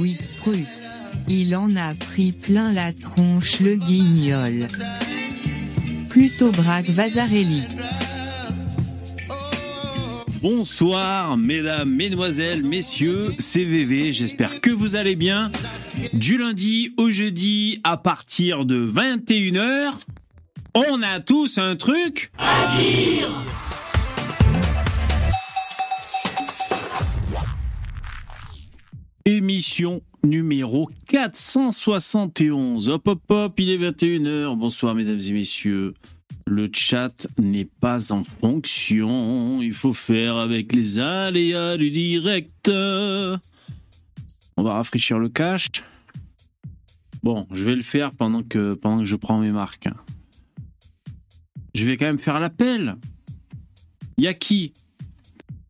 Oui, brut. Il en a pris plein la tronche le guignol. Plutôt braque Vazarelli. Bonsoir, mesdames, mesdemoiselles, messieurs, c'est VV, j'espère que vous allez bien. Du lundi au jeudi, à partir de 21h, on a tous un truc à dire Émission numéro 471. Hop hop hop, il est 21h. Bonsoir mesdames et messieurs. Le chat n'est pas en fonction. Il faut faire avec les aléas du direct. On va rafraîchir le cache. Bon, je vais le faire pendant que, pendant que je prends mes marques. Je vais quand même faire l'appel. Yaki,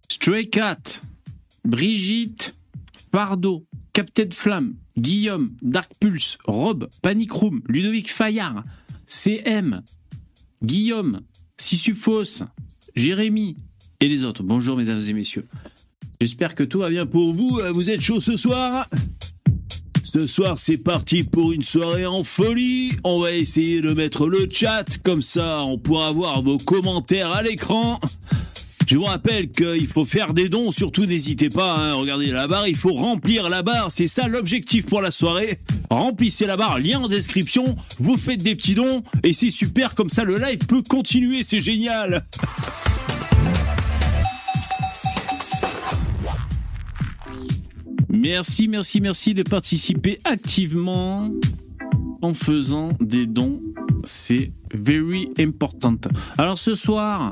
Stray Cat, Brigitte, Fardo, Captain Flamme, Guillaume, Dark Pulse, Rob, Panic Room, Ludovic Fayard, CM, Guillaume, Sissufos, Jérémy et les autres. Bonjour mesdames et messieurs. J'espère que tout va bien pour vous. Vous êtes chaud ce soir? Ce soir c'est parti pour une soirée en folie. On va essayer de mettre le chat comme ça on pourra voir vos commentaires à l'écran. Je vous rappelle qu'il faut faire des dons, surtout n'hésitez pas, hein, regardez la barre, il faut remplir la barre, c'est ça l'objectif pour la soirée. Remplissez la barre, lien en description, vous faites des petits dons, et c'est super, comme ça le live peut continuer, c'est génial. Merci, merci, merci de participer activement en faisant des dons. C'est very important. Alors ce soir,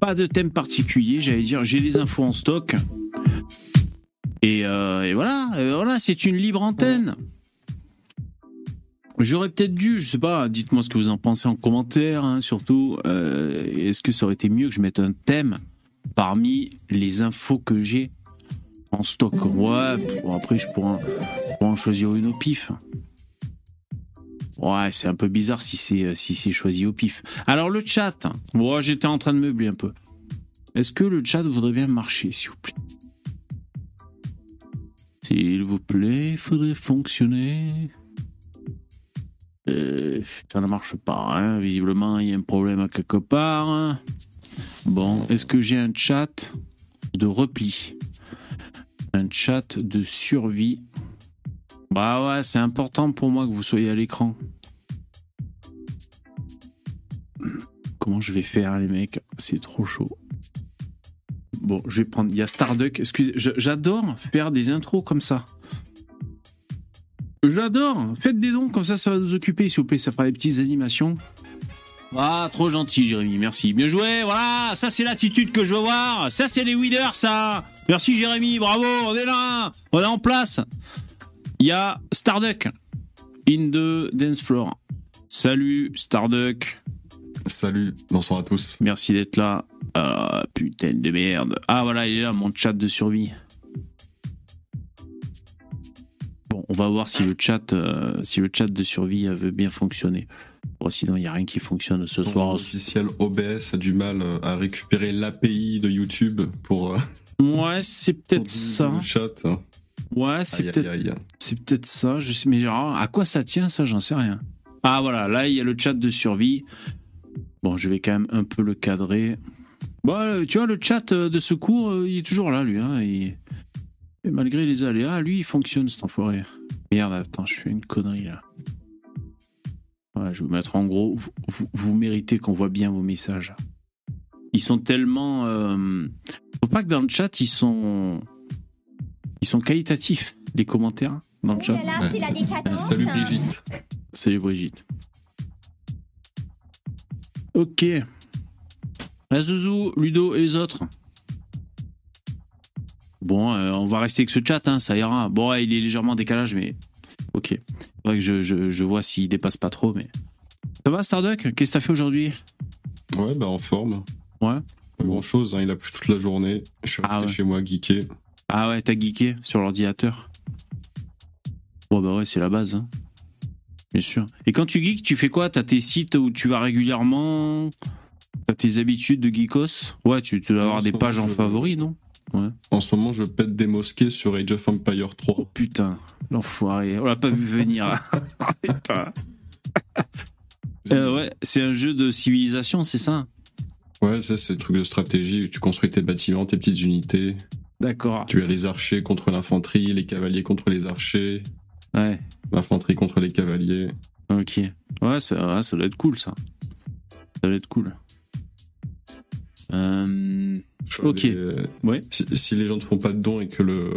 pas de thème particulier, j'allais dire, j'ai des infos en stock. Et, euh, et voilà, et voilà, c'est une libre antenne. J'aurais peut-être dû, je sais pas, dites-moi ce que vous en pensez en commentaire, hein, surtout. euh, Est-ce que ça aurait été mieux que je mette un thème parmi les infos que j'ai en stock? Ouais, bon, après je pourrais, je pourrais en choisir une au pif. Ouais, c'est un peu bizarre si c'est si c'est choisi au pif. Alors le chat, moi j'étais en train de meubler un peu. Est-ce que le chat voudrait bien marcher, s'il vous plaît? S'il vous plaît, il faudrait fonctionner. Euh, ça ne marche pas, hein. visiblement il y a un problème quelque part. Bon, est-ce que j'ai un chat de repli? Un chat de survie? Bah ouais, c'est important pour moi que vous soyez à l'écran. Comment je vais faire, les mecs? C'est trop chaud. Bon, je vais prendre. Il y a Starduck. Excusez, j'adore faire des intros comme ça. J'adore. Faites des dons, comme ça, ça va nous occuper, s'il vous plaît. Ça fera des petites animations. Ah, trop gentil, Jérémy. Merci. Bien joué. Voilà, ça, c'est l'attitude que je veux voir. Ça, c'est les weeders, ça. Merci, Jérémy. Bravo. On est là. On est en place. Il y a Starduck in the dance floor. Salut Starduck, Salut, bonsoir à tous. merci d'être là. Ah putain de merde. Ah voilà, il est là mon chat de survie. Bon, on va voir si le chat, euh, si le chat de survie euh, veut bien fonctionner. Bon, sinon il y a rien qui fonctionne ce Ton soir. officiel OBS a du mal euh, à récupérer l'API de YouTube pour, euh, Ouais, c'est peut-être ça. le chat. Ouais, c'est Aïe, peut-être aïe. C'est peut-être ça, je sais, mais genre, à quoi ça tient ça, j'en sais rien. Ah voilà, là il y a le chat de survie. Bon, je vais quand même un peu le cadrer. Bon, euh, tu vois, le chat euh, de secours, euh, il est toujours là, lui. Hein, il- Et malgré les aléas, lui, il fonctionne, cet enfoiré. Merde, attends, je fais une connerie là. Ouais, je vais vous mettre en gros, vous, vous- vous méritez qu'on voit bien vos messages. Ils sont tellement... euh, Faut pas que dans le chat, ils sont... Ils sont qualitatifs, les commentaires dans le Oh chat. là là, c'est la Euh, décadence. salut Brigitte. Salut Brigitte. Ok. La Zouzou, Ludo et les autres. Bon, euh, on va rester avec ce chat, hein, ça ira. Bon, ouais, il est légèrement en décalage, mais ok. Faudrait que je, je, je vois s'il dépasse pas trop, mais. Ça va, Starduck? Qu'est-ce que t'as fait aujourd'hui? Ouais, bah en forme. Ouais. Pas grand chose, il a plu toute la journée. Je suis Ah resté ouais. chez moi geeké. Ah ouais, t'as geeké sur l'ordinateur Bon, bah ouais, c'est la base, hein. Bien sûr. Et quand tu geeks, tu fais quoi? T'as tes sites où tu vas régulièrement? T'as tes habitudes de geekos? Ouais, tu, tu dois avoir des pages en je- favoris, non? Ouais. En ce moment, je pète des mosquées sur Age of Empire 3. Oh putain, l'enfoiré. On l'a pas vu venir. Euh, ouais, c'est un jeu de civilisation, c'est ça? Ouais, ça, c'est le truc de stratégie. où Tu construis tes bâtiments, tes petites unités. D'accord. Tu as les archers contre l'infanterie, les cavaliers contre les archers, Ouais, l'infanterie contre les cavaliers. ok. Ouais, ça, ouais, ça doit être cool, ça. Ça doit être cool. Euh, Je Ok. les- Ouais. Si, si les gens ne font pas de dons et que le,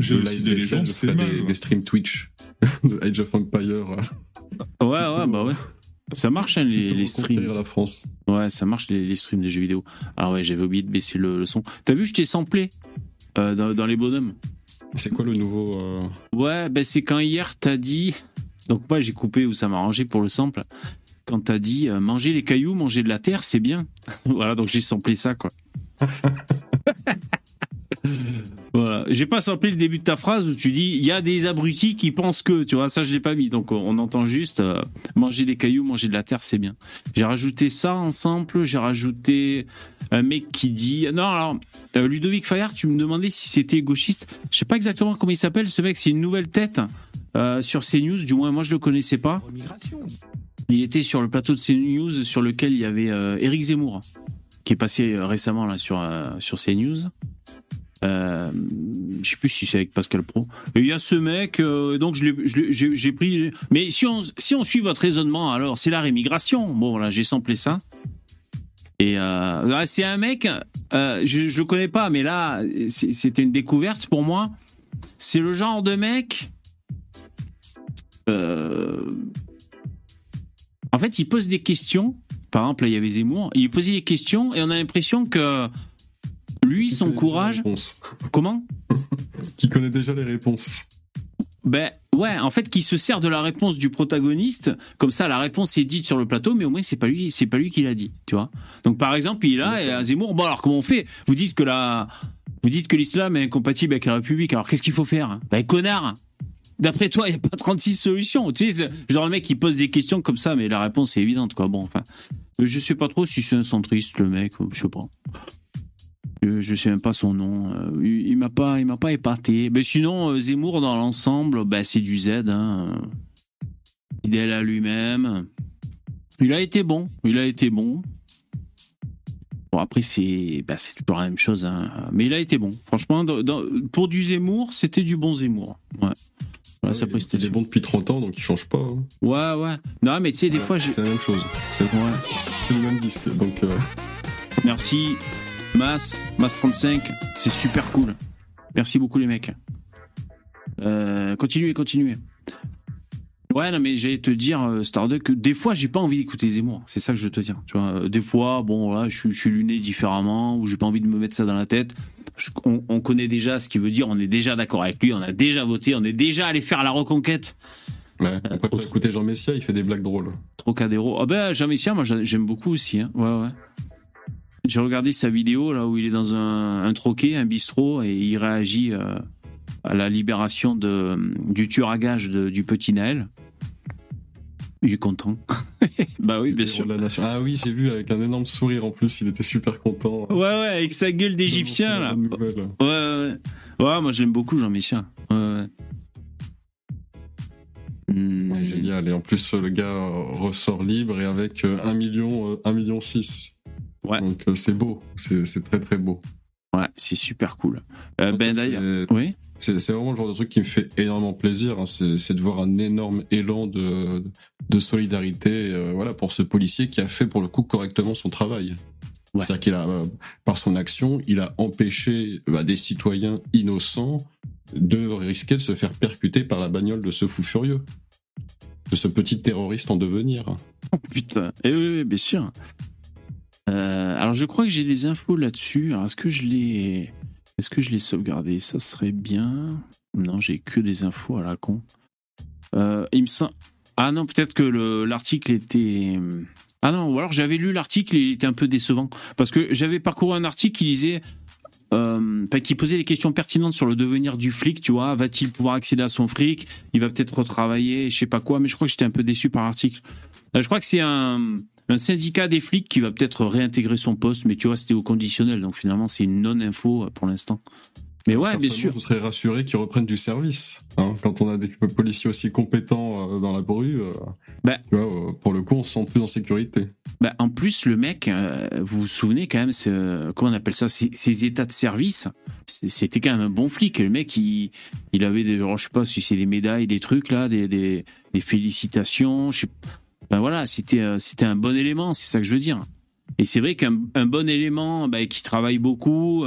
J'ai le les vaisselle, gens, je c'est mal. des, des streams Twitch de Age of Empire. Ouais, ouais, bah ouais. Ça marche, hein, les, les streams. la France. Ouais, ça marche, les, les streams des jeux vidéo. Alors ouais, j'avais oublié de baisser le, le son. T'as vu, je t'ai samplé euh, dans, dans les bonhommes. C'est quoi le nouveau euh, Ouais, ben c'est quand hier t'as dit. Donc moi j'ai coupé où ça m'a arrangé pour le sample. Quand t'as dit euh, manger les cailloux, manger de la terre, c'est bien. voilà, donc j'ai samplé ça quoi. voilà, j'ai pas samplé le début de ta phrase où tu dis il y a des abrutis qui pensent que, tu vois, ça je l'ai pas mis. Donc on entend juste euh, manger des cailloux, manger de la terre, c'est bien. J'ai rajouté ça en j'ai rajouté un mec qui dit non alors euh, Ludovic Fayard, tu me demandais si c'était gauchiste. Je sais pas exactement comment il s'appelle. Ce mec, c'est une nouvelle tête euh, sur CNews. Du moins, moi, je le connaissais pas. Il était sur le plateau de CNews sur lequel il y avait euh, Éric Zemmour, qui est passé euh, récemment là sur euh, sur CNews. Euh, je sais plus si c'est avec Pascal Pro. Il y a ce mec, euh, donc j'ai pris. Mais si on suit votre raisonnement, alors c'est la rémigration. Bon, voilà, j'ai samplé ça. Et euh, ouais, c'est un mec, euh, je, je connais pas, mais là, c'était une découverte pour moi. C'est le genre de mec. en fait, il pose des questions. Par exemple, là, il y avait Zemmour. Il posait des questions et on a l'impression que lui, son courage. Comment Qui connaît déjà les réponses. Ben ouais, en fait, qui se sert de la réponse du protagoniste, comme ça, la réponse est dite sur le plateau, mais au moins c'est pas lui, c'est pas lui qui l'a dit, tu vois. Donc par exemple, il là et à Zemmour, bon alors comment on fait? Vous dites que la, vous dites que l'islam est incompatible avec la République, alors qu'est-ce qu'il faut faire? Ben connard D'après toi, il n'y a pas 36 solutions. Tu sais, genre le mec qui pose des questions comme ça, mais la réponse est évidente, quoi. Bon, enfin, je sais pas trop si c'est un centriste, le mec, je sais pas. Je, sais même pas son nom. Euh, il il m'a pas, il m'a pas épaté. Mais sinon, euh, Zemmour dans l'ensemble, bah, c'est du Z. Hein. Fidèle à lui-même. Il a été bon. Il a été bon. Bon après c'est, bah, toujours la même chose. Hein. Mais il a été bon. Franchement, dans- dans- pour du Zemmour, c'était du bon Zemmour. Ouais. Voilà sa il, est- il est prestation. bon depuis 30 ans, donc il change pas. hein. Ouais, ouais. Non, mais tu sais, des fois, je... C'est la même chose. C'est Ouais. le même disque. Donc, euh, Merci, Mas, Mas35, c'est super cool. Merci beaucoup les mecs. Euh, continuez, continuez. Ouais, non, mais j'allais te dire, euh, Starduck, que des fois, j'ai pas envie d'écouter Zemmour. C'est ça que je veux te dire. Tu vois, Euh, des fois, bon, là, je, suis- je suis luné différemment, ou j'ai pas envie de me mettre ça dans la tête. Je- on, on connaît déjà ce qu'il veut dire, on est déjà d'accord avec lui, on a déjà voté, on est déjà allé faire la reconquête. ouais. on autre- écouter Jean Messia, il fait des blagues drôles. Trocadéro. Ah ben, Jean Messia, moi j'a- j'aime beaucoup aussi. Hein. Ouais, ouais. J'ai regardé sa vidéo là où il est dans un, un troquet, un bistrot, et il réagit euh, à la libération de, du tueur à gage de- du petit Naël. Il est content. bah oui, bien sûr. Ah oui, j'ai vu avec un énorme sourire en plus, il était super content. Ouais, ouais, avec sa gueule d'égyptien là. Ouais, ouais. Ouais, moi j'aime beaucoup Jean Messia. Ouais, ouais. Hmm. Génial. Et en plus, le gars euh, ressort libre et avec euh, 1 million, euh, 1 million 6. Ouais. Donc euh, c'est beau, c'est très très beau. Ouais, c'est super cool. Euh, ben d'ailleurs. Oui. C'est vraiment le genre de truc qui me fait énormément plaisir. hein. C'est de voir un énorme élan de, de solidarité euh, voilà, pour ce policier qui a fait pour le coup correctement son travail. Ouais. C'est-à-dire qu'il a, euh, par son action, il a empêché bah, des citoyens innocents de risquer de se faire percuter par la bagnole de ce fou furieux. De ce petit terroriste en devenir. Putain, eh oui, oui, bien sûr. Euh, alors je crois que j'ai des infos là-dessus. Est-ce que je l'ai, est-ce que je l'ai sauvegardé? Ça serait bien. Non, j'ai que des infos à la con. Euh. Ah non, peut-être que le- l'article était. Ah non, ou alors j'avais lu l'article et il était un peu décevant parce que j'avais parcouru un article qui disait. Euh, qui posait des questions pertinentes sur le devenir du flic, tu vois. Va-t-il pouvoir accéder à son fric? Il va peut-être retravailler, je sais pas quoi, mais je crois que j'étais un peu déçu par l'article. Je crois que c'est un, un syndicat des flics qui va peut-être réintégrer son poste, mais tu vois, c'était au conditionnel, donc finalement, c'est une non-info pour l'instant. Mais ouais, bien sûr. Je serais rassuré qu'ils reprennent du service. Hein. Quand on a des policiers aussi compétents euh, dans la rue, euh, bah, tu vois, euh, pour le coup, on se sent plus en sécurité. Bah, en plus, le mec, vous vous souvenez quand même, comment on appelle ça, ses, états de service, c'était quand même un bon flic. Le mec, il, il avait des, je sais pas si c'est des médailles, des trucs là, des, des, des félicitations. Je sais, ben voilà, c'était c'était un bon élément, c'est ça que je veux dire. Et c'est vrai qu'un bon élément bah, qui travaille beaucoup,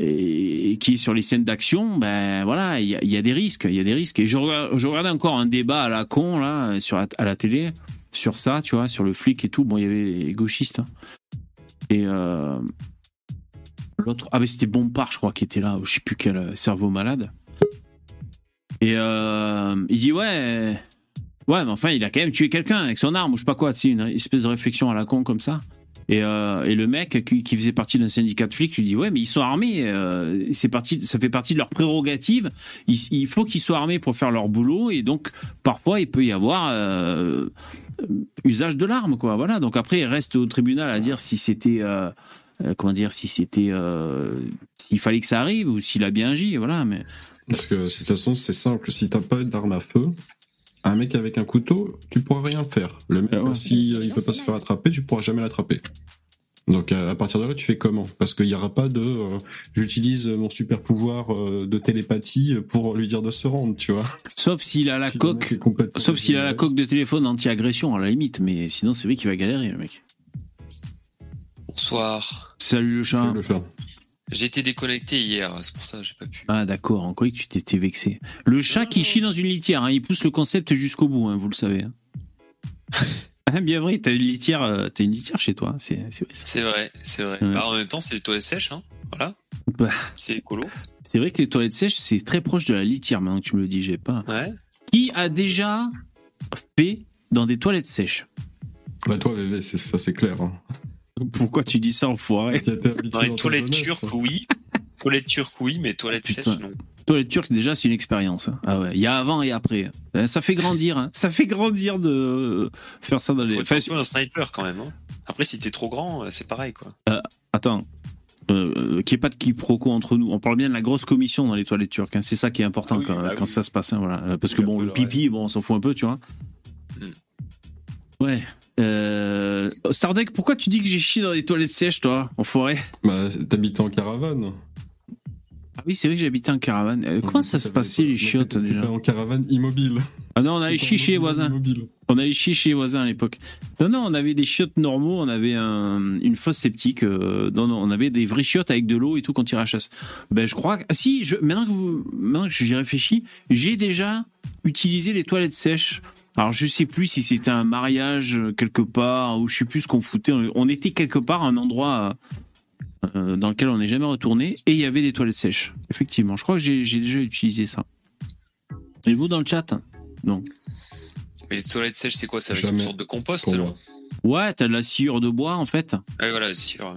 et, qui est sur les scènes d'action, ben voilà, il y, a des risques, il y a des risques. Et je, regardais encore un débat à la con là sur à la télé sur ça, tu vois, sur le flic et tout. Bon, il y avait les gauchistes hein. et euh, l'autre, ah ben c'était Bompard, je crois, qui était là, je sais plus quel cerveau malade. Et euh, il dit ouais, ouais, mais enfin, il a quand même tué quelqu'un avec son arme ou je sais pas quoi, tu sais, une espèce de réflexion à la con comme ça. Et, euh, et, le mec qui, faisait partie d'un syndicat de flics lui dit ouais mais ils sont armés, euh, c'est parti, ça fait partie de leur prérogative. Il, faut qu'ils soient armés pour faire leur boulot et donc parfois il peut y avoir euh, usage de l'arme quoi. Voilà donc après il reste au tribunal à dire si c'était comment dire si c'était s'il fallait que ça arrive ou s'il a bien agi voilà mais parce que de toute façon c'est simple si t'as pas d'arme à feu un mec avec un couteau, tu pourras rien faire. Le mec, ah si euh, il peut pas se faire attraper, tu pourras jamais l'attraper. Donc à partir de là, tu fais comment? Parce qu'il n'y aura pas de euh, j'utilise mon super pouvoir euh, de télépathie pour lui dire de se rendre, tu vois. Sauf s'il a la coque, sauf s'il a la coque de téléphone anti-agression à la limite, mais sinon c'est vrai qu'il va galérer le mec. Bonsoir. Salut le chat. Salut le chat. J'ai été déconnecté hier, c'est pour ça que j'ai pas pu. Ah d'accord, en quoi tu t'étais vexé? Le chat qui chie dans une litière, hein, il pousse le concept jusqu'au bout, hein, vous le savez. Hein. ah, bien vrai, t'as une litière, euh, as une litière chez toi, c'est C'est vrai, c'est vrai. Bah, en même temps, c'est les toilettes sèches, hein. voilà. Bah. c'est écolo. C'est vrai que les toilettes sèches, c'est très proche de la litière, maintenant que tu me le dis, j'ai pas. Ouais. Qui a déjà fait dans des toilettes sèches? Bah toi, bébé, ça c'est clair. Pourquoi tu dis ça, enfoiré Dans les toilettes turques, oui. toilettes turques, oui, mais toilettes sèches, non. Toilettes turques, déjà, c'est une expérience. Hein. Ah ouais, il y a avant et après. Euh, ça fait grandir, hein. ça fait grandir de faire ça dans les. Faut enfin, un sniper quand même. Hein. Après, si t'es trop grand, euh, c'est pareil, quoi. Euh, attends, euh, qu'il n'y ait pas de quiproquo entre nous. On parle bien de la grosse commission dans les toilettes turques. Hein. C'est ça qui est important ah quand, bah quand ça se passe. Hein, voilà. Parce que bon, le pipi, bon, on s'en fout un peu, tu vois. Hmm. Ouais. Euh, Stardeck, pourquoi tu dis que j'ai chié dans les toilettes sèches, toi, en forêt Bah, t'habites en caravane. Ah oui, c'est vrai que j'habitais en caravane. Euh, comment ça se passait les chiottes déjà? en caravane immobile. Ah non, on allait chier chez les voisins. On allait chier chez les voisins à l'époque. Non, non, on avait des chiottes normaux, on avait une fosse sceptique. Euh, non, non, on avait des vraies chiottes avec de l'eau et tout quand il chasse. Ben, je crois que. Ah, si, je, maintenant que, vous, maintenant que j'y réfléchis, j'ai déjà utilisé les toilettes sèches alors je sais plus si c'était un mariage euh, quelque part ou je sais plus ce qu'on foutait. On était quelque part à un endroit euh, dans lequel on n'est jamais retourné et il y avait des toilettes sèches. Effectivement, je crois que j'ai déjà utilisé ça. Et vous dans le chat Non. Mais les toilettes sèches, c'est quoi? C'est avec une sorte de compost, non Ouais, t'as de la sciure de bois en fait. Ouais, voilà, la sciure.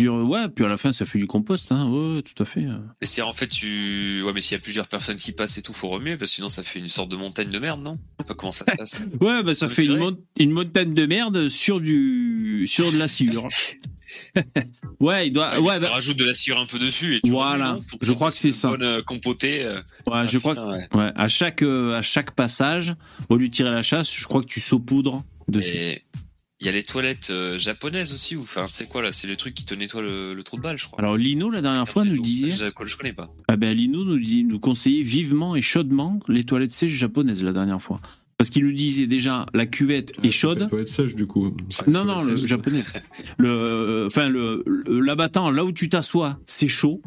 ouais, puis à la fin ça fait du compost, hein. Ouais, tout à fait. Mais c'est en fait, tu. Ouais, mais s'il y a plusieurs personnes qui passent et tout, faut remuer, parce que sinon ça fait une sorte de montagne de merde, non? Pas comment ça se passe. ouais, bah ça fait une, une, montagne de merde sur du. sur de la sciure. ouais, il doit. Ouais, bah... rajoute de la cire un peu dessus et tu Voilà. je crois que c'est ça. Bonne euh, compotée. Euh. Ouais, je crois. Que... Ouais. À chaque euh, à chaque passage, au lieu de tirer la chasse, je crois que tu saupoudres dessus. Et il y a les toilettes japonaises aussi, ou enfin c'est quoi là C'est les trucs qui te nettoient le, trou de balle, je crois. Alors Lino la dernière fois nous disait. Je, je, connais pas. Ah ben Lino nous dit, nous conseillait vivement et chaudement les toilettes sèches japonaises la dernière fois. Parce qu'il nous disait déjà la cuvette est chaude. doit être sèche du coup. Non non le japonais. le enfin le l'abattant là où tu t'assois c'est chaud.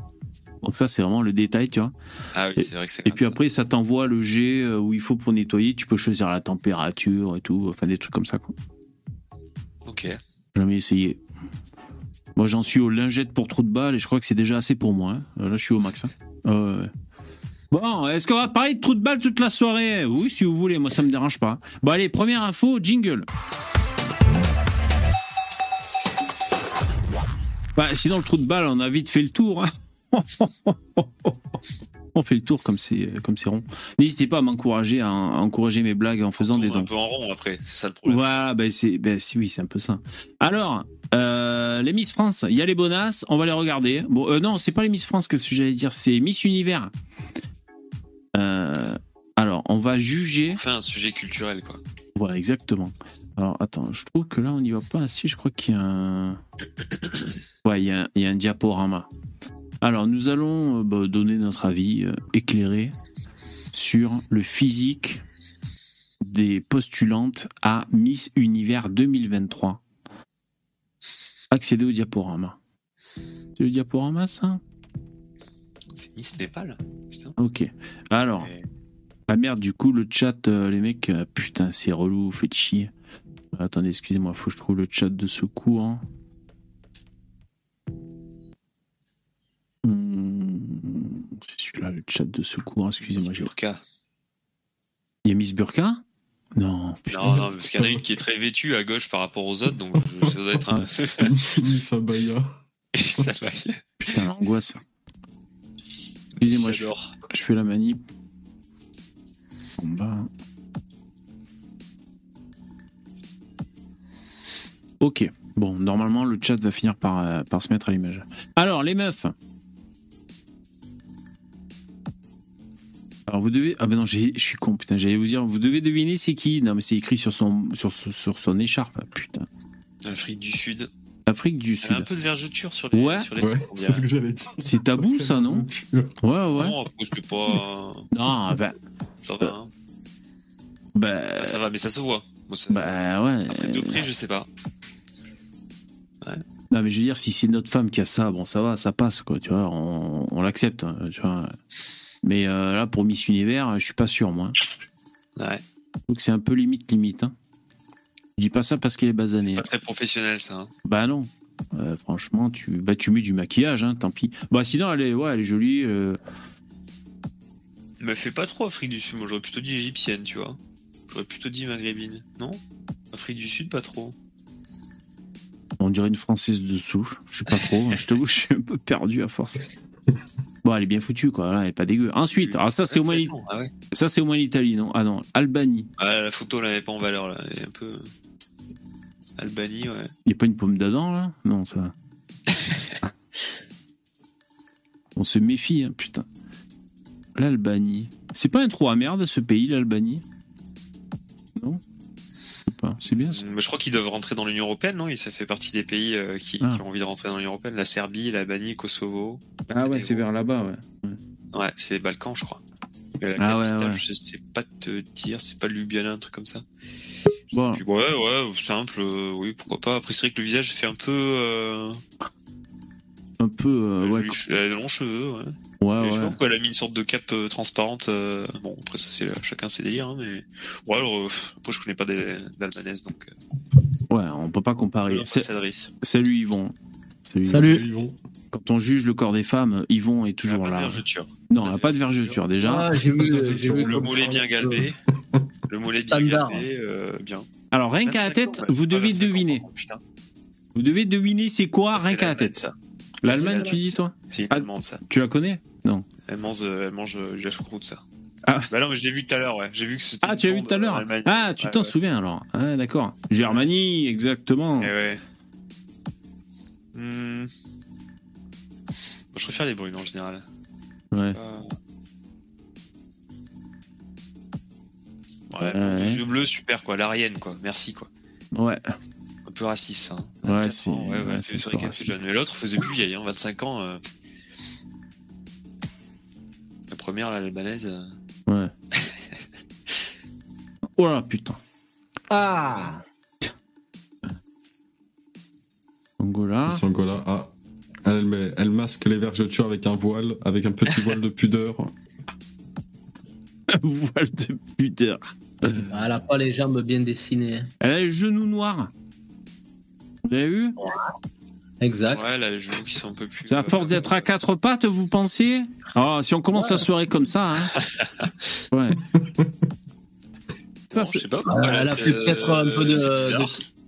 Donc ça c'est vraiment le détail tu vois. Ah oui c'est vrai que c'est. Et puis après ça t'envoie le jet euh, où il faut pour nettoyer. Tu peux choisir la température et tout. Enfin des trucs comme ça quoi. Ok. Jamais essayé. Moi j'en suis aux lingettes pour trou de balle et je crois que c'est déjà assez pour moi. Hein. Là je suis au max. Hein. Bon, est-ce qu'on va parler de trou de balle toute la soirée? Oui, si vous voulez, moi ça me dérange pas. Bon, allez, première info, jingle. Bah, sinon, le trou de balle, on a vite fait le tour. Hein. on fait le tour comme c'est comme c'est rond. N'hésitez pas à m'encourager, à, à encourager mes blagues en faisant On des tourne un dons. peu en rond après, c'est ça le problème. Voilà, ben c'est, ben si, oui, c'est un peu ça. Alors, euh, les Miss France, il y a les bonasses, on va les regarder. Bon, euh, non, c'est pas les Miss France que j'allais dire, c'est Miss Univers. Euh, alors, on va juger. On fait un sujet culturel quoi. Voilà, exactement. Alors, attends, je trouve que là, on n'y va pas assez. Je crois qu'il y a un. Ouais, il y a, un- il y a un diaporama. Alors, nous allons euh, bah, donner notre avis euh, éclairé sur le physique des postulantes à Miss Univers 2023. Accéder au diaporama. C'est le diaporama, ça? C'est Miss Népal. Putain. Ok. Alors, Et- Ah merde, du coup, le chat, euh, les mecs, euh, putain, c'est relou, faites chier. Attendez, excusez-moi, faut que je trouve le chat de secours. Le chat de secours, excusez-moi. j'ai- Burka. Il y a Miss Burka? Non, putain. Non, non, parce qu'il y en a une qui est très vêtue à gauche par rapport aux autres, donc je- ça doit être un. Miss Abaya. ça va. Putain, l'angoisse. Excusez-moi, je, je fais la manip. En bas. Ok. Bon, normalement, le chat va finir par, euh, par se mettre à l'image. Alors, les meufs. Alors, vous devez. Ah, ben non, j'ai- je suis con, putain. J'allais vous dire, vous devez deviner c'est qui. Non, mais c'est écrit sur son, sur, son- sur son écharpe. Putain. Afrique du Sud. Afrique du Elle a un Sud. peu de vergeture sur les, Ouais. sur les Ouais, c'est ce que j'allais dire. C'est tabou, ça, non Ouais, ouais. Non, après, c'est pas. Non, ben. Ça va, hein. Bah, Ça, ça va, mais ça se voit. Moi, ça- bah ouais. Après, de près, je sais pas. Non, mais je veux dire, si c'est notre femme qui a ça, bon, ça va, ça passe, quoi, tu vois, on, on l'accepte, hein, tu vois. Mais euh, là, pour Miss Univers, je suis pas sûr, moi. Ouais. Donc c'est un peu limite, limite. Hein. Je dis pas ça parce qu'elle est basanée. Pas très professionnel, ça. hein. Bah non. Euh, franchement, tu, bah, tu mets du maquillage, hein, tant pis. Bah sinon, elle est, ouais, elle est jolie. euh, Mais elle fait pas trop Afrique du Sud. Moi, j'aurais plutôt dit égyptienne, tu vois. J'aurais plutôt dit maghrébine. Non? Afrique du Sud, pas trop. on dirait une française de souche. Je sais pas trop. je t'avoue, je suis un peu perdu à force. Bon, elle est bien foutue, quoi. Là, elle est pas dégueu. Ensuite, alors ça, c'est au moins, l'I- Ah ouais. ça, c'est au moins l'Italie, non? Ah non, Albanie. Ah, la photo, là, elle est pas en valeur, là. Elle est un peu. Albanie, ouais. Il n'y a pas une pomme d'Adam là? Non, ça. On se méfie, hein, putain. L'Albanie. C'est pas un trou à merde ce pays, l'Albanie? Non? Pas, c'est bien ça. Mais je crois qu'ils doivent rentrer dans l'Union Européenne, non? Ça fait partie des pays euh, qui, Ah. qui ont envie de rentrer dans l'Union Européenne. La Serbie, l'Albanie, Kosovo. Ah ouais, c'est vers là-bas, ouais. Ouais, c'est les Balkans, je crois. La Ah ouais, capitale, ouais. je sais pas te dire, c'est pas Ljubljana, un truc comme ça. Bon, Puis ouais, ouais, simple, euh, oui, pourquoi pas. Après, c'est vrai que le visage fait un peu. Euh, un peu. euh, ouais, elle a de longs cheveux, ouais. ouais, Mais Je sais pas ouais. pourquoi elle a mis une sorte de cape euh, transparente. euh, Bon, après, ça, c'est chacun ses délires, hein, mais. Ouais, alors, euh, après, je connais pas des- d'albanaise, donc. Euh, Ouais, on peut pas comparer. Salut Yvon. Salut. Vont. Quand on juge le corps des femmes, Yvon est toujours Elle a pas de là. vergeture. Non, elle n'a pas de vergeture déjà. Ah, j'ai vu, j'ai vu Le mollet bien galbé. Le mollet bien Standard. galbé, euh, bien. Alors, rien qu'à la 25 tête, ans, vous ouais. devez Ah, 25 ans, deviner. putain. Vous devez deviner c'est quoi, rien qu'à la tête. ça. L'Allemagne, tu dis toi C'est une Ah. allemande, ça. Tu la connais Non. Elle mange, euh, elle mange euh, du la choucroute, ça. Ah. Bah non, mais je l'ai vu tout à l'heure, ouais. J'ai vu que c'était. Ah, tu l'as vu tout à l'heure euh, Allemagne. Ah, tu Ouais, t'en ouais. souviens alors Ah, d'accord. Germanie, exactement. Eh ouais. Hmm. Moi, je préfère les brunes en général. Ouais. Euh, Ouais, Ouais. les yeux bleus, super quoi. L'Arienne quoi. Merci quoi. Ouais. Un peu raciste hein. Ouais, 24 c'est- ans, ouais, ouais, ouais, c'est c'est vrai pas qu'elle est plus raciste. jeune. Mais l'autre faisait plus vieille, hein, 25 ans. euh. La première, là, l'albanaise. euh, Ouais. oh là, putain. Ah Angola. Sangola, ah. Elle, met- elle masque les vergetures avec un voile, avec un petit voile de pudeur. Voile de pudeur. Elle a pas les jambes bien dessinées. Elle a les genoux noirs. Vous avez vu Exact. Ouais, là, les genoux qui sont un peu plus. C'est à force d'être à quatre pattes, vous pensez Ah, si on commence la soirée comme ça, hein. Ouais. Ça, c'est- je sais pas. Euh, elle a fait peut-être un peu de,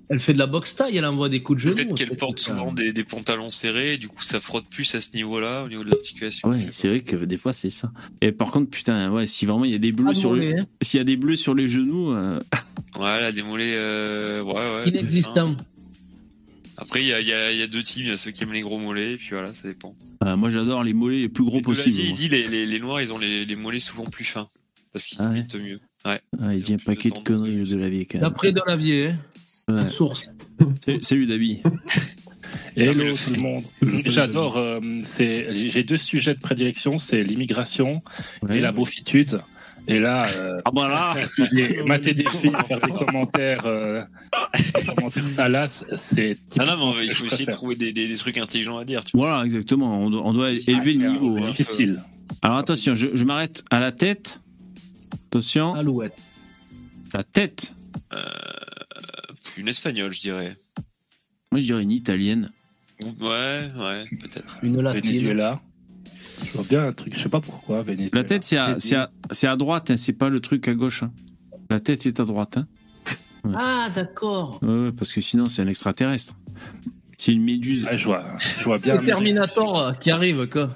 Elle fait de la boxe taille, elle envoie des coups de genou. Peut-être qu'elle porte souvent des, des pantalons serrés, et du coup ça frotte plus à ce niveau-là, au niveau de l'articulation. Ouais, c'est vrai que des fois c'est ça. Et par contre, putain, ouais, si vraiment il y a des bleus Pas sur le, hein. s'il y a des bleus sur les genoux, euh, Voilà, des mollets. euh, ouais, ouais. Inexistant. Après, il y a, y, a, y a deux teams, il y a ceux qui aiment les gros mollets, et puis voilà, ça dépend. euh, moi j'adore les mollets les plus gros de la possibles. vie, il dit les, les, les noirs, ils ont les, les mollets souvent plus fins, parce qu'ils Ah se ouais. mettent mieux. Ouais. Ah, il dit un plus de paquet de conneries le de la vie quand même. D'après Delavier, hein. Ouais. source. Salut, salut Dabi. Hello tout le monde. J'adore. euh, j'ai deux sujets de prédilection, c'est l'immigration Ouais. et la beaufitude. Et là, euh, Ah bah là, des- mater des filles, faire des commentaires, euh, des commentaires salaces, c'est. Ah non, mais il faut essayer de trouver des, des, des trucs intelligents à dire. Tu vois. voilà exactement. On doit, on doit élever le niveau. c'est hein. Difficile. Alors attention, je, je m'arrête à la tête. Attention, Alouette. la tête. Une espagnole, je dirais. Moi je dirais une italienne. Ou- Ouais, ouais, peut-être. Une latine. Venezuela. Je vois bien un truc, je sais pas pourquoi. Venezuela. La tête c'est à, c'est à, c'est à droite, hein, c'est pas le truc à gauche. hein. La tête est à droite. Hein. Ah, d'accord. Ouais, ouais, parce que sinon c'est un extraterrestre. C'est une méduse. Ah, je vois, je vois bien. Le Terminator euh, qui arrive, quoi.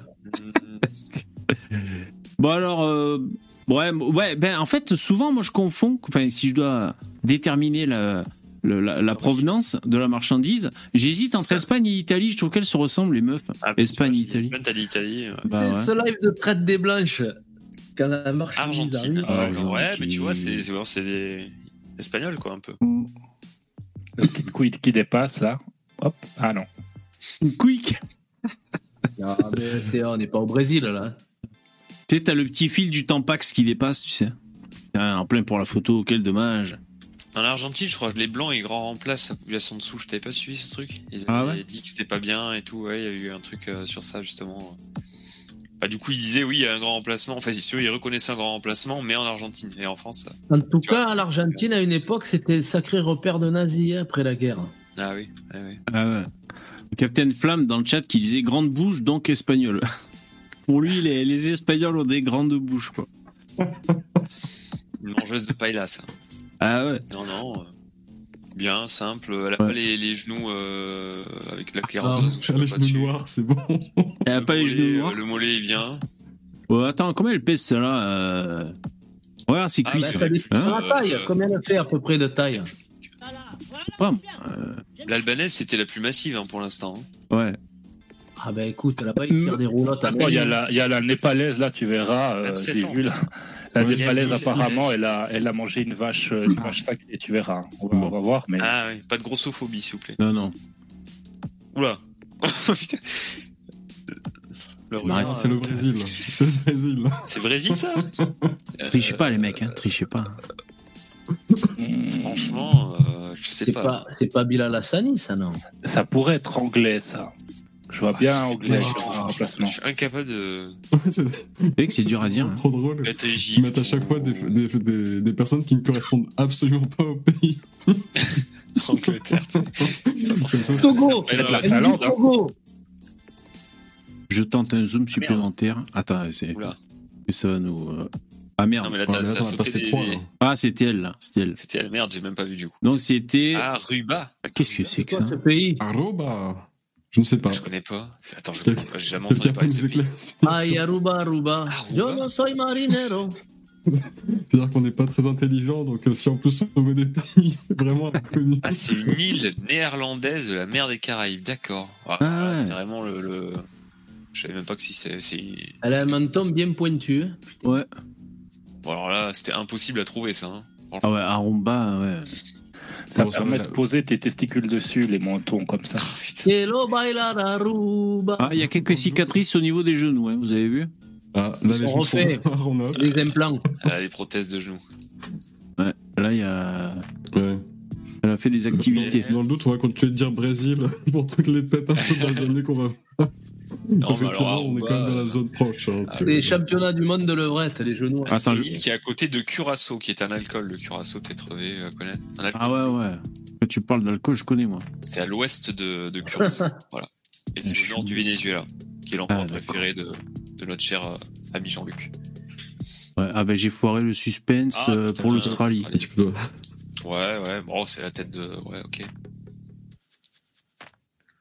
Bon alors, euh, ouais, ouais, ben en fait souvent moi je confonds. Enfin si je dois déterminer la, le- la, la provenance de la marchandise, j'hésite entre Espagne et Italie. Je trouve qu'elles se ressemblent les meufs. Ah, Espagne, Italie. Espagne, ouais. Bah ouais. Ce live de traite des blanches. Quand la marche Argentine. Ah, Argentine. Ouais, mais tu vois, c'est c'est- c'est des espagnols, quoi, un peu. La petite couille qui dépasse là. Hop. Ah non. Quick. Mais c'est- on n'est pas au Brésil, là. Tu sais, t'as le petit fil du Tampax qui dépasse, tu sais. En plein pour la photo, quel dommage. En Argentine, je crois que les blancs, ils grand remplacent la population dessous. Je t'avais pas suivi ce truc Ils Ah avaient ouais dit que c'était pas bien et tout. Ouais, il y a eu un truc euh, sur ça, justement. Bah, du coup, ils disaient oui, il y a un grand remplacement. Enfin, c'est sûr, ils reconnaissaient un grand remplacement, mais en Argentine. Et en France, En tout cas, l'Argentine, à une époque, c'était le sacré repère de nazis hein, après la guerre. ah oui. Ah ouais. Le Captain Flamme dans le chat qui disait grande bouche donc espagnol. Pour lui, les, les Espagnols ont des grandes bouches, quoi. Une mangeuse de paella, ça. Ah ouais. Non, non. euh, Bien, simple. Elle a Ouais. pas les, les genoux euh, avec la cléranteuse. ou je sais Faire les pas genoux noirs, c'est bon. Elle a Le pas les genoux noirs. euh, Le mollet est bien. Ouais, attends, combien elle pèse celle-là euh... Ouais, c'est Ah. Bah, ça dépend Hein? sur la taille. Euh, Combien elle fait à peu près de taille? Pas- L'albanaise, c'était la plus massive hein, pour l'instant. hein. Ouais. Ah ben écoute, là-bas, ils tirent des roulottes à il y, a la- il y a la népalaise là, tu verras. euh, 27 J'ai vu là. La y a apparemment, elle a, elle a mangé une vache, euh, une vache sacrée, et tu verras. On va, Bon. on va voir, mais. Ah oui, pas de grossophobie, s'il vous plaît. Non, non. Oula. Putain. C'est le euh, Brésil. C'est le Brésil. C'est Brésil, ça Trichez pas, les mecs, hein. Trichez pas. Hmm, Franchement, euh, je sais C'est pas. pas, c'est pas Bilal Hassani, ça, non? Ça pourrait être anglais, ça. Je vois Ah, bien anglais je- un je- remplacement. Je suis incapable de. C'est C'est vrai que c'est dur à dire. hein. trop drôle. Tu mets à chaque fois des, des, des, des personnes qui ne correspondent absolument pas au pays. Angleterre. C'est pas forcément- Togo. Finlande, hein. Togo Je tente un zoom supplémentaire. Attends, c'est. Ça va nous. euh, Ah merde. Non, mais là, t'as sauté des- là. Ah, c'était elle, là. C'était elle. C'était la merde, j'ai même pas vu du coup. Donc c'était. Ah, Ruba. Qu'est-ce que c'est que ça Arroba. Je ne sais pas. Je connais pas. Attends, je Quel- connais pas. J'ai jamais entendu parler de ce pays. Ay, Aruba, Aruba. Yo no soy marinero. C'est-à-dire qu'on n'est pas très intelligent, donc euh, si en plus on met des pays vraiment inconnus. Ah, c'est une île néerlandaise de la mer des Caraïbes, d'accord. Ah, Ah ouais. C'est vraiment le, le- Je savais même pas que si c'est. Elle a un menton bien pointu. hein. Ouais. Bon, alors là, c'était impossible à trouver ça. hein. Ah ouais, Aromba, ouais. Ça Bon, permet de poser tes testicules dessus, les mentons comme ça. Ah. Ah, il y a quelques cicatrices au niveau des genoux, hein, vous avez vu? Ah, Ils là, les sont refaits. des implants. Elle a des prothèses de genoux. Ouais. Là, il y a. Ouais. Elle a fait des activités. Dans le doute, on va continuer de dire Brésil pour toutes les têtes un peu dans les années qu'on va. Non, mais alors, on est quand même dans la zone proche. hein. C'est les championnats du monde de levrette, les genoux. Ah, c'est qui est à côté de Curaçao, qui est un alcool. Le Curaçao, t'es trouvé à connaître Un alcool. Ah ouais, ouais. Quand tu parles d'alcool, je connais, moi. C'est à l'ouest de, de Curaçao. voilà. Et c'est au nord du Venezuela, qui est l'endroit Ah, préféré de, de notre cher euh, ami Jean-Luc. Ouais. Ah ben, j'ai foiré le suspense Ah, euh, pour l'Australie. Ouais, ouais, bon, c'est la tête de. Ouais, ok.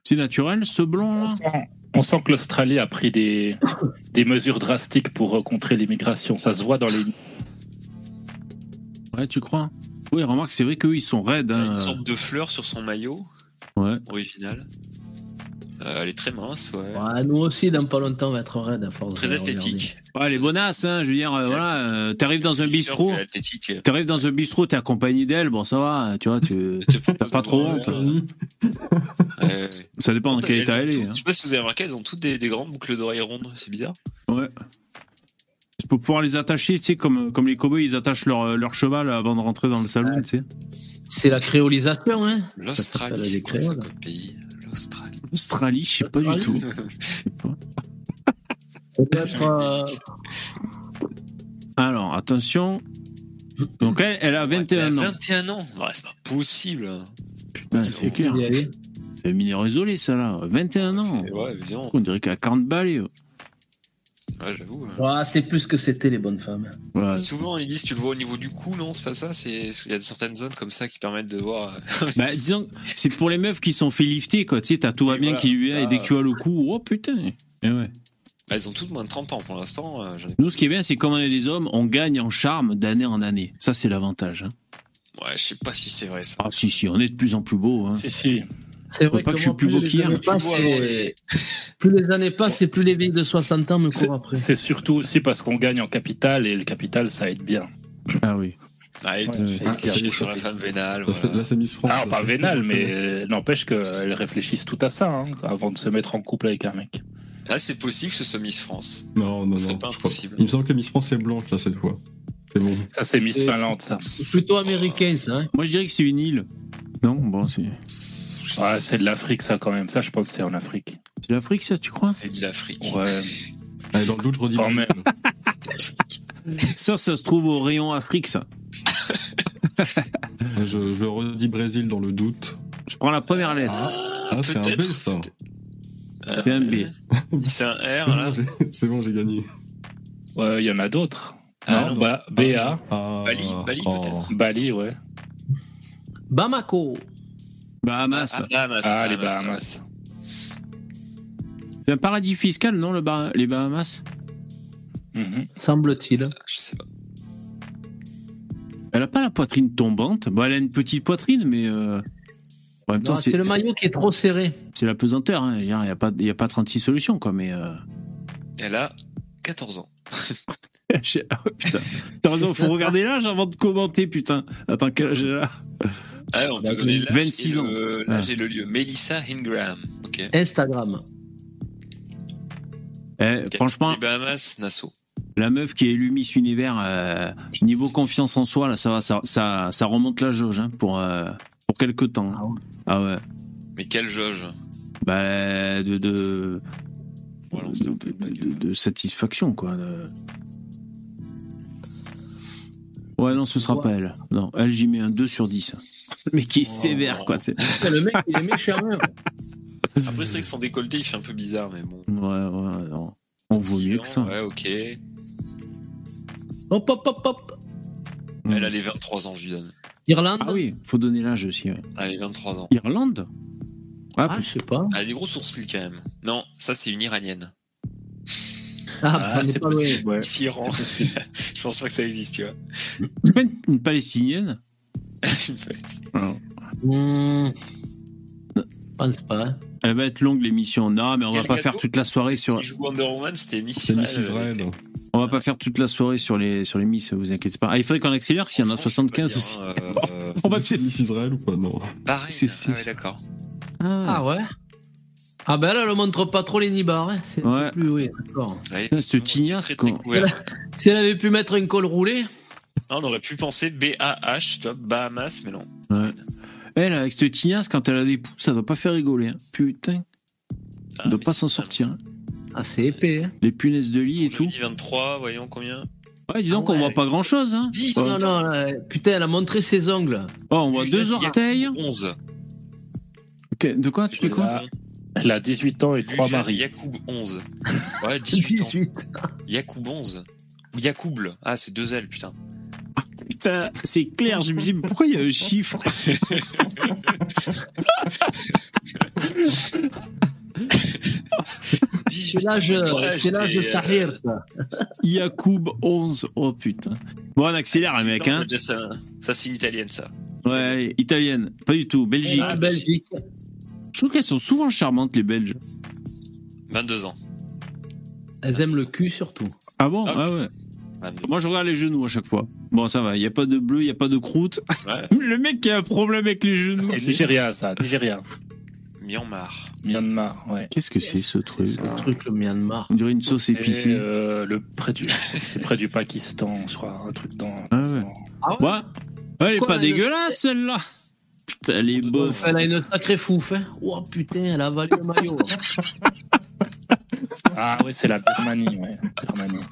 C'est naturel, ce blond On sent, que l'Australie a pris des, des mesures drastiques pour contrer l'immigration. Ça se voit dans les. Ouais, tu crois? Oui, remarque, c'est vrai qu'eux, ils sont raides. Il y a hein. une sorte de fleur sur son maillot Ouais. original. Euh, elle est très mince, ouais. Ouais, nous aussi, dans pas longtemps, on va être raide à force Très regarder. athlétique. Ouais, les bonasses, hein, je veux dire, euh, voilà, euh, t'arrives dans un bistrot, t'arrives dans un bistrot, t'es accompagné d'elle, bon, ça va, tu vois, tu... T'as pas trop honte. Ouais. Ça dépend dans quel état elle est. hein. Je sais pas si vous avez remarqué, elles ont toutes des, des grandes boucles d'oreilles rondes, c'est bizarre. Ouais. C'est pour pouvoir les attacher, tu sais, comme, comme les cowboys, ils attachent leur, leur cheval avant de rentrer dans le salon, tu sais. C'est la créolisation, hein L'Australie, c'est des quoi ça créoles. comme pays? L'Australie. Australie, je sais pas du tout. Australie. Je sais pas. Peut-être. euh, Alors, attention. Donc, elle, elle a 21 Elle a ans. 21 ans Ouais, c'est pas possible. Putain, c'est clair. C'est un mineur isolé, ça, là. 21 ans. Ouais. On dirait qu'elle a 40 balais. Ouais. J'avoue. Ouais, c'est plus ce que c'était, les bonnes femmes. Ouais. Souvent, ils disent tu le vois au niveau du cou, non C'est pas ça C'est Il y a certaines zones comme ça qui permettent de voir. euh, Bah, disons, c'est pour les meufs qui sont fait lifter, quoi. Tu sais, t'as tout va bien voilà. qui lui vient, et Ah. dès que tu as le coup, oh putain. Et ouais. Elles ont toutes moins de 30 ans pour l'instant. euh, j'en ai- Nous, ce qui est bien, c'est comme on est des hommes, on gagne en charme d'année en année. Ça, c'est l'avantage. hein. Ouais, je sais pas si c'est vrai ça. Ah, si, si, on est de plus en plus beau. Hein. Si, si. C'est vrai pas que, que je suis plus beau les qu'hier. années passent, Plus les années passent, et plus les vieilles de 60 ans me courent après. c'est surtout aussi parce qu'on gagne en capital et le capital, ça aide bien. Ah oui. Ah, et Ouais, tu ouais. sur la femme vénale. Là, c'est- voilà. là, c'est Miss France. Ah, pas c'est- vénal, mais euh, n'empêche qu'elles réfléchissent tout à ça hein, avant de se mettre en couple avec un mec. Ah, c'est possible que ce soit Miss France. Non, non, Ce serait non. pas impossible. Il me semble que Miss France est blanche, là, cette fois. C'est bon. Ça, c'est Miss Finlande, ça. C'est plutôt américain, ça. Hein Moi, je dirais que c'est une île. Non, bon, c'est C'est de l'Afrique, ça, quand même. Ça, je pense que c'est en Afrique. c'est l'Afrique, ça, tu crois? C'est de l'Afrique. Ouais. Allez, dans le doute, je redis. Quand même. Ça, ça se trouve au rayon Afrique, ça. Je, je le redis Brésil dans le doute. Je prends la première lettre. Ah, c'est un B, ça. C'est un B. C'est un R, C'est là. bon, j'ai- C'est bon, j'ai gagné. Ouais, il y en a d'autres. Ah, non, non. bah, BA, Ah, Bali, Bali, oh. peut-être. Bali, ouais. Bamako. Bahamas. Ah, Bahamas. Ah, les Bahamas. C'est un paradis fiscal, non, le Bah- les Bahamas Mhm. Semble-t-il. Je sais pas. Elle a pas la poitrine tombante. Bon, elle a une petite poitrine, mais euh, en même temps, Non, c'est C'est le maillot qui est trop serré. c'est la pesanteur. hein. Il n'y a, pas- il y a pas 36 solutions, quoi. Mais euh, Elle a 14 ans. ah ouais, putain. T'as raison, faut regarder l'âge avant de commenter, putain. Attends, quel âge elle a? Ah, on peut donner l'âge 26 et ans. L'âge et le lieu. Melissa Ingram. Instagram. Eh. Franchement, Les Bahamas, Nassau. la meuf qui est élue Miss Univers, euh, niveau confiance en soi, là, ça va, ça, ça, ça remonte la jauge hein, pour, euh, pour quelques temps. Ah ouais. Ah ouais. Mais quelle jauge Bah, de, de, Voilà, c'était un peu de, une blague. de- de satisfaction, quoi. de- Ouais, non, ce sera Ouais. pas elle. Non, elle, j'y mets un 2 sur 10. Mais qui est Oh. sévère, quoi. Putain, Le mec, il est méchant. hein. Après, c'est vrai que son décolleté, il fait un peu bizarre, mais bon. Ouais, ouais, non. On vaut mieux que ça. Ouais, ok. Hop, hop, hop, hop. Elle a les 23 ans, je lui donne. Irlande. Ah oui, faut donner l'âge aussi. ouais. Elle a les 23 ans. Irlande? Ah, Ah, je sais pas. Elle a des gros sourcils quand même. Non, ça, c'est une iranienne. Ah, Ah, on est c'est pas possible, ouais. Ici, Iran. Je pense pas que ça existe, tu vois. c'est pas une palestinienne? Hmm. Je pense pas. Elle va être longue l'émission. Non, mais on va pas faire toute la soirée sur. Qui joue Wonder Woman, c'était Miss C'est Miss Israël. Israël. On va pas faire toute la soirée sur les sur les miss. Vous inquiétez pas. Ah, il faudrait qu'on accélère s'il y en a Franchement, je peux 75 pas aussi. euh, On va C'est Miss Israël ou pas Non. Pareil. Ah ouais, d'accord. Ah, Ah ouais Ah ben là, elle montre pas trop les nibards. Hein. C'est Ouais. plus, oui, d'accord. Ouais, c'est tignasse, quoi. Si elle avait pu mettre un col roulé, On aurait pu penser B-A-H, tu vois, Bahamas, mais non. Ouais. Elle, avec cette tignasse, quand elle a des pouces, ça doit pas faire rigoler. hein. Putain, Ah, elle doit pas c'est s'en sortir. hein. ah, c'est épais. Hein. Les punaises de lit et tout. j'avais dit 23, voyons combien Ouais, dis donc, Ah ouais. on voit pas grand chose. Hein. 10 Non, non, euh, putain, elle a montré ses ongles. Oh, on voit deux orteils. 11. Ok, De quoi Tu dis quoi Elle a 18 ans et 3 Lujan maris. Yacoub 11. Ouais, 18 ans. 18. Yacoub 11. Ou Yacouble. Ah, c'est deux L, putain. Putain, c'est clair. Je me dis, mais pourquoi il y a un chiffre? C'est l'âge c'est l'âge de Sahir, ça. Yacoub 11. Oh putain. Bon, on accélère, les mecs, hein. Ça, ça c'est une italienne, ça. Ouais, italienne. Pas du tout. Belgique. Ah, Belgique. Je trouve qu'elles sont souvent charmantes, les Belges. 22 ans. Elles aiment le cul surtout. Ah bon? Ah, Ah putain. ouais. 22. Moi, je regarde les genoux à chaque fois. Bon, ça va. Il n'y a pas de bleu, il n'y a pas de croûte. Ouais. Le mec qui a un problème avec les genoux. C'est Nigeria, ça, Nigeria. Myanmar. Myanmar, ouais. Qu'est-ce que c'est ce truc Le truc, le Myanmar. On dirait une sauce épicée. euh, le près du, c'est près du Pakistan, je crois, un truc dans. Ah ouais. Ah Ouais. Elle est pas dégueulasse, celle-là. Putain, elle est bof. Elle a une sacrée fouffe. Hein. Oh putain, elle a avalé le maillot. Ah ouais, c'est la Birmanie, ouais. Birmanie.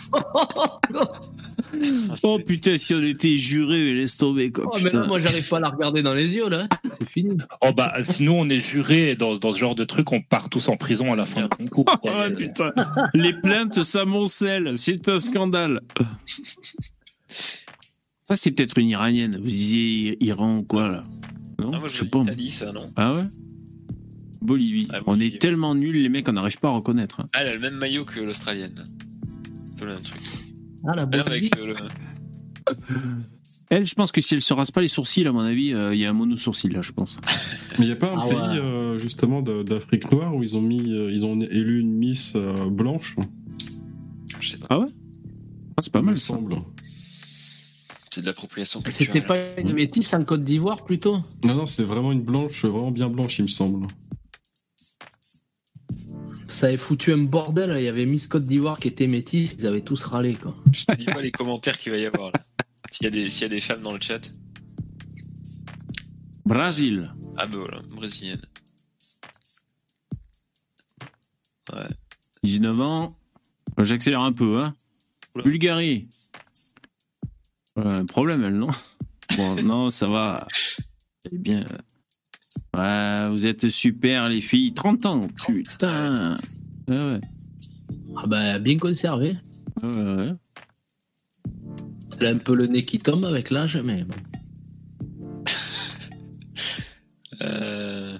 Oh putain, si on était juré, laisse tomber quoi. Oh, mais putain. là, moi, j'arrive pas à la regarder dans les yeux, là. C'est fini. Oh bah, si nous on est jurés dans, dans ce genre de truc, on part tous en prison à la fin du concours. Oh quoi. putain. Les plaintes s'amoncellent. C'est un scandale. Ça, c'est peut-être une iranienne. Vous disiez Iran ou quoi, là Non, Ah, moi, je je sais pas. Italie, ça, non Ah ouais? Bolivie. Ah, On Bolivie. est tellement nuls, les mecs, on n'arrive pas à reconnaître. Ah, elle a le même maillot que l'Australienne. Un peu le même truc. Ah, la non, Bolivie. avec le, le- Elle, je pense que si elle se rase pas les sourcils, à mon avis, euh, il y a un mono-sourcil, là, je pense. Mais il n'y a pas un Ah pays ouais. euh, justement d'Afrique noire où ils ont mis, euh, ils ont élu une Miss euh, blanche, Je sais pas. Ah ouais? Ah, C'est pas il mal, me ça. semble. C'est de l'appropriation culturelle. C'était pas une métisse en Côte d'Ivoire, plutôt? Non, non, c'est vraiment une blanche, vraiment bien blanche, il me semble. Ça avait foutu un bordel. Il y avait Miss Côte d'Ivoire qui était métisse. Ils avaient tous râlé, quoi. Je te dis pas les commentaires qu'il va y avoir là. S'il y, a des- s'il y a des femmes dans le chat. Brésil. Ah bah voilà, brésilienne. Ouais. 19 ans. J'accélère un peu, hein. Oula. Bulgarie. Un problème, elle, non? Bon, non, ça va. Eh bien. Ouais, vous êtes super, les filles. 30 ans, putain. Ouais, ouais. Ah, bah, bien conservé. Ouais, ouais. Elle a un peu le nez qui tombe avec l'âge, mais bon. Euh,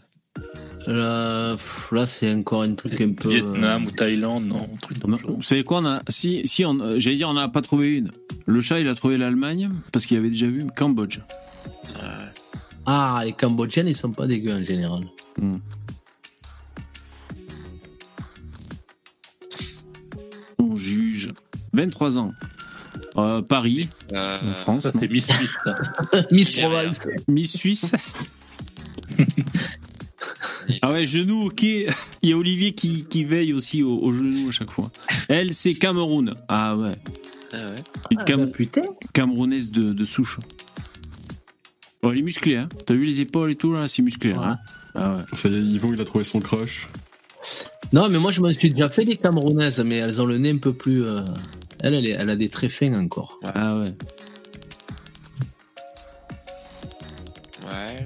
Là, là, c'est encore un truc un peu. euh, Vietnam ou Thaïlande, non, un truc. Vous savez quoi on a, Si, si on, euh, j'allais dire, on n'a pas trouvé une. Le chat, il a trouvé l'Allemagne parce qu'il avait déjà vu Cambodge. Ah, les Cambodgiennes, ils sont pas dégueux en général. Hmm. On juge. 23 ans. Euh, Paris, euh, en France. C'est Miss Suisse, ça. Miss. Provence. Miss Suisse. ah ouais, genou, ok. Il y a Olivier qui, qui veille aussi au, au genou à chaque fois. Elle, c'est Cameroun. Ah ouais. ah ouais. Une Ah, bah, putain. Camerounaise de, de souche. Oh, elle est musclée, hein. T'as vu les épaules et tout, là C'est musclé. Ouais. hein. ah ouais. Ça y est, Yvon, il a trouvé son crush. Non, mais moi, je me suis déjà fait des Camerounaises, mais elles ont le nez un peu plus. euh, Elle, elle, est- elle a des traits fins encore. Ah ouais. Ouais.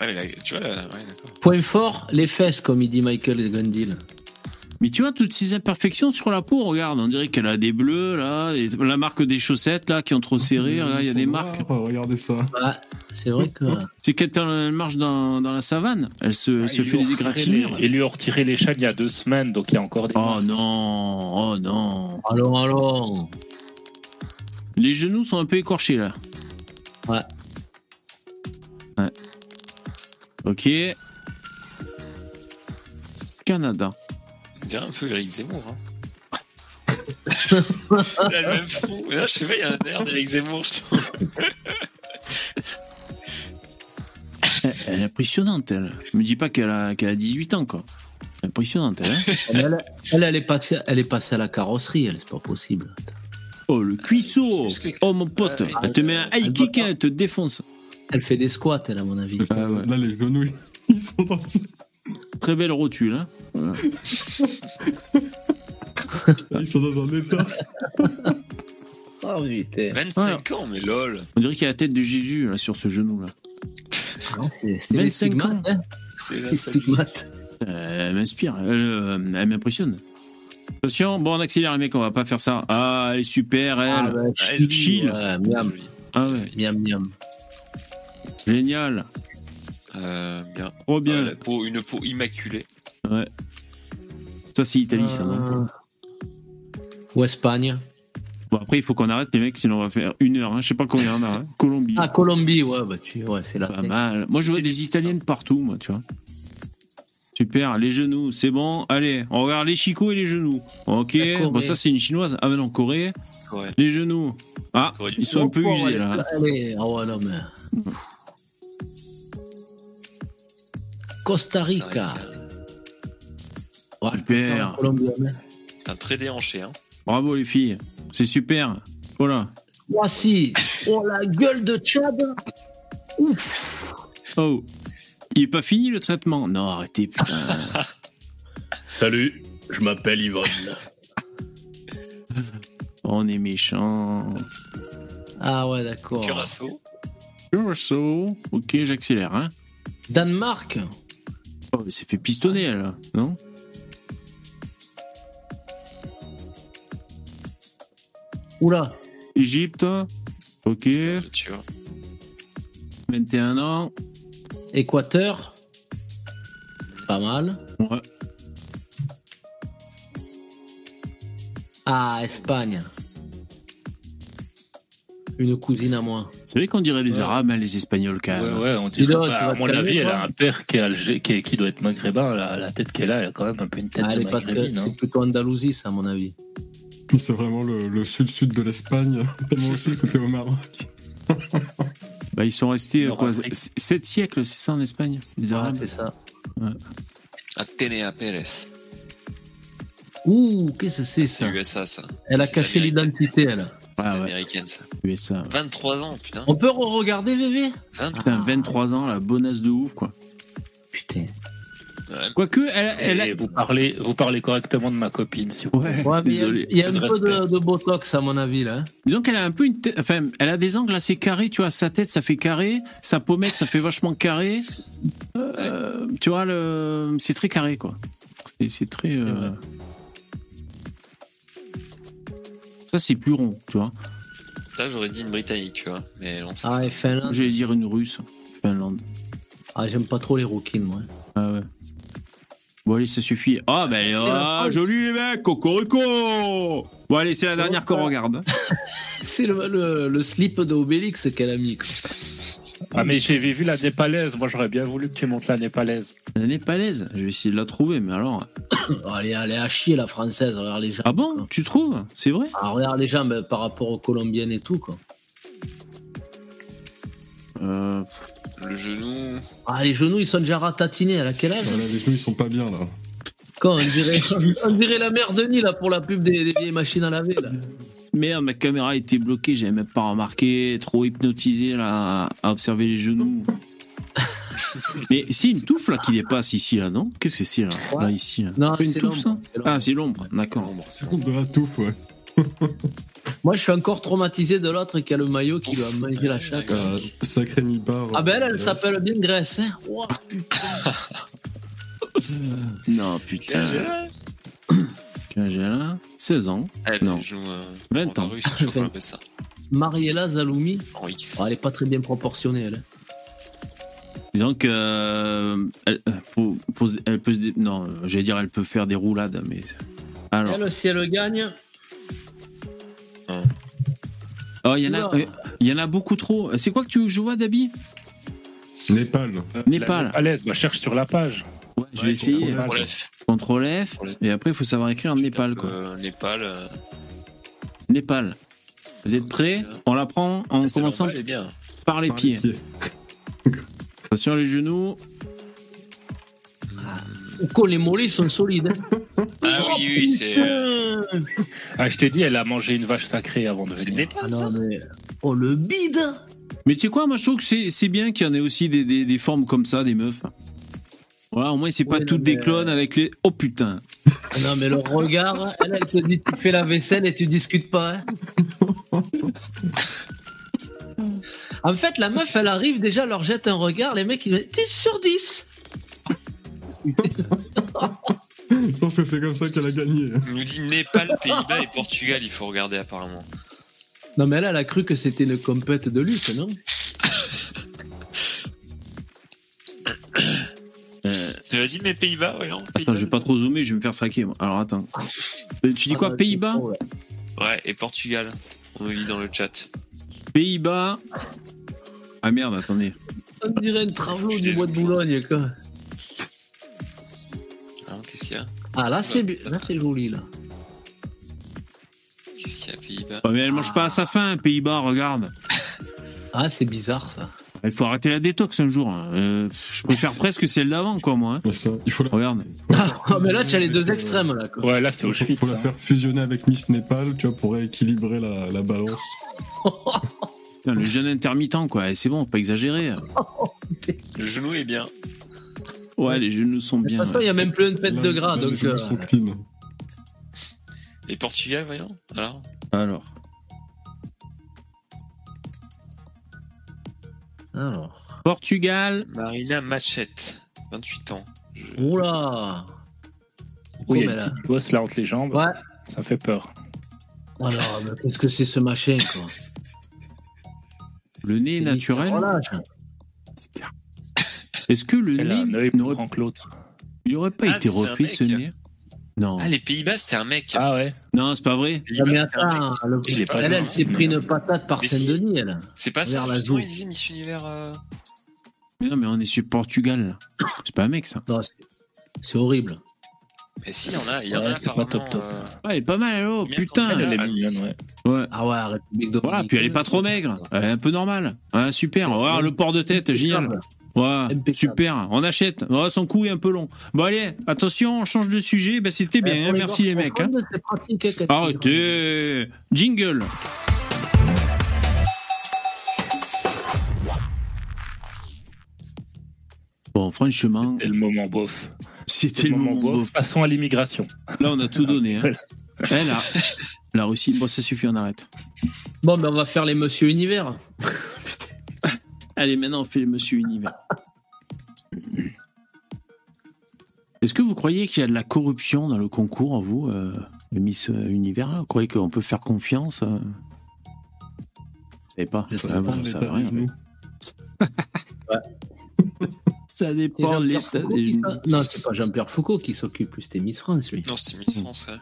Ouais, mais là, tu vois là, ouais, d'accord. Point fort, les fesses, comme il dit Michael Gandil. Mais tu vois, toutes ces imperfections sur la peau, regarde, on dirait qu'elle a des bleus, là, et la marque des chaussettes, là, qui ont trop serré, là, il y a des marques. Regardez ça. Ah, c'est vrai que. C'est quand elle marche dans, dans la savane, elle se, elle se fait des égratignures. Ils lui ont retiré les chaînes il y a deux semaines, donc il y a encore des. Oh non, oh non. Allons, allons. Les genoux sont un peu écorchés, là. Ouais. Ouais. Ok. Canada. On dirait un peu Eric Zemmour. Hein. il a le même. Mais là, je sais pas, il y a un air d'Eric Zemmour, je trouve. Elle, est impressionnante, elle. Me dis pas qu'elle a, qu'elle a 18 ans, quoi. Impressionnante, elle. hein. Elle, elle, elle est passée, elle est passée à la carrosserie, elle, c'est pas possible. oh, le cuisseau. Oh, mon pote Elle te met un high elle kick, pas. elle te défonce. Elle fait des squats, elle, à mon avis. Ah ouais. Là, les genoux, ils sont dans Très belle rotule, hein. Voilà. Ils sont dans un état. Oh, putain. 25 ans, mais lol. On dirait qu'il y a la tête de Jésus, là, sur ce genou-là. Non, c'est c'est les 25 stigmates, ans. hein. C'est la. Euh, Elle m'inspire, elle, euh, elle m'impressionne. Attention, bon, on accélère, les mecs, on va pas faire ça. Ah, elle est super, elle. Ah, bah, Ouais, chill, chill. ouais, miam, Ah ouais, miam, miam. génial. Euh, bien. Trop bien. La peau- une peau immaculée. Ça, c'est Italie, ça, non Euh, Ou Espagne. Bon, après, il faut qu'on arrête, les mecs, sinon on va faire une heure. hein. Je sais pas combien on a. hein. Colombie. Ah, Colombie, ouais, bah tu, ouais, c'est la Pas mal. Moi, je vois des italiennes partout, moi, tu vois. Super, les genoux, c'est bon. Allez, on regarde les chicots et les genoux. Ok, bon, ça, c'est une chinoise. Ah, mais non, Corée. Ouais. Les genoux. Ah, ils sont un peu Oh, usés, là. Allez, ah ouais, non, mais. Costa Rica. Ouais, Super. T'as très déhanché, hein. Bravo, les filles. C'est super. Voilà. Voici. Oh, la gueule de Tchad. Ouf. Oh. Il est pas fini, le traitement Non, arrêtez, putain. Salut, je m'appelle Yvonne. on est méchants. Ah ouais, d'accord. Curaçao. Curacao. Ok, j'accélère, hein. Danemark. Oh, il s'est fait pistonner, là, non? Oula. Égypte. Ok. Tu vois. 21 ans. Équateur. Pas mal. Ouais. Ah, Espagne. Une cousine à moi. C'est vrai qu'on dirait les Ouais. Arabes, hein, les Espagnols, quand Ouais, même. ouais, on Dis dirait. bah, à mon avis, elle a un père qui, est Algé- qui, est- qui doit être maghrébin. La, la tête qu'elle a, elle a quand même un peu une tête Ah, elle de est pas maghrébine. c'est hein. plutôt Andalousie, ça, à mon avis. C'est vraiment le, le sud-sud de l'Espagne, tellement aussi côté au Maroc. Bah, ils sont restés, quoi, Afrique. 7 siècles, c'est ça, en Espagne Les Ouais, Arabes? c'est ça. Atenea Pérez. Ouh, qu'est-ce que c'est, C'est ça USA, ça. Elle Ça, a c'est caché l'identité, elle. C'est Ah ouais. américaine, ça. USA. 23 ans, putain. On peut re-regarder, bébé 23 Putain, 23 ans, la bonasse de ouf, quoi. Putain. Quoique, elle, elle a... Vous, parlez, vous parlez correctement de ma copine, s'il vous plaît. Ouais, Ouais, mais il y a- désolé. il y a, un Peu de botox, à mon avis, là. Disons qu'elle a un peu une tête... Enfin, elle a des angles assez carrés, tu vois. Sa tête, ça fait carré. Sa pommette, ça fait vachement carré. Euh, tu vois, le... c'est très carré, quoi. C'est- C'est très... euh, Ça, c'est plus rond, tu vois. Ça, j'aurais dit une Britannique, tu vois. Mais on s'en Ah, et Finlande. J'allais dire une russe. Finlande. Ah, j'aime pas trop les rouquines, moi. Ah ouais. Bon, allez, ça suffit. Ah, ben, ah, la faute. joli les mecs, cocorico Bon, allez, c'est la dernière qu'on regarde. C'est le, le, le slip de Obélix qu'elle a mis. quoi. Ah, mais j'ai vu la népalaise. Moi, j'aurais bien voulu que tu montes la népalaise. La népalaise, je vais essayer de la trouver, mais alors. Oh, elle, est, elle est à chier, la française. Regarde les jambes. Ah bon Tu trouves? C'est vrai? Ah, regarde les jambes par rapport aux colombiennes et tout, quoi. euh, Le genou. Ah, les genoux, ils sont déjà ratatinés. A quel âge? les genoux, ils sont pas bien, là. Quand on dirait, on dirait la mère Denis, là, pour la pub des, des vieilles machines à laver, là. Merde, ma caméra était bloquée, j'avais même pas remarqué, trop hypnotisé là, à observer les genoux. Mais c'est une touffe là qui dépasse ici là, non? Qu'est-ce que c'est là? Là ici là. Non, C'est une touffe ça l'ombre, c'est l'ombre. Ah, c'est l'ombre, d'accord. C'est De la touffe, ouais. Moi, je suis encore traumatisé de l'autre qui a le maillot qui lui a mangé la chatte. Euh, sacré nibar. Ah ben elle, elle s'appelle bien Grèce, hein. Putain. Non, putain. Quel âge elle a 16 ans. Elle Non. joue. Euh, 20 ans. russe, je ça. Mariella Zaloumi. En X. Oh, elle est pas très bien proportionnée, elle. hein. Disons que. euh, elle, euh, pour- pour- elle peut se Non, j'allais dire elle peut faire des roulades, mais. Alors. Elle, si elle gagne, Oh, il y en a, Oula. euh, il y en a beaucoup trop. C'est quoi que tu veux que je vois, Dabi? Népal. Népal. La népalaise, bah, cherche sur la page. Ouais, je Ouais, vais essayer. contrôle CTRL F. F. Contrôle F. Et après, il faut savoir écrire Népal, quoi. euh, Népal. euh, Népal. Vous êtes prêts? On la prend en c'est commençant par les Par pieds. Attention les genoux. Ouko, les mollets sont solides. hein. Ah oui, oui, c'est. euh. Ah, je t'ai dit, elle a mangé une vache sacrée avant de C'est venir. Népal, Ah ça non, mais... Oh, le bide Mais tu sais quoi, moi je trouve que c'est c'est bien qu'il y en ait aussi des, des, des formes comme ça, des meufs. Voilà, au moins c'est pas toutes des clones avec les. Oh putain Non, mais le regard, elle, elle te dit tu fais la vaisselle et tu discutes pas. hein. en fait, la meuf, elle arrive déjà, elle leur jette un regard, les mecs, ils disent 10 sur 10. Je pense que c'est comme ça qu'elle a gagné. Il nous dit Népal, Pays-Bas et Portugal, il faut regarder apparemment. Non, mais elle, elle a cru que c'était une compète de lutte, non? vas-y, mets Pays-Bas, voyons. Attends, Pays-Bas. je vais pas trop zoomer, je vais me faire saquer. moi. Alors attends. Euh, Tu dis quoi, Ah, Pays-Bas ouais. Ouais, et Portugal. On me lit dans le chat. Pays-Bas. Ah merde, attendez. On dirait une travelot du bois de. Boulogne, quoi. Hein, Qu'est-ce qu'il y a Ah, là, c'est c'est joli, là. Qu'est-ce qu'il y a, Pays-Bas Ouais, mais elle mange pas à sa faim, Pays-Bas, regarde. Ah, c'est bizarre, ça. Il faut arrêter la détox un jour. hein. Euh, je préfère presque celle d'avant, quoi, moi. hein. Ça, il faut la, Regarde. Ah, mais là, tu as les deux extrêmes, là, quoi. Ouais, là, c'est faut, Auschwitz. faut la faire fusionner avec Miss Népal, tu vois, pour équilibrer la, la balance. Putain, le jeûne intermittent, quoi. Et c'est bon, pas exagérer. Le genou est bien. Ouais, les genoux sont De bien. toute façon, il ouais. y a même plus une pète Là, de gras, là, les donc. genoux euh, sont clean. Et Portugal, voyons Alors? Alors. Alors. Portugal. Marina Machette, 28 ans. Je- Oula Oui, il y Oh, a mais une là- petite bosse là entre les jambes. Ouais. Ça fait peur. Alors, mais qu'est-ce que c'est ce machin, quoi? Le nez naturel. Est-ce que le Elle a un nez œil plus n'aurait grand que l'autre. il aurait pas Ah, été un refait, ce mec. nez? Non. Ah, les Pays-Bas, c'était un mec. Ah ouais Non, c'est pas vrai. Les Ah, mais un mec. le- pas elle, s'est pris une patate par. Saint-Denis, elle. C'est pas ça, la justement, il disait Miss Univers. euh, Mais non, mais on est sur Portugal. là. C'est pas un mec, ça. Non, c'est- horrible. Mais si, il y en a, il y en Ouais, a c'est pas apparemment. top, top. euh, Ah, elle est pas mal, oh, putain. Elle est Ah, mignonne, ouais. Ouais. Ah ouais, République. Voilà, puis elle est pas trop maigre. Elle est un peu normale. Ouais, super. Ouais, le port de tête, génial. Ouais, super. On achète. Ouais, son cou est un peu long. Bon, allez, attention, on change de sujet. Bah, c'était bien. Eh, hein, merci les mecs. hein. Arrêtez. Jingle. Bon, franchement, C'est le moment bof. c'était le moment beau. Passons à l'immigration. Là, on a tout donné. Hein. Eh, là, la Russie, bon, ça suffit, on arrête. Bon, ben on va faire les Monsieur Univers. Allez, maintenant, on fait le Monsieur Univers. Est-ce que vous croyez qu'il y a de la corruption dans le concours, vous, euh, le Miss euh, Univers là? Vous croyez qu'on peut faire confiance euh? Vous savez pas Je sais pas, bon, dépend de ça l'état des genoux. Ça dépend de l'état Foucault des genoux. Non, c'est pas Jean-Pierre Foucault qui s'occupe, plus c'était Miss France, lui. Non, c'était Miss France, ouais.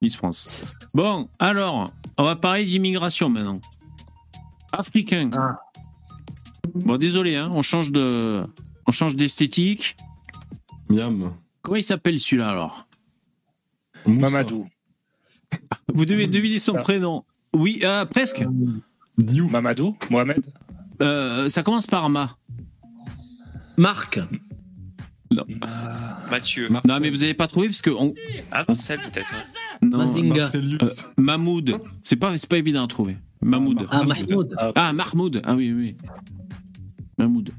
Miss France. Bon, alors, on va parler d'immigration maintenant. Africain. Ah. Bon, désolé, hein, on change de, on change d'esthétique. Miam. Comment il s'appelle celui-là alors? Moussa. Mamadou. Vous devez deviner son Ah. prénom. Oui, euh, presque. Diouf. Mamadou Mohamed Euh, ça commence par Ma. Marc. Mathieu. Marcel. Non, mais vous n'avez pas trouvé parce que on... Ah, Marcel, peut-être. non, euh, Mahmoud. C'est pas, c'est pas évident à trouver. Mahmoud. Ah, Mahmoud. Ah, Mahmoud. Ah oui, oui. Mahmoud.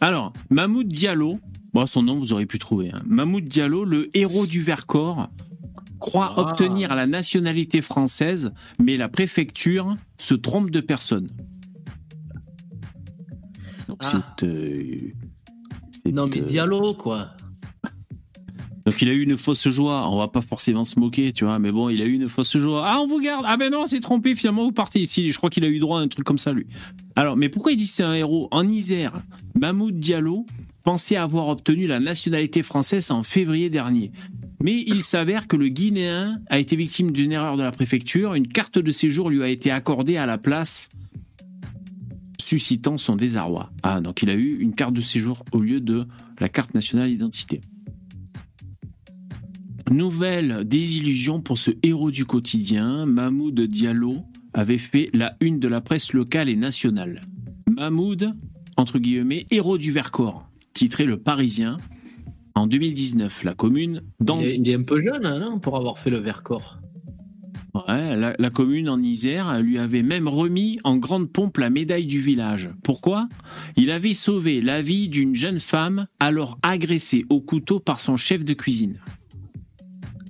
Alors, Mahmoud Diallo, bon, son nom vous aurez pu trouver. hein. Mahmoud Diallo, le héros du Vercors, croit Ah. obtenir la nationalité française, mais la préfecture se trompe de personne. Donc Ah. c'est, euh, c'est, Non, mais euh, Diallo, quoi. Donc il a eu une fausse joie. On va pas forcément se moquer, tu vois. Mais bon, il a eu une fausse joie. Ah, on vous garde. Ah ben non, c'est trompé. Finalement, vous partez ici. Je crois qu'il a eu droit à un truc comme ça, lui. Alors, mais pourquoi il dit c'est un héros En Isère, Mahmoud Diallo pensait avoir obtenu la nationalité française en février dernier. Mais il s'avère que le Guinéen a été victime d'une erreur de la préfecture. Une carte de séjour lui a été accordée à la place, suscitant son désarroi. Ah, donc il a eu une carte de séjour au lieu de la carte nationale d'identité. Nouvelle désillusion pour ce héros du quotidien, Mahmoud Diallo avait fait la une de la presse locale et nationale. Mahmoud, entre guillemets, héros du Vercors, titré Le Parisien. En 2019, la commune, dans, Il est, il est un peu jeune, hein, non, pour avoir fait le Vercors. Ouais, la, la commune en Isère lui avait même remis en grande pompe la médaille du village. Pourquoi? Il avait sauvé la vie d'une jeune femme alors agressée au couteau par son chef de cuisine.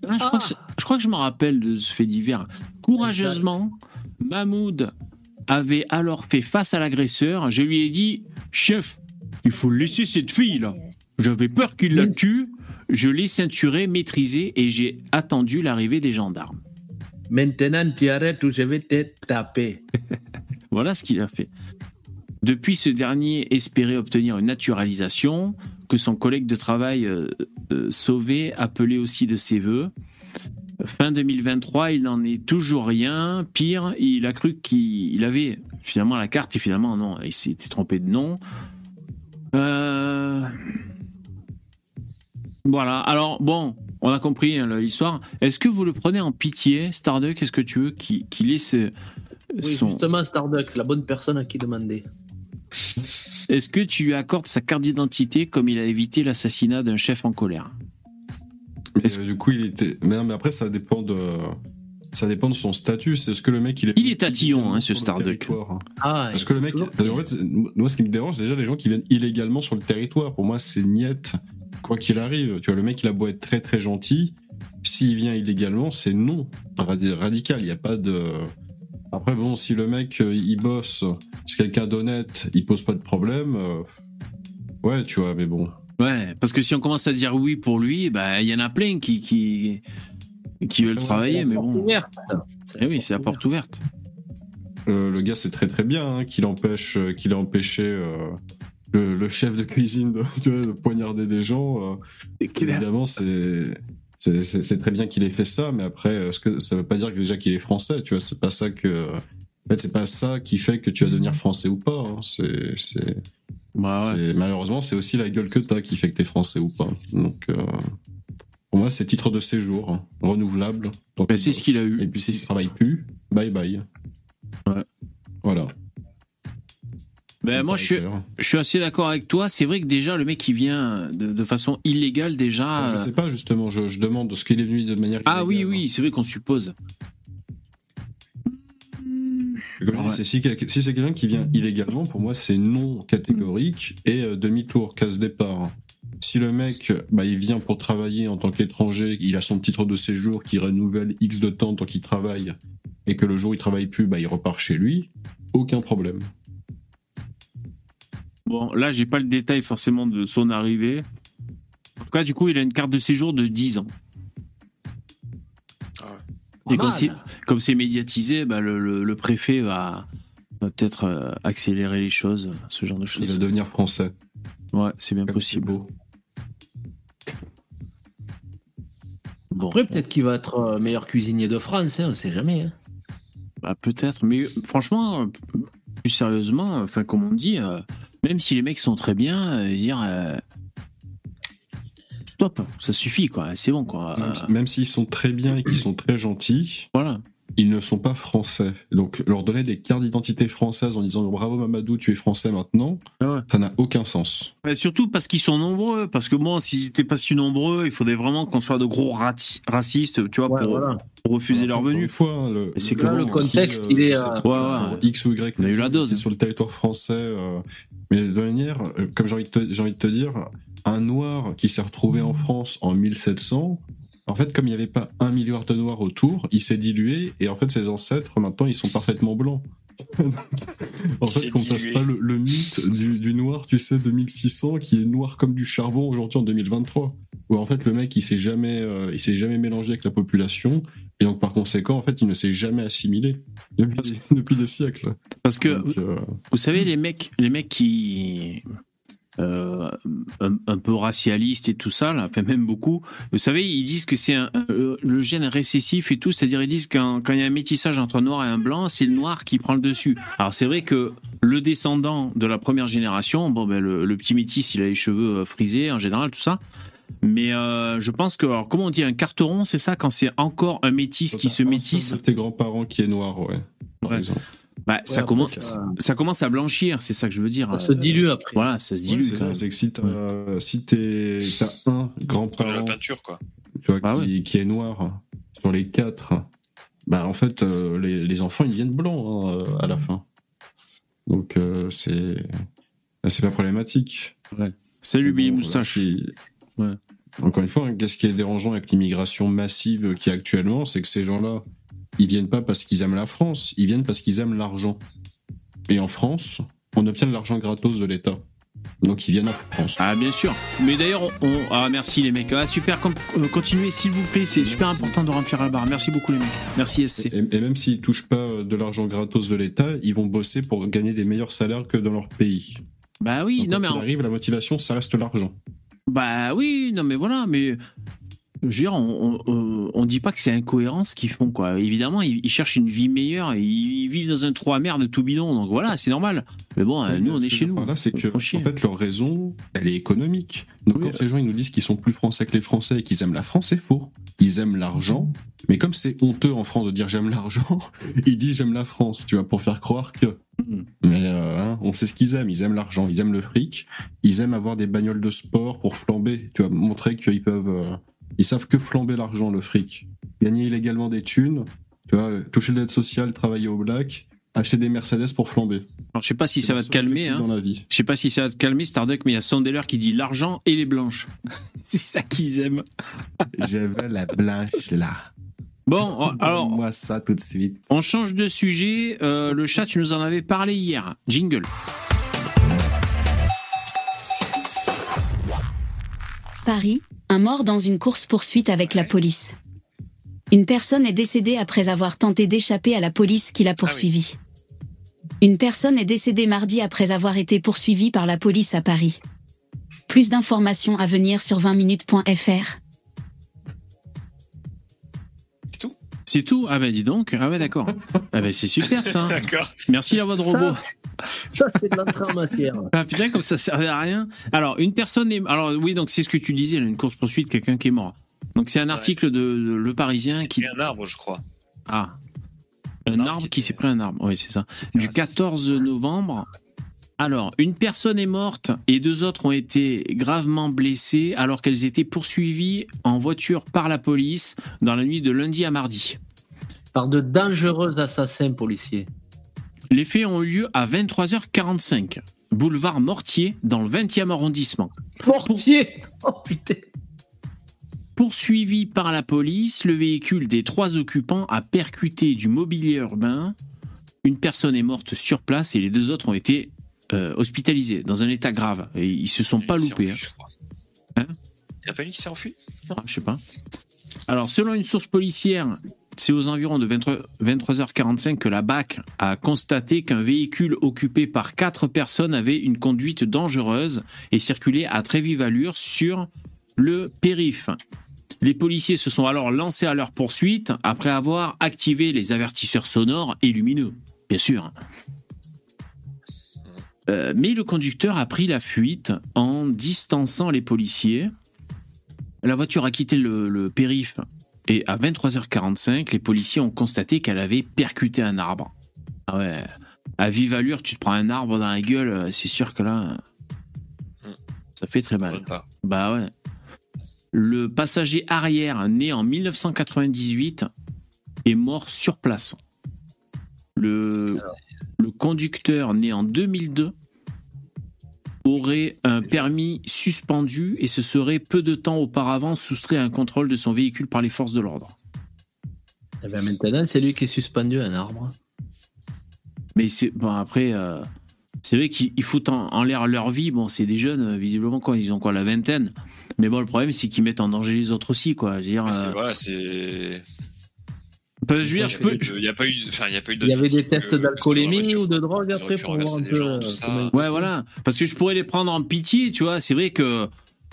Ah, je, crois que, c'est- je crois que je me rappelle de ce fait divers. Courageusement, Mahmoud avait alors fait face à l'agresseur. Je lui ai dit Chef, il faut laisser cette fille là. J'avais peur qu'il la tue. Je l'ai ceinturée, maîtrisée et j'ai attendu l'arrivée des gendarmes. Maintenant, tu arrêtes ou je vais te taper. Voilà ce qu'il a fait. Depuis, ce dernier espérait obtenir une naturalisation. Que son collègue de travail euh, euh, sauvé appelait aussi de ses voeux. Fin 2023, il n'en est toujours rien. Pire, il a cru qu'il il avait finalement la carte et finalement non, il s'était trompé de nom. Euh, Voilà. Alors bon, on a compris hein, l'histoire. Est-ce que vous le prenez en pitié, Starduck? Est-ce que tu veux qu'il qu'il ait ce- Oui, son... justement, Starduck, c'est la bonne personne à qui demander. Est-ce que tu lui accordes sa carte d'identité comme il a évité l'assassinat d'un chef en colère? Mais, euh, du coup, il était. Mais, non, mais après, ça dépend de. Ça dépend de son statut. C'est ce que le mec il est. Il est tatillon, hein, ce Starduck. territoire. Ah, Parce que le mec, qu'en fait, moi, ce qui me dérange, c'est déjà les gens qui viennent illégalement sur le territoire. Pour moi, c'est niette. Quoi qu'il arrive, tu vois, le mec, il a beau être très très gentil. S'il vient illégalement, c'est non. Radi- Radical. Il n'y a pas de. Après, bon, si le mec, euh, il bosse, c'est quelqu'un d'honnête, il pose pas de problème. euh, Ouais, tu vois, mais bon. Ouais, parce que si on commence à dire oui pour lui, bah, il y en a plein qui, qui, qui veulent travailler, mais bon. Ouverte. Eh oui, c'est la porte ouverte. Euh, le gars, c'est très très bien hein, qu'il empêche, euh, qu'il a empêché euh, le, le chef de cuisine de, de poignarder des gens. euh, évidemment, c'est c'est- très bien qu'il ait fait ça, mais après, euh, ce que ça veut pas dire que déjà qu'il est français, tu vois. C'est pas ça que. En fait, c'est pas ça qui fait que tu vas devenir français ou pas. hein, C'est Bah ouais. malheureusement, c'est aussi la gueule que t'as qui fait que t'es français ou pas. Donc, euh, pour moi, c'est titre de séjour hein, renouvelable. qu'il c'est ce qu'il a eu. Et puis, s'il travaille plus, bye bye. Ouais. Voilà. Ben, moi, je suis, je suis assez d'accord avec toi. C'est vrai que déjà, le mec qui vient de, de façon illégale, déjà. Ah, Je sais pas, justement, je, je demande ce qu'il est venu de manière Ah oui, illégale, oui, c'est vrai qu'on suppose. Ouais. si, c'est quelqu'un qui vient illégalement, pour moi, c'est non catégorique et euh, demi-tour, casse-départ. Si le mec, bah, il vient pour travailler en tant qu'étranger, il a son titre de séjour qui renouvelle X de temps tant qu'il travaille, et que le jour où il travaille plus, bah, il repart chez lui, aucun problème. Bon, là, j'ai pas le détail forcément de son arrivée. En tout cas, du coup, il a une carte de séjour de 10 ans. Et Pas comme c'est, comme c'est médiatisé, bah, le, le- le préfet va, va peut-être euh, accélérer les choses, ce genre de Il va choses. devenir français. Ouais, c'est bien Comme possible. c'est beau. Bon, Après, peut-être qu'il va être euh, meilleur cuisinier de France, hein, on sait jamais. hein. bah, peut-être. Mais franchement, euh, plus sérieusement, enfin, comme on dit, euh, même si les mecs sont très bien, euh, dire. euh, stop, ça suffit, quoi. C'est bon, quoi. Même, Euh, même s'ils sont très bien et qu'ils sont très gentils, voilà. ils ne sont pas français. Donc leur donner des cartes d'identité françaises en disant bravo Mamadou, tu es français maintenant, Ah ouais. ça n'a aucun sens. Surtout parce qu'ils sont nombreux. Parce que bon, s'ils n'étaient pas si nombreux, il faudrait vraiment qu'on soit de gros rati- racistes, tu vois, Ouais, pour, voilà. pour refuser leur venue. Une fois, le, c'est le- que là, le qui, contexte, il est, euh, pas, ouais, ouais. X ou Y. On a eu la dose. Sur le territoire français. euh, mais de manière, euh, comme j'ai envie, de te- j'ai envie de te dire, un noir qui s'est retrouvé en France en 1700. En fait, comme il n'y avait pas un milliard de noirs autour, il s'est dilué et en fait, ses ancêtres, maintenant, ils sont parfaitement blancs. en fait, qu'on dilué. pas le, le mythe du, du noir, tu sais, de 1600, qui est noir comme du charbon aujourd'hui en 2023. Où en fait, le mec, il s'est jamais, euh, il s'est jamais mélangé avec la population et donc par conséquent, en fait, il ne s'est jamais assimilé depuis, depuis des siècles. Parce que Donc, euh, Vous savez, les mecs, les mecs qui. euh, un, un peu racialistes et tout ça, là, enfin même beaucoup, vous savez, ils disent que c'est le gène récessif et tout, c'est-à-dire ils disent qu'un- quand il y a un métissage entre un noir et un blanc, c'est le noir qui prend le dessus. Alors c'est vrai que le descendant de la première génération, bon ben le, le petit métis, il a les cheveux euh, frisés en général, tout ça. Mais euh, je pense que, alors, comment on dit, un carteron, c'est ça, quand c'est encore un métis qui se métisse tes grands-parents qui est noir, ouais. par Ouais. exemple. bah, ça, après, commence, ça- ça commence à blanchir, c'est ça que je veux dire. Ça se dilue après. Voilà, ça se Ouais, dilue c'est que si t'as si t'as un Comme la grand-parent peinture, quoi. tu vois, Ah qui, qui est noir sur les quatre, bah en fait euh, les, les enfants ils viennent blancs hein, euh, à la fin. Donc euh, c'est bah, c'est pas problématique. Salut Billy Bon, Moustache. là, Ouais. Encore une fois, hein, qu'est-ce qui est dérangeant avec l'immigration massive qu'il y a actuellement, c'est que ces gens-là, ils viennent pas parce qu'ils aiment la France, ils viennent parce qu'ils aiment l'argent. Et en France, on obtient de l'argent gratos de l'État. Donc ils viennent en France. Ah bien sûr. Mais d'ailleurs, on, ah merci les mecs. Ah super. com- euh, continuez s'il vous plaît. C'est super important de remplir la barre. Merci beaucoup les mecs. Merci SC. Et, et même s'ils touchent pas euh, de l'argent gratos de l'État, ils vont bosser pour gagner des meilleurs salaires que dans leur pays. Bah oui. Donc, non quand mais il en- arrive, la motivation, ça reste l'argent. Bah oui, non mais voilà, mais je veux dire, on, on, on dit pas que c'est incohérent ce qu'ils font, quoi. Évidemment, ils, ils cherchent une vie meilleure, ils, ils vivent dans un trou à merde tout bidon, donc voilà, c'est normal. Mais bon, euh, nous, on est chez nous. Là, c'est que, en fait, leur raison, elle est économique. Donc, Oui. quand ces gens, ils nous disent qu'ils sont plus français que les Français et qu'ils aiment la France, c'est faux. Ils aiment l'argent. Mais comme c'est honteux en France de dire j'aime l'argent, ils disent j'aime la France, tu vois, pour faire croire que. Mm. Mais euh, hein, on sait ce qu'ils aiment. Ils aiment l'argent, ils aiment le fric, ils aiment avoir des bagnoles de sport pour flamber, tu vois, montrer qu'ils peuvent. Ils savent que flamber l'argent, le fric. Gagner illégalement des thunes, tu vois, toucher l'aide sociale, travailler au black, acheter des Mercedes pour flamber. Alors, je sais pas si ça va te calmer, hein. Dans la vie. Je sais pas si ça va te calmer, Starduck, mais il y a Sondeller qui dit l'argent et les blanches. c'est ça qu'ils aiment. Je veux la blanche là. Bon, euh, alors, Moi ça tout de suite. on change de sujet. Euh, le chat, tu nous en avais parlé hier. Jingle. Paris, un mort dans une course-poursuite avec la police. Une personne est décédée après avoir tenté d'échapper à la police qui l'a poursuivi. Une personne est décédée mardi après avoir été poursuivie par la police à Paris. Plus d'informations à venir sur 20minutes.fr. C'est tout Ah ben dis donc. Ah ouais, d'accord. Ah ben c'est super ça. D'accord. Merci la voix de robot. Ça, c'est de l'entrée en matière. Ah putain, comme ça servait à rien. Alors, une personne est. Alors, oui, donc c'est ce que tu disais, là, une course-poursuite, quelqu'un qui est mort. Donc, c'est un article de, de Le Parisien qui. Il y a un arbre, je crois. Ah. Un Un arbre arbre qui s'est pris un arbre. Oui, c'est ça. Du raciste. 14 novembre. Alors, une personne est morte et deux autres ont été gravement blessées alors qu'elles étaient poursuivies en voiture par la police dans la nuit de lundi à mardi. Par de dangereux assassins policiers. Les faits ont eu lieu à 23h45, boulevard Mortier, dans le 20e arrondissement. Portier Oh putain Poursuivi par la police, le véhicule des trois occupants a percuté du mobilier urbain. Une personne est morte sur place et les deux autres ont été euh, hospitalisés dans un état grave. Et ils se sont pas loupés. hein. Hein Il n'y a pas une qui s'est enfui Ah, je sais pas. Alors, selon une source policière, c'est aux environs de 23 23h45 que la BAC a constaté qu'un véhicule occupé par quatre personnes avait une conduite dangereuse et circulait à très vive allure sur le périph. Les policiers se sont alors lancés à leur poursuite après avoir activé les avertisseurs sonores et lumineux, bien sûr. Euh, mais le conducteur a pris la fuite en distançant les policiers. La voiture a quitté le, le périph et à 23h45, les policiers ont constaté qu'elle avait percuté un arbre. Ah ouais, à vive allure, tu te prends un arbre dans la gueule, euh, c'est sûr que là, euh, ça fait très mal. Bah ouais. Le passager arrière, né en 1998, est mort sur place. Le, le conducteur, né en 2002, aurait un permis suspendu et se serait peu de temps auparavant soustrait à un contrôle de son véhicule par les forces de l'ordre. Eh ben maintenant, c'est lui qui est suspendu à un arbre. Mais c'est bon après, euh, c'est vrai qu'ils ils foutent en, en l'air leur vie. Bon, c'est des jeunes, euh, visiblement quoi, ils ont quoi la vingtaine. Mais bon, le problème c'est qu'ils mettent en danger les autres aussi, quoi. Je veux dire, Mais c'est- euh, Voilà, c'est. Parce je veux dire, je peux, Il n'y a pas eu. Enfin, il y a pas eu Il y avait des tests d'alcoolémie ou de drogue après pour voir un peu euh, ouais, voilà, parce que je pourrais les prendre en pitié, tu vois. C'est vrai que,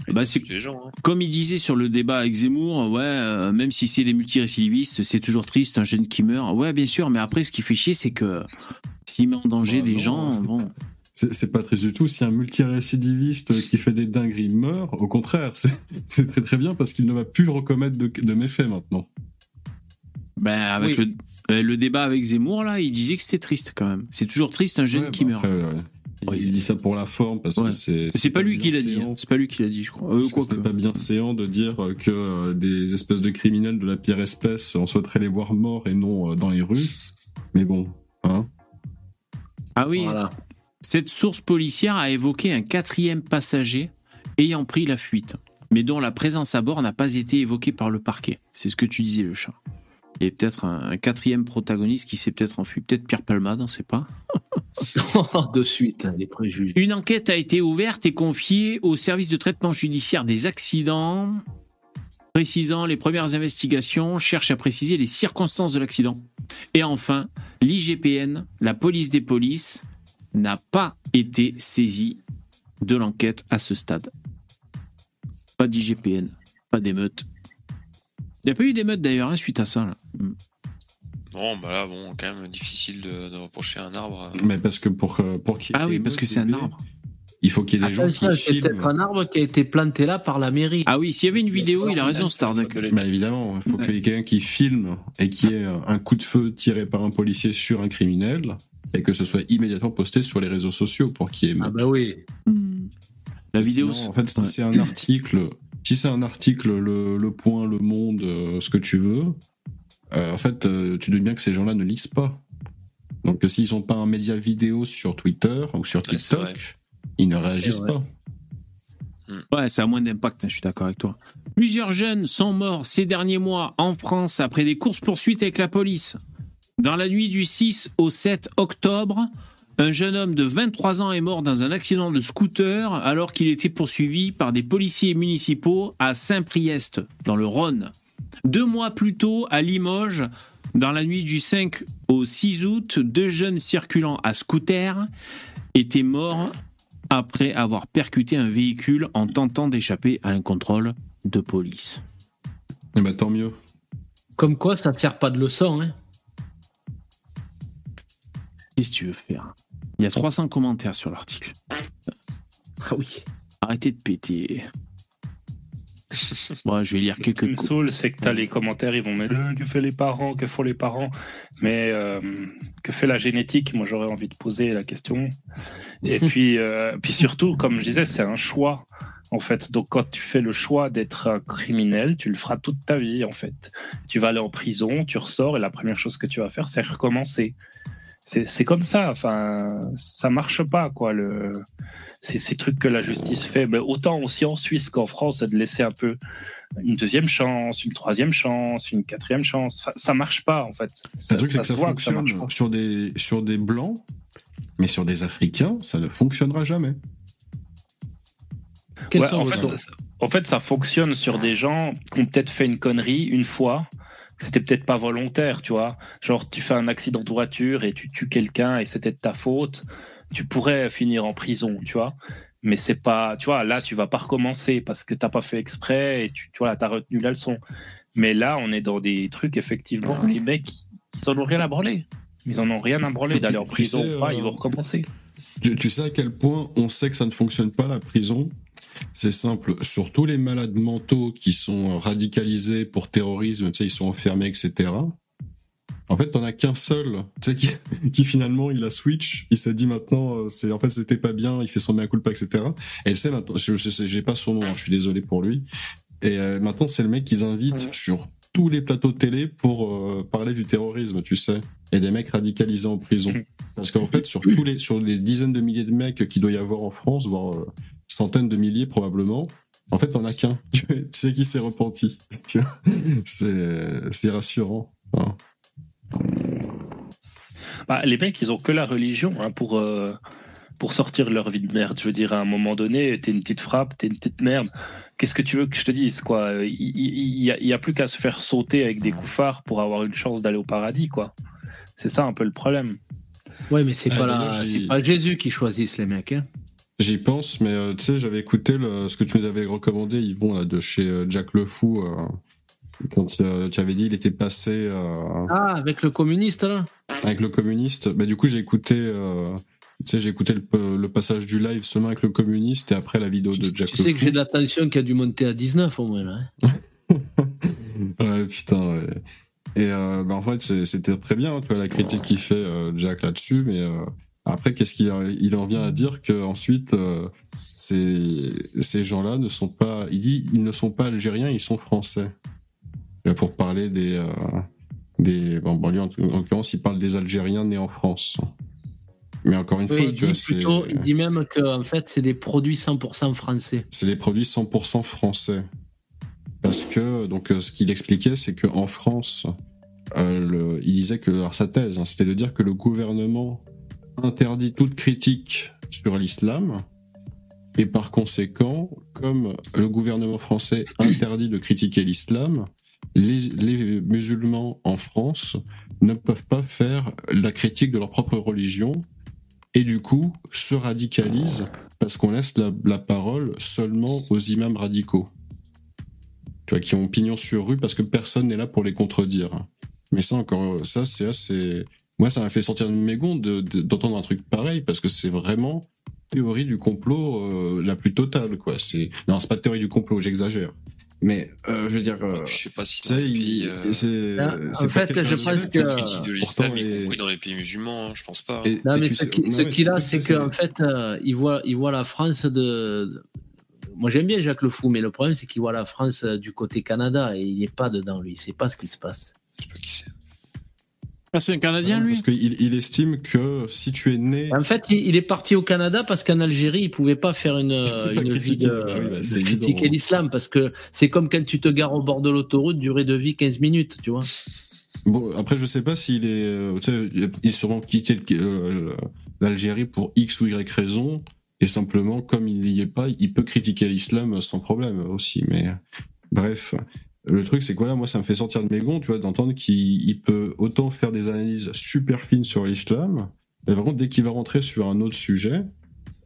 bah, les gens. hein. comme il disait sur le débat avec Zemmour, ouais, euh, même si c'est des multirécidivistes, c'est toujours triste un jeune qui meurt. Ouais, bien sûr, mais après, ce qui fait chier, c'est que s'il met en danger Bah, des non. gens, bon. C'est c'est pas triste du tout. Si un multirécidiviste qui fait des dingueries meurt, au contraire, c'est c'est très très bien parce qu'il ne va plus recommettre de, de méfaits maintenant. Ben, avec le, euh, le débat avec Zemmour, là, il disait que c'était triste quand même. C'est toujours triste un jeune Ouais, qui bah, meurt. après, ouais. Il, Ouais, il dit ça pour la forme parce Ouais. que c'est. C'est pas lui qui l'a dit. hein. C'est pas lui qui l'a dit, je crois. Euh, que quoi que. pas bien séant de dire que euh, des espèces de criminels de la pire espèce, on souhaiterait les voir morts et non euh, dans les rues. Mais bon, hein. Ah oui, Voilà. cette source policière a évoqué un quatrième passager ayant pris la fuite, mais dont la présence à bord n'a pas été évoquée par le parquet. C'est ce que tu disais, le chat. Il y a peut-être un, un quatrième protagoniste qui s'est peut-être enfui. Peut-être Pierre Palmade, on ne sait pas. de suite, les préjugés. Une enquête a été ouverte et confiée au service de traitement judiciaire des accidents. Précisant les premières investigations, cherche à préciser les circonstances de l'accident. Et enfin, l'IGPN, la police des polices, n'a pas été saisie de l'enquête à ce stade. Pas d'IGPN, pas d'émeute. Il n'y a pas eu d'émeute d'ailleurs hein, suite à ça. Là. Mm. Bon, bah là, bon, quand même difficile de, de reprocher un arbre. euh. Mais parce que pour, que- pour qu'il y ait Ah oui, parce que c'est un arbre. Il faut qu'il y ait des gens qui c'est filment. peut-être un arbre qui a été planté là par la mairie. Ah oui, s'il y avait une vidéo, il a raison, Starduck. Bah évidemment, il faut Ouais. qu'il y ait quelqu'un qui filme et qui ait un coup de feu tiré par un policier sur un criminel et que ce soit immédiatement posté sur les réseaux sociaux pour qu'il y ait Ah bah oui. La vidéo, Sinon, en fait, c'est un article, si c'est un article, le, le Point, le Monde, euh, ce que tu veux, euh, en fait, euh, tu doutes bien que ces gens-là ne lisent pas. Donc, s'ils n'ont pas un média vidéo sur Twitter ou sur Ouais. TikTok, ils ne réagissent pas. Ouais, ça a moins d'impact, hein, je suis d'accord avec toi. Plusieurs jeunes sont morts ces derniers mois en France après des courses-poursuites avec la police. Dans la nuit du 6 au 7 octobre, un jeune homme de 23 ans est mort dans un accident de scooter alors qu'il était poursuivi par des policiers municipaux à Saint-Priest, dans le Rhône. Deux mois plus tôt, à Limoges, dans la nuit du 5 au 6 août, deux jeunes circulant à scooter étaient morts après avoir percuté un véhicule en tentant d'échapper à un contrôle de police. Et bah, tant mieux. Comme quoi, ça ne sert pas de leçon. Hein. Qu'est-ce que tu veux faire? Il y a 300 commentaires sur l'article. Ah oui. Arrêtez de péter. Bon, je vais lire Ce qui quelques me saoule, c'est que t'as les commentaires, ils vont mettre Euh, que fait les parents, que font les parents, mais euh, que fait la génétique? Moi, j'aurais envie de poser la question. Et puis, euh, puis surtout, comme je disais, c'est un choix. En fait, donc quand tu fais le choix d'être un criminel, tu le feras toute ta vie. En fait, tu vas aller en prison, tu ressors et la première chose que tu vas faire, c'est recommencer. C'est comme ça. Enfin, ça marche pas quoi. Le c'est ces trucs que la justice fait. Mais autant aussi en Suisse qu'en France, c'est de laisser un peu une deuxième chance, une troisième chance, une quatrième chance. Enfin, ça marche pas en fait. Le truc, c'est que ça fonctionne sur des, sur des blancs, mais sur des Africains, ça ne fonctionnera jamais. Ouais, fait, ça, en fait, ça fonctionne sur des gens qui ont peut-être fait une connerie une fois. C'était peut-être pas volontaire, tu vois. Genre, tu fais un accident de voiture et tu tues quelqu'un et c'était de ta faute. Tu pourrais finir en prison, tu vois. Mais c'est pas, tu vois, là, tu vas pas recommencer parce que t'as pas fait exprès et tu, tu vois, t'as retenu la leçon. Mais là, on est dans des trucs, effectivement, les mecs, ils en ont rien à branler. Ils en ont rien à branler d'aller en tu prison sais, ou pas, euh, ils vont recommencer. Tu, tu sais à quel point on sait que ça ne fonctionne pas la prison? C'est simple. Sur tous les malades mentaux qui sont radicalisés pour terrorisme, tu sais, ils sont enfermés, etc. En fait, t'en as qu'un seul, tu sais, qui, qui finalement il a switch, il s'est dit maintenant, euh, c'est en fait c'était pas bien, il fait son mea culpa, etc. Et c'est maintenant, je, je j'ai pas son nom, hein, je suis désolé pour lui. Et euh, maintenant c'est le mec qu'ils invitent sur tous les plateaux de télé pour euh, parler du terrorisme, tu sais. Et des mecs radicalisés en prison. Parce qu'en fait, sur tous les, sur les dizaines de milliers de mecs qu'il doit y avoir en France, voire euh, centaines de milliers probablement, en fait, on a qu'un. Tu sais qui s'est repenti. C'est, rassurant. hein. Bah, les mecs, ils ont que la religion hein, pour, euh, pour sortir de leur vie de merde. Je veux dire, à un moment donné, t'es une petite frappe, t'es une petite merde. Qu'est-ce que tu veux que je te dise quoi? Il il- il y a, y a plus qu'à se faire sauter avec des coups phares pour avoir une chance d'aller au paradis, quoi. C'est ça un peu le problème. Ouais, mais c'est Ah, pas, la... pas Jésus qui choisissent les mecs. Hein. J'y pense, mais euh, tu sais, j'avais écouté le- ce que tu nous avais recommandé, Yvon, là, de chez euh, Jack Le Fou, euh, quand tu avais dit il était passé Ah, avec le communiste là avec le communiste. Bah, du coup, j'ai écouté, tu sais, j'ai écouté le, le passage du live seulement avec le communiste et après la vidéo de Jack Tu Le sais que Fou. j'ai de la tension qui a dû monter à 19 au moins. Là, hein. Ouais, putain. ouais. Et bah, en fait, c'était très bien, hein, tu vois, la critique qu'il fait Jack là-dessus, mais après, qu'est-ce qu'il il en vient à dire que ensuite, euh, ces, ces gens-là ne sont pas, il dit, ils ne sont pas algériens, ils sont français. Pour parler des, euh, des, bon, bon, lui, en, en l'occurrence, il parle des Algériens nés en France. Mais encore une Oui, fois, il, dit plutôt, il dit même que en fait, c'est des produits 100% français. c'est des produits 100% français. Parce que, donc, ce qu'il expliquait, c'est qu'en France, euh, le- il disait que, alors sa thèse, hein, c'était de dire que le gouvernement interdit toute critique sur l'islam, et par conséquent, comme le gouvernement français interdit de critiquer l'islam, les, musulmans en France ne peuvent pas faire la critique de leur propre religion, et du coup se radicalisent parce qu'on laisse la, la parole seulement aux imams radicaux. tu vois, qui ont pignon sur rue parce que personne n'est là pour les contredire. Mais ça encore, ça c'est assez. Moi, ça m'a fait sortir de mes gonds de- de- d'entendre un truc pareil parce que c'est vraiment théorie du complot euh, la plus totale, quoi. C'est non, c'est pas théorie du complot, j'exagère. Mais euh, je veux dire, euh, Je sais pas si euh, c'est. Ah, c'est en fait, je pense que- critique de l'islam, y compris dans les pays musulmans, hein, je pense pas. et- Non, mais ce qu'il a, c'est qu'en fait, euh, il, voit, il voit la France de. Moi, j'aime bien Jacques Le Fou, mais le problème, c'est qu'il voit la France euh, du côté Canada et il n'est pas dedans, lui. Il sait pas ce qui se passe. Je sais pas qui c'est. Ah, c'est un Canadien, lui Parce qu'il il estime que si tu es né. En fait, il, il est parti au Canada parce qu'en Algérie, il pouvait pas faire une, euh, une vie critiquer, de, oui, bah, de critiquer l'islam parce que c'est comme quand tu te gares au bord de l'autoroute, durée de vie 15 minutes, tu vois. Bon, après, je sais pas s'il est. euh, tu sais, il a- il a sûrement quitté le- euh, l'Algérie pour X ou Y raison. Et simplement, comme il n'y est pas, il peut critiquer l'islam sans problème aussi. Mais bref. Le truc, c'est que voilà, moi, ça me fait sortir de mes gonds, tu vois, d'entendre qu'il il peut autant faire des analyses super fines sur l'islam. Mais par contre, dès qu'il va rentrer sur un autre sujet,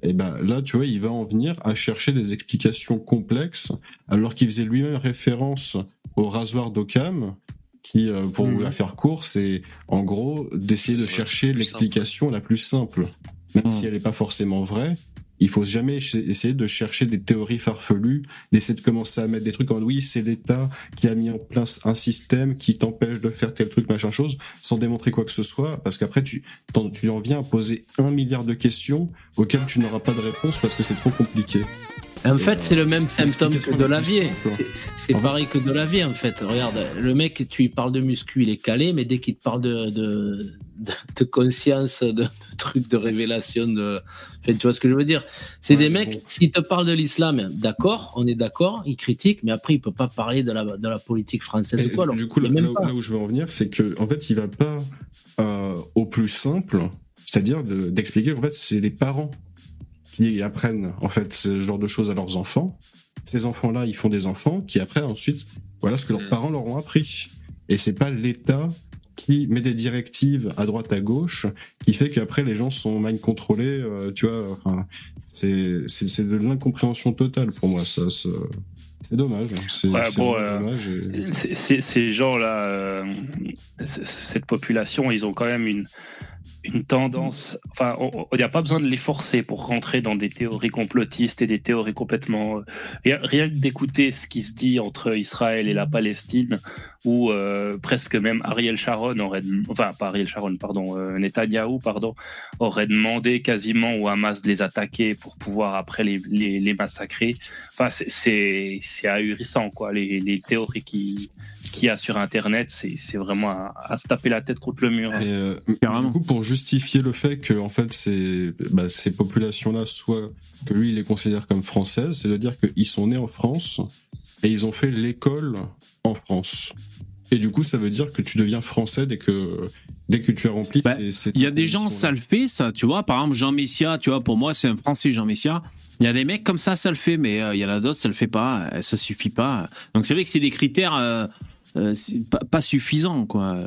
et ben là, tu vois, il va en venir à chercher des explications complexes, alors qu'il faisait lui-même référence au rasoir d'Occam, qui, euh, pour Mhm. vous la faire court, c'est en gros d'essayer de chercher l'explication la plus simple. Même Mhm. si elle n'est pas forcément vraie, il faut jamais essayer de chercher des théories farfelues, d'essayer de commencer à mettre des trucs en oui, c'est l'État qui a mis en place un système qui t'empêche de faire tel truc, machin chose, sans démontrer quoi que ce soit, parce qu'après tu, t'en- tu en viens à poser un milliard de questions auxquelles tu n'auras pas de réponse parce que c'est trop compliqué. En Et, fait, euh, c'est le même symptôme que de simple. C'est- pareil que de la vie, en fait. Regarde, le mec, tu lui parles de muscu, il est calé, mais dès qu'il te parle de, de, de, de conscience, de, de trucs de révélation, de. Enfin, tu vois ce que je veux dire? C'est Ouais, des mecs, bon. s'ils te parlent de l'islam, d'accord, on est d'accord, ils critiquent, mais après, il peut pas parler de la, de la politique française Et ou quoi. Alors, du coup, là, est même là où- pas. là où je veux en venir, c'est que en fait, il va pas euh, au plus simple, c'est-à-dire de- d'expliquer qu'en fait, c'est les parents qui apprennent en fait ce genre de choses à leurs enfants. Ces enfants-là, ils font des enfants qui apprennent ensuite, voilà ce que leurs Mm. parents leur ont appris. Et c'est pas l'État qui met des directives à droite à gauche qui fait qu'après les gens sont mind contrôlés. euh, tu vois, enfin, c'est c'est de l'incompréhension totale pour moi. Ça, c'est dommage. C'est Ouais, bon, euh, et- Ces gens-là, euh, cette population, ils ont quand même une, une tendance. Enfin, il n'y a pas besoin de les forcer pour rentrer dans des théories complotistes et des théories complètement. euh, Rien, que d'écouter ce qui se dit entre Israël et la Palestine, où euh, presque même Ariel Sharon aurait. Enfin, pas Ariel Sharon, pardon, euh, Netanyahou, pardon, aurait demandé quasiment au Hamas de les attaquer pour pouvoir après les, les, massacrer. Enfin, c'est ahurissant, quoi. Les, les théories qui qu'il y a sur Internet, c'est c'est vraiment à, à se taper la tête contre le mur. Et, euh, du coup, pour justifier le fait que en fait ces, bah, ces populations-là soient que lui il les considère comme françaises, c'est de dire qu'ils sont nés en France et ils ont fait l'école en France. Et du coup, ça veut dire que tu deviens français dès que dès que tu as rempli. Bah, Il y a des gens, ça le fait, ça, tu vois. Par exemple, Jean Messia, tu vois, pour moi, c'est un Français, Jean Messia. Il y a des mecs comme ça, ça le fait, mais euh, il y en a d'autres, ça le fait pas, euh, ça suffit pas. Donc c'est vrai que c'est des critères euh, euh, c'est pas, pas suffisants, quoi.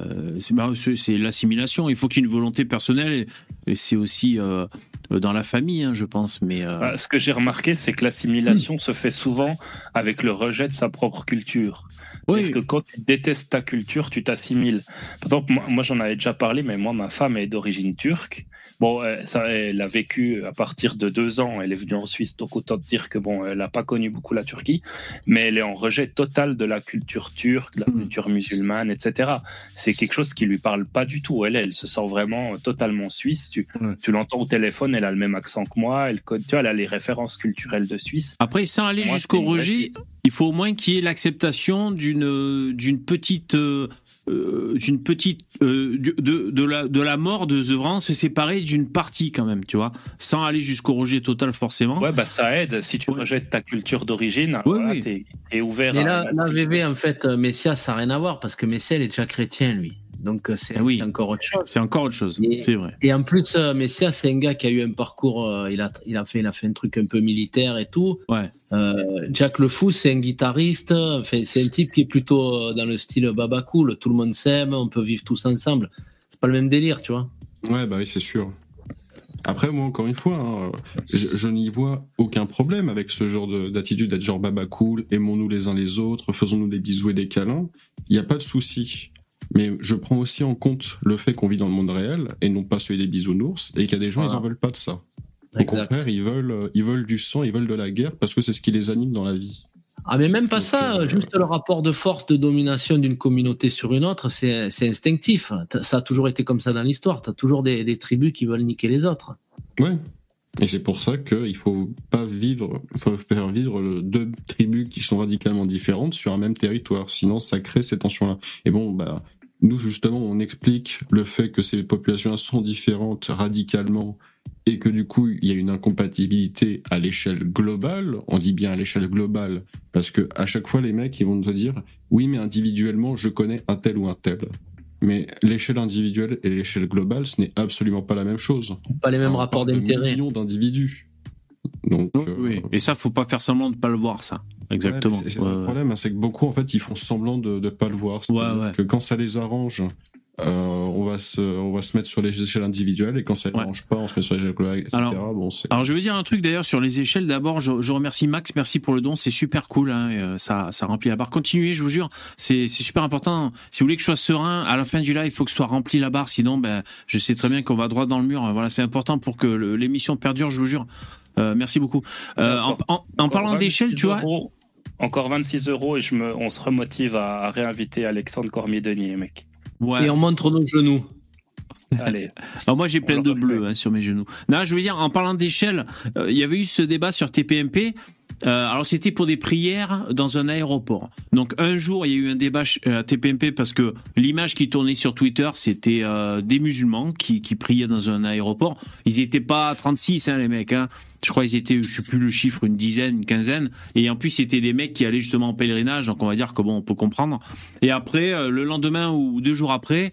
C'est bah, c'est- c'est l'assimilation. Il faut qu'il y ait une volonté personnelle, et, et c'est aussi euh, dans la famille, hein, je pense. Mais euh, Bah, ce que j'ai remarqué, c'est que l'assimilation se fait souvent avec le rejet de sa propre culture. oui, C'est-à-dire que quand tu détestes ta culture, tu t'assimiles. Par exemple, moi, moi, j'en avais déjà parlé, mais moi, ma femme est d'origine turque. Bon, euh, ça, elle a vécu à partir de deux ans. Elle est venue en Suisse, donc autant te dire que bon, elle n'a pas connu beaucoup la Turquie, mais elle est en rejet total de la culture turque, de la Mm. culture musulmane, etc. C'est quelque chose qui lui parle pas du tout. Elle, elle se sent vraiment totalement suisse. Tu, Ouais. tu l'entends au téléphone, elle a le même accent que moi. Elle, tu vois, elle a les références culturelles de Suisse. Après, sans aller jusqu'au rejet, il faut au moins qu'il y ait l'acceptation d'une d'une petite euh, euh, d'une petite euh, de, de la de la mort de The Vrance se séparer d'une partie quand même, tu vois, sans aller jusqu'au rejet total forcément. Ouais, bah ça aide. Si tu Ouais. rejettes ta culture d'origine, voilà, oui. t'es t'es ouvert Mais à. là, là, VV, en fait, euh, Messia, ça n'a rien à voir parce que Messia, il est déjà chrétien, lui. Donc, euh, c'est Ah oui. encore autre chose. C'est encore autre chose, c'est vrai. Et en plus, euh, Messia, c'est un gars qui a eu un parcours, euh, il, a, il, a fait, il a fait un truc un peu militaire et tout. Ouais. Euh, Jack Le Fou, c'est un guitariste, enfin, c'est un type qui est plutôt euh, dans le style baba cool, tout le monde s'aime, on peut vivre tous ensemble. C'est pas le même délire, tu vois. Ouais, bah oui, c'est sûr. Après, moi, encore une fois, hein, je, je n'y vois aucun problème avec ce genre de- d'attitude d'être genre baba cool, aimons-nous les uns les autres, faisons-nous des bisous et des câlins. Il n'y a pas de souci. Mais je prends aussi en compte le fait qu'on vit dans le monde réel et non pas celui des bisounours et qu'il y a des gens, ils Voilà. en veulent pas de ça. Au contraire, ils veulent, euh, ils veulent du sang, ils veulent de la guerre parce que c'est ce qui les anime dans la vie. Ah, mais même pas Donc, ça, euh, juste le rapport de force, de domination d'une communauté sur une autre, c'est instinctif. Ça a toujours été comme ça dans l'histoire. Tu as toujours des, des tribus qui veulent niquer les autres. Ouais. Et c'est pour ça qu'il faut pas vivre, faut faire vivre deux tribus qui sont radicalement différentes sur un même territoire. Sinon, ça crée ces tensions-là. Et bon, bah, nous, justement, on explique le fait que ces populations sont différentes radicalement et que du coup, il y a une incompatibilité à l'échelle globale. On dit bien à l'échelle globale parce que à chaque fois, les mecs, ils vont te dire, oui, mais individuellement, je connais un tel ou un tel. Mais l'échelle individuelle et l'échelle globale, ce n'est absolument pas la même chose. Pas les mêmes On rapports d'intérêt. millions d'individus. Donc, Oui, euh, oui. Et ça, faut pas faire semblant de pas le voir, ça. Exactement. ouais, c'est ça Ouais, le problème, hein, c'est que beaucoup en fait ils font semblant de ne pas le voir. C'est-à-dire Ouais, ouais. Que quand ça les arrange, euh, on va se on va se mettre sur les échelles individuelles et quand ça les Ouais. arrange pas, on se met sur les échelles globales, etc. Alors- bon, c'est Alors je veux dire un truc d'ailleurs sur les échelles. D'abord, je, je remercie Max, merci pour le don, c'est super cool. Hein, et, euh, ça, ça remplit la barre. Continuez, je vous jure, c'est c'est super important. Si vous voulez que je sois serein, à la fin du live, il faut que ce soit rempli la barre. Sinon, ben, je sais très bien qu'on va droit dans le mur. Voilà, c'est important pour que l'émission perdure. Je vous jure. Euh, merci beaucoup. Euh, en, en- en Encore parlant 26 d'échelle, tu vois. euros. Encore 26 euros et je me, on se remotive à, à réinviter Alexandre Cormier-Denis, les mecs. Ouais. Et on montre nos genoux. Allez. Alors moi j'ai plein de leur bleu refait. hein, sur mes genoux. Non, je veux dire en parlant d'échelle, euh, il y avait eu ce débat sur TPMP. Euh, alors c'était pour des prières dans un aéroport. Donc un jour il y a eu un débat euh, à TPMP parce que l'image qui tournait sur Twitter c'était euh, des musulmans qui, qui priaient dans un aéroport. Ils étaient pas 36 hein, les mecs. Hein. Je crois qu'ils étaient, je sais plus le chiffre, une dizaine, une quinzaine. Et en plus c'était des mecs qui allaient justement en pèlerinage. Donc on va dire que bon on peut comprendre. Et après euh, le lendemain ou deux jours après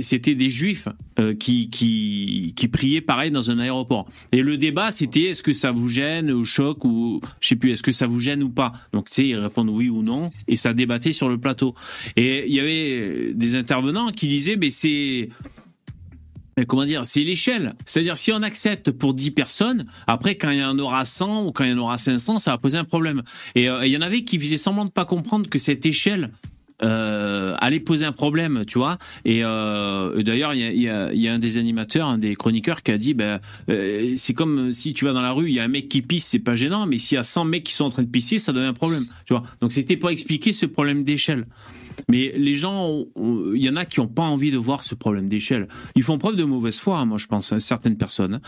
c'était des juifs euh, qui, qui, qui priaient pareil dans un aéroport. Et le débat, c'était est-ce que ça vous gêne ou choque ou je sais plus, est-ce que ça vous gêne ou pas? Donc tu sais, ils répondent oui ou non et ça débattait sur le plateau. Et il y avait des intervenants qui disaient mais c'est comment dire, c'est l'échelle. C'est-à-dire, si on accepte pour 10 personnes, après, quand il y en aura 100 ou quand il y en aura 500, ça va poser un problème. Et euh, il y en avait qui faisaient semblant de pas comprendre que cette échelle euh, allait poser un problème, tu vois. Et, euh, d'ailleurs, il y a, y, a, y a un des animateurs, un des chroniqueurs qui a dit, ben, euh, c'est comme si tu vas dans la rue, il y a un mec qui pisse, c'est pas gênant, mais s'il y a 100 mecs qui sont en train de pisser, ça devient un problème, tu vois. Donc c'était pour expliquer ce problème d'échelle. Mais les gens, il y en a qui n'ont pas envie de voir ce problème d'échelle. Ils font preuve de mauvaise foi, moi je pense, hein, certaines personnes.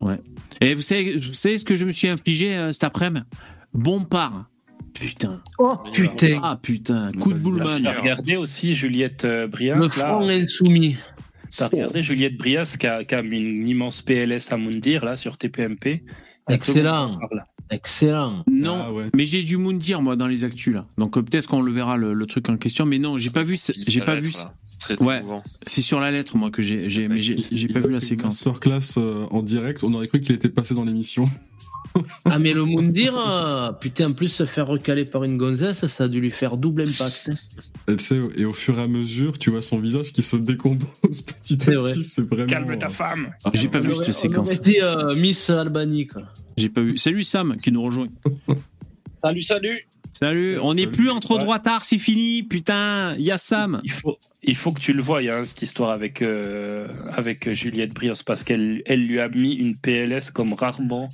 Ouais. Et vous savez, vous savez ce que je me suis infligé euh, cet après-midi? Bompard. Putain. Oh putain. Ah putain. Coup de boulman. T'as regardé aussi Juliette euh, Brias Le là front insoumis. T'as regardé Juliette Brias qui a, qui a mis une immense PLS à Moundir là sur TPMP Excellent. Excellent. Non, Ah ouais. mais j'ai du Moundir moi dans les actus là. Donc euh, peut-être qu'on le verra le, le truc en question. Mais non, j'ai pas vu. J'ai pas vu. ce- C'est très Ouais. émouvant. C'est sur la lettre moi que j'ai. Mais j'ai j'ai pas vu la séquence. Sur classe euh, en direct, on aurait cru qu'il était passé dans l'émission. Ah, mais le Moundir, euh, putain, en plus se faire recaler par une gonzesse, ça a dû lui faire double impact. Et, tu sais, et au fur et à mesure, tu vois son visage qui se décompose petit à vrai. petit. C'est vraiment. Calme ta femme Ah, J'ai pas On vu aurait- cette séquence. dit euh, Miss Albanie, quoi. J'ai pas vu. Salut Sam qui nous rejoint. Salut, salut Salut. On n'est plus entre Ouais. droitards, c'est fini. Putain, il y a Sam. il faut, il faut que tu le vois, hein, cette histoire avec, euh, avec Juliette Brios, parce qu'elle elle lui a mis une PLS comme rarement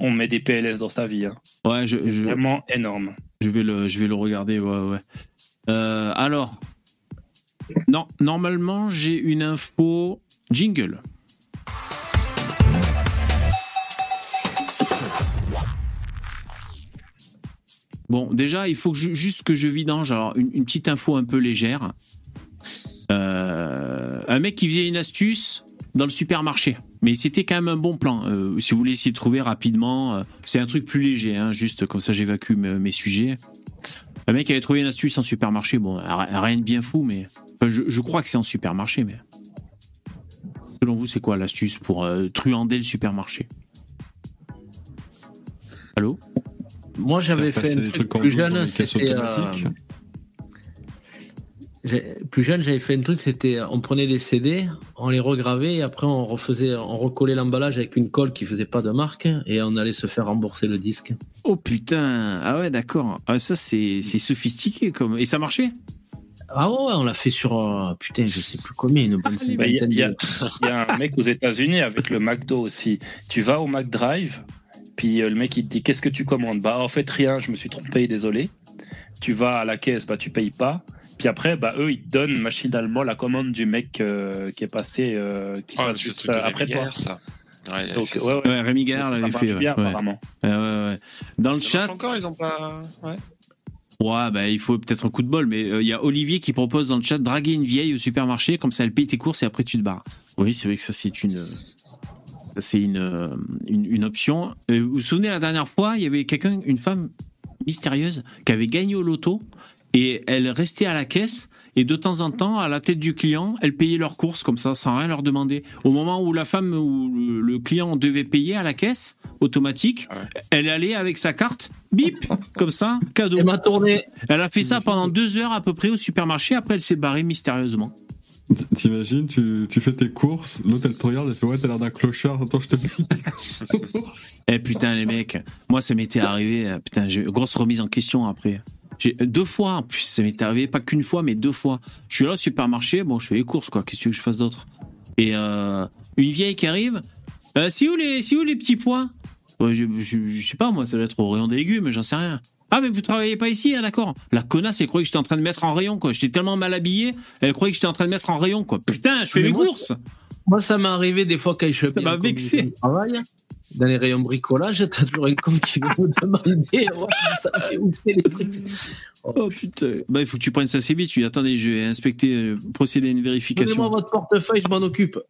on met des PLS dans sa vie. hein. Ouais, je, C'est je, vraiment énorme. je vais le, je vais le regarder. Ouais, ouais. Euh, alors, non, normalement j'ai une info jingle. Bon, déjà, il faut que je- juste que je vidange. Alors, une, une petite info un peu légère. Euh, un mec qui faisait une astuce dans le supermarché. Mais c'était quand même un bon plan. Euh, si vous voulez essayer de trouver rapidement, euh, c'est un truc plus léger, hein, juste comme ça j'évacue mes, mes sujets. Un mec avait trouvé une astuce en supermarché. Bon, ri- rien de bien fou, mais enfin, je, je crois que c'est en supermarché. Mais selon vous, c'est quoi l'astuce pour euh, truander le supermarché? Allô? Moi, j'avais fait un des truc plus jeune, c'était. Plus jeune, j'avais fait un truc, c'était on prenait des CD, on les regravait et après on refaisait, on recollait l'emballage avec une colle qui faisait pas de marque et on allait se faire rembourser le disque. Oh putain, ah ouais, d'accord. Ah, ça, c'est c'est sophistiqué comme. Et ça marchait? Ah ouais, on l'a fait sur euh, putain, je sais plus combien, une bonne Bah, y, y il y a un mec aux États-Unis avec le McDo aussi. Tu vas au McDrive, puis euh, le mec il te dit Qu'est-ce que tu commandes? Bah, en fait, rien, je me suis trompé, désolé. Tu vas à la caisse, bah, tu payes pas. Puis après, bah, eux, ils te donnent machinalement la commande du mec euh, qui est passé, euh, qui passe juste de après Rémi toi. Gaillard, ça. Ouais, il Donc, fait ouais, ça. ouais. Ouais, Rémi Gare l'avait fait. ouais. bien, Ouais. apparemment. Ouais, ouais, ouais. Dans le Ça chat, encore, ils ont pas. Ouais. ouais, bah, il faut peut-être un coup de bol, mais euh, il y a Olivier qui propose dans le chat draguer une vieille au supermarché, comme ça elle paye tes courses et après tu te barres. Oui, c'est vrai que ça c'est une. C'est une, une, une option. Vous vous souvenez la dernière fois, il y avait quelqu'un, une femme mystérieuse, qui avait gagné au loto et elle restait à la caisse et de temps en temps, à la tête du client, elle payait leurs courses comme ça, sans rien leur demander. Au moment où la femme ou le, client devait payer à la caisse, automatique, Ouais. elle allait avec sa carte, bip, comme ça, cadeau. Et ma tournée. Elle a fait ça pendant deux heures à peu près au supermarché, après elle s'est barrée mystérieusement. T'imagines, tu, tu fais tes courses, l'autre elle te regarde, elle fait ouais, t'as l'air d'un clochard, attends, je te paye tes courses. Eh putain les mecs, moi ça m'était arrivé, euh, putain j'ai grosse remise en question après. J'ai deux fois en plus, ça m'était arrivé pas qu'une fois mais deux fois. Je suis là au supermarché, bon je fais les courses quoi, qu'est-ce que tu veux que je fasse d'autre? Et euh, une vieille qui arrive, euh, c'est où les, c'est où les petits pois? Ouais, je, je, je sais pas moi, ça doit être au rayon des légumes, j'en sais rien. Ah mais vous travaillez pas ici, ah d'accord. La connasse elle croyait que j'étais en train de mettre en rayon quoi. J'étais tellement mal habillé, elle croyait que j'étais en train de mettre en rayon quoi. Putain, je fais Mais mes moi, courses. Moi, ça m'est arrivé des fois quand je Ça m'a vexé. travail. Dans les rayons bricolage, t'as toujours un con qui veut me demander ouais, vous savez où c'est les trucs. Oh putain. Bah, il faut que tu prennes ça assez vite. Tu dis, attendez, je vais inspecter, euh, procéder à une Donnez-moi vérification. votre portefeuille, je m'en occupe.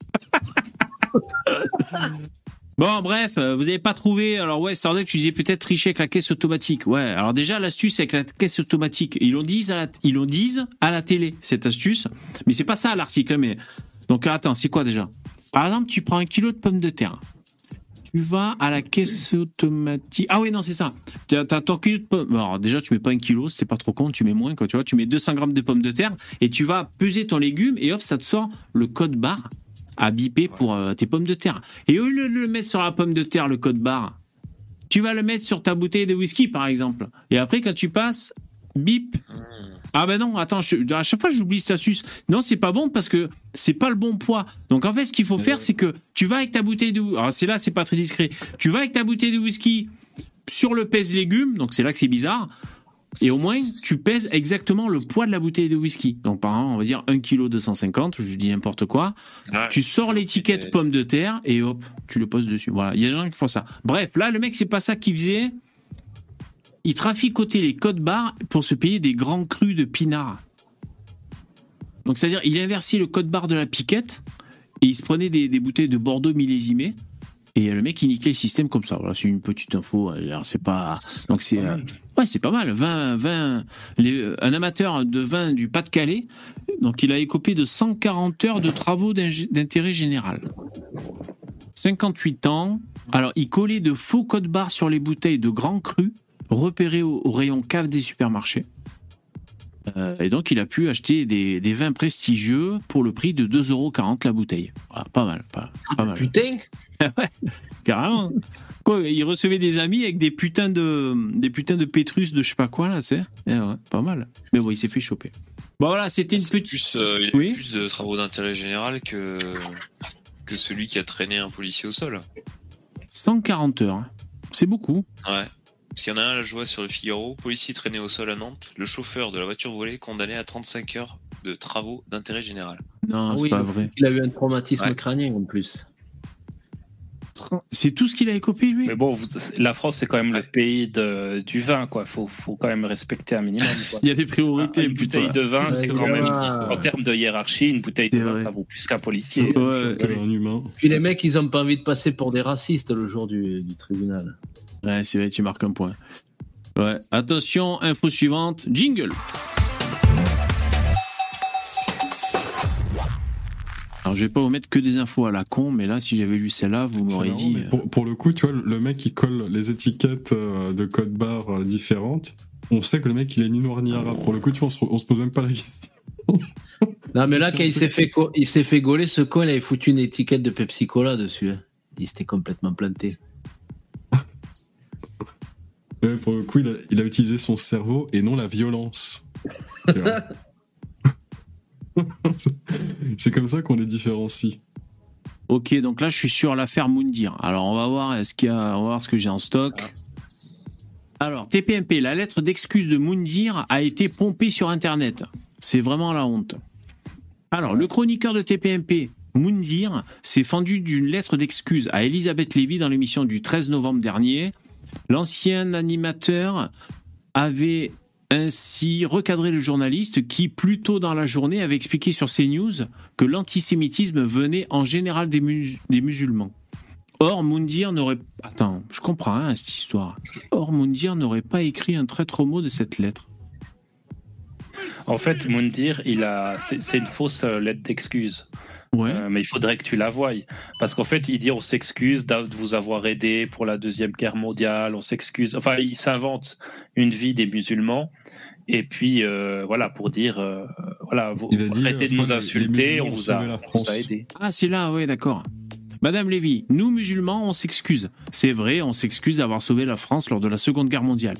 Bon, bref, euh, vous avez pas trouvé. Alors, ouais, que tu disais peut-être tricher avec la caisse automatique. Ouais, alors déjà, l'astuce avec la caisse automatique, ils l'ont dit à la, ils l'ont dit à la télé, cette astuce. Mais c'est pas ça l'article, hein, mais. Donc, attends, c'est quoi déjà? Par exemple, tu prends un kilo de pommes de terre. Tu vas à la caisse automatique. Ah oui, non, c'est ça. T'as as ton kilo de pommes. Alors, déjà, tu mets pas un kilo, c'était pas trop con, tu mets moins, quoi, tu vois. Tu mets 200 grammes de pommes de terre et tu vas peser ton légume et hop, ça te sort le code barre à biper pour euh, tes pommes de terre. Et au lieu de le mettre sur la pomme de terre, le code barre, tu vas le mettre sur ta bouteille de whisky, par exemple. Et après, quand tu passes, bip. Ah ben non, attends, je- à chaque fois j'oublie cette astuce. Non, c'est pas bon parce que c'est pas le bon poids. Donc en fait, ce qu'il faut faire, c'est que tu vas avec ta bouteille de... Alors c'est là, c'est pas très discret. Tu vas avec ta bouteille de whisky sur le pèse légumes, donc c'est là que c'est bizarre. Et au moins, tu pèses exactement le poids de la bouteille de whisky. Donc par exemple, on va dire 1 kg 250, je dis n'importe quoi. Tu sors l'étiquette pomme de terre et hop, tu le poses dessus. Voilà, il y a des gens qui font ça. Bref, là, le mec, c'est pas ça qu'il faisait. Il traficotait les codes barres pour se payer des grands crus de pinard. Donc, c'est-à-dire, il inversait le code barre de la piquette et il se prenait des, des bouteilles de Bordeaux millésimées. Et le mec, il niquait le système comme ça. Voilà, c'est une petite info. C'est pas. Donc, c'est. euh, Ouais, c'est pas mal. 20, 20, les- euh, un amateur de vin du Pas-de-Calais. Donc, il a écopé de 140 heures de travaux d'intérêt général. 58 ans. Alors, il collait de faux codes barres sur les bouteilles de grands crus repérés au, au rayon cave des supermarchés. Euh, et donc, il a pu acheter des, des vins prestigieux pour le prix de 2,40 euros la bouteille. Voilà, pas mal, pas, pas mal. Putain, Carrément. Quoi, il recevait des amis avec des putains de, des putains de pétrus de je sais pas quoi, là, c'est ouais, pas mal. Mais bon, il s'est fait choper. Bon, voilà, c'était une C'est petite. plus, euh, il y a Oui. plus de travaux d'intérêt général que, que celui qui a traîné un policier au sol. 140 heures. hein. C'est beaucoup. Ouais. Parce qu'il y en a un, là, je vois sur le Figaro, policier traîné au sol à Nantes, le chauffeur de la voiture volée condamné à 35 heures de travaux d'intérêt général. Non, Ah c'est oui, pas vrai. il a eu un traumatisme Ouais. crânien en plus. C'est tout ce qu'il a écopé, lui Mais bon, vous- la France, c'est quand même le pays de, du vin, quoi. Faut, faut quand même respecter un minimum. Quoi. Il y a des Ah, priorités, une putain. bouteille de vin, c'est quand même, en termes de hiérarchie, une bouteille de vin, vrai. ça vaut plus qu'un policier. Ouais. Quel un humain. Puis les mecs, ils ont pas envie de passer pour des racistes le jour du, du tribunal. Ouais, c'est vrai, tu marques un point. Ouais. Attention, info suivante, jingle. Alors, je vais pas vous mettre que des infos à la con, mais là, si j'avais lu celle-là, vous marrant, dit. mais pour, pour le coup, tu vois, le mec qui colle les étiquettes euh, de code barre euh, différentes, on sait que le mec il est ni noir ni arabe. Pour le coup, tu vois, on se, on se pose même pas la question. Non, mais là, quand il s'est fait, il s'est fait gauler, ce con, il avait foutu une étiquette de Pepsi Cola dessus. Hein. Il s'était complètement planté. pour le coup, il a, utilisé son cerveau et non la violence. C'est comme ça qu'on les différencie. Ok, donc là, je suis sur l'affaire Moundir. Alors, on va voir, est-ce y a, on va voir ce que j'ai en stock. Alors, TPMP, la lettre d'excuse de Moundir a été pompée sur Internet. C'est vraiment la honte. Alors, le chroniqueur de TPMP, Moundir, s'est fendu d'une lettre d'excuse à Elisabeth Lévy dans l'émission du 13 novembre dernier. L'ancien animateur avait ainsi recadré le journaliste qui, plus tôt dans la journée, avait expliqué sur CNews que l'antisémitisme venait en général des, musulmans. Or, Moundir n'aurait... Attends, je comprends hein, cette histoire. Or, Moundir n'aurait pas écrit un traître mot de cette lettre. En fait, Moundir, il a... c'est une fausse euh, lettre d'excuse. Euh, mais il faudrait que tu la voies. Parce qu'en fait, il dit on s'excuse de vous avoir aidé pour la Deuxième Guerre mondiale, on s'excuse. Enfin, il s'invente une vie des musulmans. Et puis, euh, voilà, pour dire, euh, voilà, vous, arrêtez de nous insulter, on vous, a, aidé. Ah, c'est là, oui, d'accord. Madame Lévy, nous musulmans, on s'excuse. C'est vrai, on s'excuse d'avoir sauvé la France lors de la Seconde Guerre mondiale.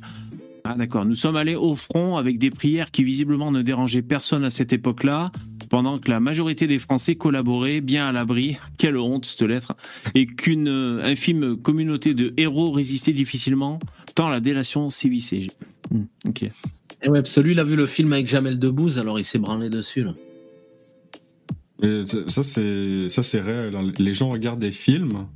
Ah d'accord, nous sommes allés au front avec des prières qui visiblement ne dérangeaient personne à cette époque-là pendant que la majorité des Français collaboraient bien à l'abri, quelle honte cette lettre, et qu'une euh, infime communauté de héros résistait difficilement, tant la délation sévissait. Hmm, ok. Et eh ouais, celui il a vu le film avec Jamel Debbouze, alors il s'est branlé dessus. Là. ça c'est ça c'est réel. Hein. Les gens regardent des films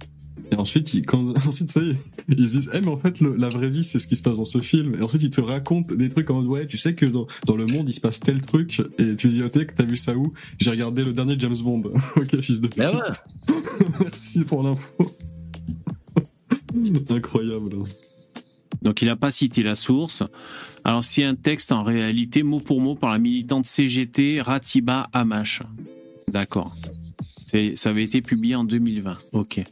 et ensuite, ils, quand, ensuite ça ils disent, eh, mais en fait, la vraie vie, c'est ce qui se passe dans ce film. Et ensuite, ils te racontent des trucs en mode, ouais, tu sais que dans, dans le monde, il se passe tel truc. Et tu dis, ok, t'as vu ça où? J'ai regardé le dernier James Bond. ok, fils de pute. Ouais. Merci pour l'info. Incroyable. Donc il n'a pas cité la source. Alors c'est un texte en réalité mot pour mot par la militante CGT Ratiba Amash. D'accord. Ça avait été publié en 2020. Ok.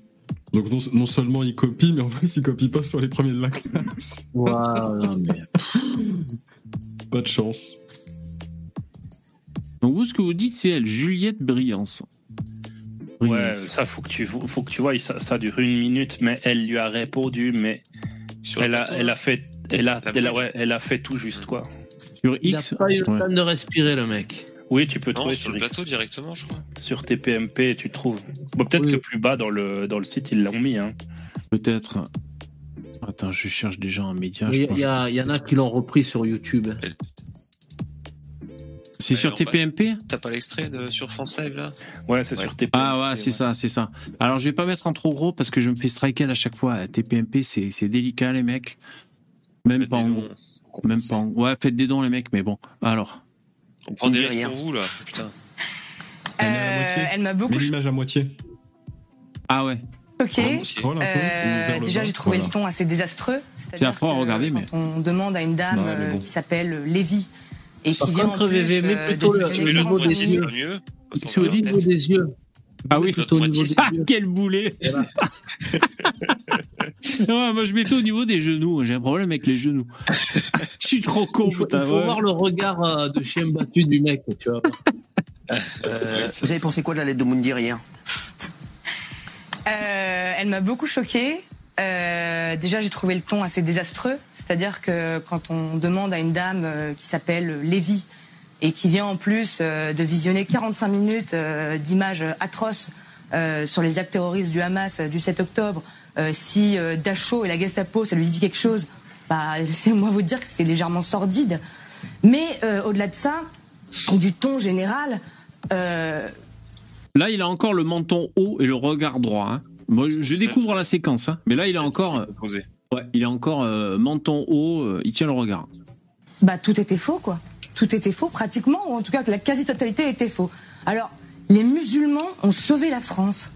Donc non, seulement il copie, mais en plus il copie pas sur les premiers de la classe. Waouh, mais... Pas de chance. Donc vous, ce que vous dites, c'est elle, Juliette Briance. Ouais, ça faut que tu faut que tu vois, ça, ça, dure une minute, mais elle lui a répondu, mais elle a, elle a fait, elle a, elle a, fait tout juste quoi. Sur X. Il a pas eu le temps de respirer le mec. Oui, tu peux trouver sur, le plateau directement, je crois. Sur TPMP, tu trouves. peut-être que plus bas dans le, dans le site, ils l'ont mis. Hein. Peut-être. Attends, je cherche déjà un média. Il y, y, en a qui l'ont repris sur YouTube. C'est sur TPMP T'as pas l'extrait sur France Live là? Ouais, c'est sur TPMP. Ah ouais, c'est ça, c'est ça. Alors je vais pas mettre en trop gros parce que je me fais striker à chaque fois. TPMP, c'est délicat les mecs. Même pas en gros. Même pas en... Ouais, faites des dons les mecs, mais bon. Alors. On prend des risques pour vous, là. Putain. Euh, elle m'a beaucoup. Mets l'image à moitié. Ah ouais. Ok. Euh, déjà, j'ai trouvé le ton assez désastreux. C'est affreux à regarder, mais. On demande à une dame euh, qui s'appelle Lévi et qui vient en plus, mais plutôt le. Sur le niveau des yeux. Ah oui, plutôt au niveau des ah, quel boulet Moi, je mets au niveau des genoux. J'ai un problème avec les genoux. je suis trop con, Il faut, il faut voir le regard euh, de chien battu du mec, tu vois. Euh, vous avez pensé quoi de la lettre de Mundi hier euh, Elle m'a beaucoup choquée. déjà, j'ai trouvé le ton assez désastreux. C'est-à-dire que quand on demande à une dame qui s'appelle Lévi et qui vient en plus de visionner 45 minutes d'images atroces sur les actes terroristes du Hamas du 7 octobre, euh, si euh, Dachau et la Gestapo, ça lui dit quelque chose, bah, moi vous dire que c'est légèrement sordide. Mais euh, au-delà de ça, du ton général. Là, il a encore le menton haut et le regard droit. Hein. Moi, je découvre la séquence, hein. mais là, il a encore. Ouais, il a encore menton haut, il tient le regard. Bah, tout était faux, quoi. Tout était faux, pratiquement, ou en tout cas que la quasi-totalité était faux. Alors, les musulmans ont sauvé la France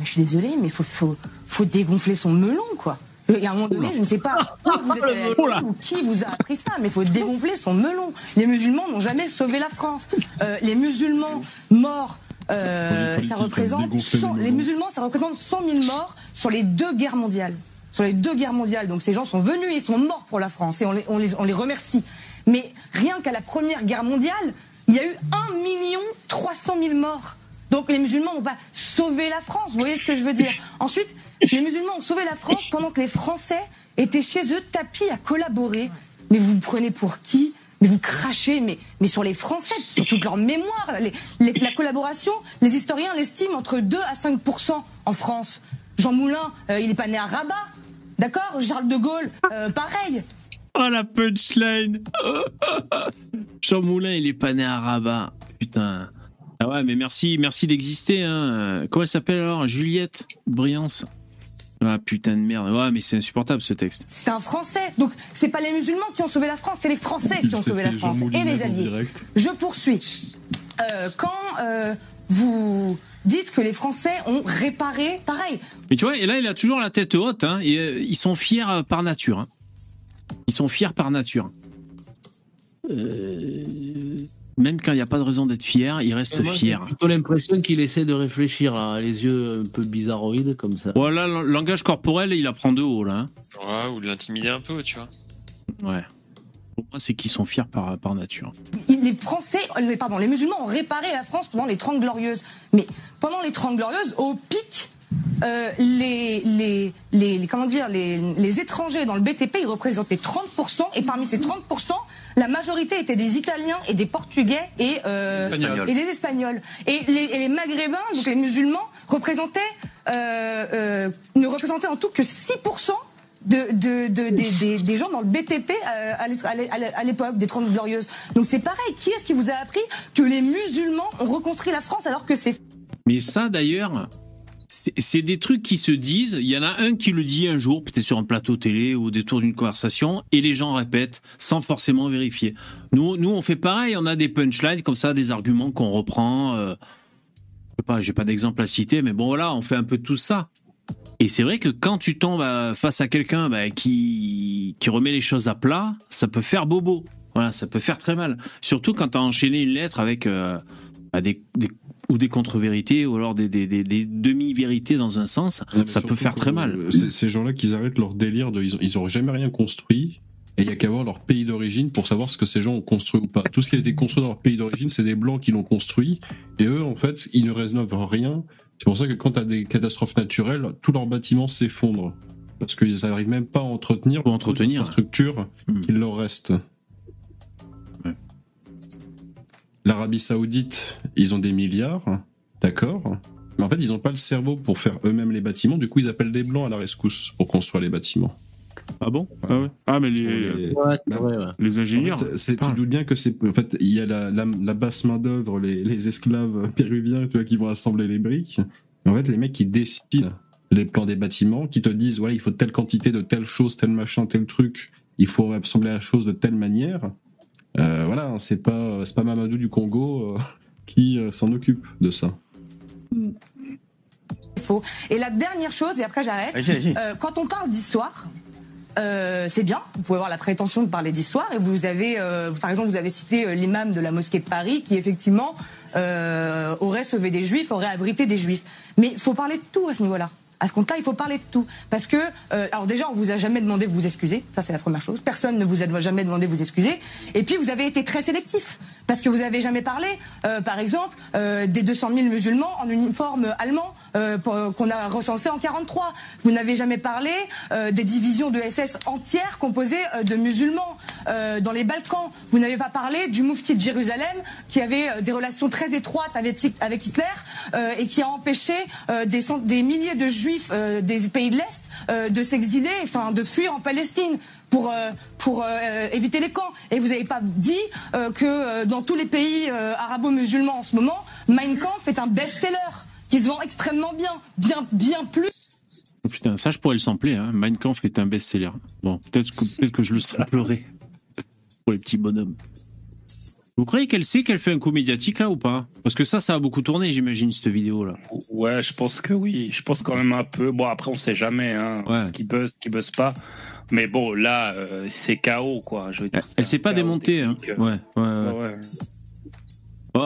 je suis désolée, mais il faut, faut, faut dégonfler son melon, quoi. Et à un moment donné, je ne sais pas vous êtes ou qui vous a appris ça, mais il faut dégonfler son melon. Les musulmans n'ont jamais sauvé la France. Euh, les musulmans morts, euh, ça représente 100, les musulmans, ça représente 100 000 morts sur les deux guerres mondiales. Sur les deux guerres mondiales. Donc ces gens sont venus, ils sont morts pour la France et on les, on les, on les remercie. Mais rien qu'à la première guerre mondiale, il y a eu 1 million 300 000 morts. Donc les musulmans n'ont pas sauvé la France, vous voyez ce que je veux dire Ensuite, les musulmans ont sauvé la France pendant que les Français étaient chez eux tapis à collaborer. Mais vous vous prenez pour qui? Mais vous crachez mais, mais sur les Français, sur toute leur mémoire. La collaboration, les historiens l'estiment entre 2 à 5% en France. Jean Moulin, euh, il n'est pas né à Rabat. D'accord? Charles de Gaulle, euh, pareil. Oh la punchline Jean Moulin, il est pas né à Rabat. Putain. Ah ouais, mais merci, merci d'exister. Hein. Comment elle s'appelle alors? Juliette Briance? Ah putain de merde. Ouais, mais c'est insupportable ce texte. C'est un Français. Donc, c'est pas les musulmans qui ont sauvé la France, c'est les Français qui ont sauvé la France. Jean Et les alliés. direct. Je poursuis. Euh, quand euh, vous dites que les Français ont réparé, pareil, Mais tu vois, et là, il a toujours la tête haute. Hein, et, euh, ils sont fiers euh, par nature. hein. Ils sont fiers par nature. Euh, même quand il n'y a pas de raison d'être fier, ils restent Moi, fiers. J'ai plutôt l'impression qu'il essaie de réfléchir, là, les yeux un peu bizarroïdes comme ça. Voilà, le langage corporel, il apprend de haut, là. hein. Ouais, ou de l'intimider un peu, tu vois. Ouais. Pour moi, c'est qu'ils sont fiers par, par nature. les Français, euh, pardon, les musulmans ont réparé la France pendant les 30 glorieuses. Mais pendant les 30 glorieuses, au pic, euh, les, les, les, les- comment dire, les, les étrangers dans le BTP, ils représentaient 30%, et parmi ces 30%, la majorité étaient des Italiens et des Portugais et, euh, et des Espagnols. Et les, et les Maghrébins, donc les musulmans, représentaient, euh, euh, ne représentaient en tout que 6% de, de, de- des- des, des gens dans le BTP euh, à l'é- à l'é- à l'é- à l'époque des 30 glorieuses. Donc c'est pareil, qui est-ce qui vous a appris que les musulmans ont reconstruit la France alors que c'est Mais ça, d'ailleurs, c'est des trucs qui se disent. Il y en a un qui le dit un jour, peut-être sur un plateau télé ou au détour d'une conversation, et les gens répètent sans forcément vérifier. Nous, nous, on fait pareil. On a des punchlines comme ça, des arguments qu'on reprend. Euh, je sais pas, j'ai pas d'exemple à citer, mais bon, voilà, on fait un peu tout ça. Et c'est vrai que quand tu tombes euh, face à quelqu'un bah, qui, qui remet les choses à plat, ça peut faire bobo. Voilà, ça peut faire très mal. Surtout quand tu as enchaîné une lettre avec euh, bah, des- ou des contre-vérités ou alors des, des, des- des demi-vérités dans un sens, ça peut faire très mal. Ces gens-là, qu'ils arrêtent leur délire de. Ils, ils jamais rien construit. Et il y a qu'à voir leur pays d'origine pour savoir ce que ces gens ont construit ou pas. Tout ce qui a été construit dans leur pays d'origine, c'est des blancs qui l'ont construit. Et eux, en fait, ils ne rénovent rien. C'est pour ça que quand tu as des catastrophes naturelles, tous leurs bâtiments s'effondrent. Parce qu'ils n'arrivent même pas à entretenir Pour entretenir. la structure Hmm. qu'il leur reste. L'Arabie Saoudite, ils ont des milliards, d'accord Mais en fait, ils n'ont pas le cerveau pour faire eux-mêmes les bâtiments. Du coup, ils appellent des blancs à la rescousse pour construire les bâtiments. Ah bon? Ah, ouais. ah, mais les, Les- Ouais, Bah, ouais, ouais. les en ingénieurs. fait, c'est- tu doutes bien que c'est. En fait, il y a la, la, la basse main-d'œuvre, les, les esclaves péruviens tu vois, qui vont assembler les briques. En fait, les mecs qui décident les plans des bâtiments, qui te disent voilà, il faut telle quantité de telle chose, tel machin, tel truc, il faut assembler la chose de telle manière. Euh, voilà, hein, c'est pas, c'est pas Mamadou du Congo euh, qui euh, s'en occupe de ça. faux. Et la dernière chose, et après j'arrête, euh, quand on parle d'histoire, euh, c'est bien, vous pouvez avoir la prétention de parler d'histoire, et vous avez, euh, par exemple, vous avez cité l'imam de la mosquée de Paris qui effectivement euh, aurait sauvé des juifs, aurait abrité des juifs. Mais il faut parler de tout à ce niveau-là. À ce compte-là, il faut parler de tout. Parce que, euh, alors déjà, on vous a jamais demandé de vous excuser. Ça, c'est la première chose. Personne ne vous a jamais demandé de vous excuser. Et puis, vous avez été très sélectif. Parce que vous avez jamais parlé, euh, par exemple, euh, des 200 000 musulmans en uniforme allemand qu'on a recensé en 43. Vous n'avez jamais parlé des divisions de SS entières composées de musulmans dans les Balkans. Vous n'avez pas parlé du moufti de Jérusalem qui avait des relations très étroites avec, Hitler et qui a empêché des milliers de juifs euh, des pays de l'Est euh, de s'exiler, enfin de fuir en Palestine pour euh, pour euh, éviter les camps. Et vous n'avez pas dit euh, que dans tous les pays euh, arabo-musulmans en ce moment, Mein Kampf est un best-seller qui se vend extrêmement bien, bien bien plus. Oh, putain, ça, je pourrais le sampler. Hein. Mein Kampf est un best-seller. Bon, peut-être que, peut que je le samplerai pour les petits bonhommes. Vous croyez qu'elle sait qu'elle fait un coup médiatique là ou pas? Parce que ça, ça a beaucoup tourné, j'imagine, cette vidéo là. Ouais, je pense que oui. Je pense quand même un peu. Bon, après, on sait jamais hein, Ouais. ce qui buzz, ce qui buzz pas. Mais bon, là, euh, c'est KO, quoi. Je veux dire, Elle, s'est pas démontée. Hein. Ouais, ouais, ouais. Bon,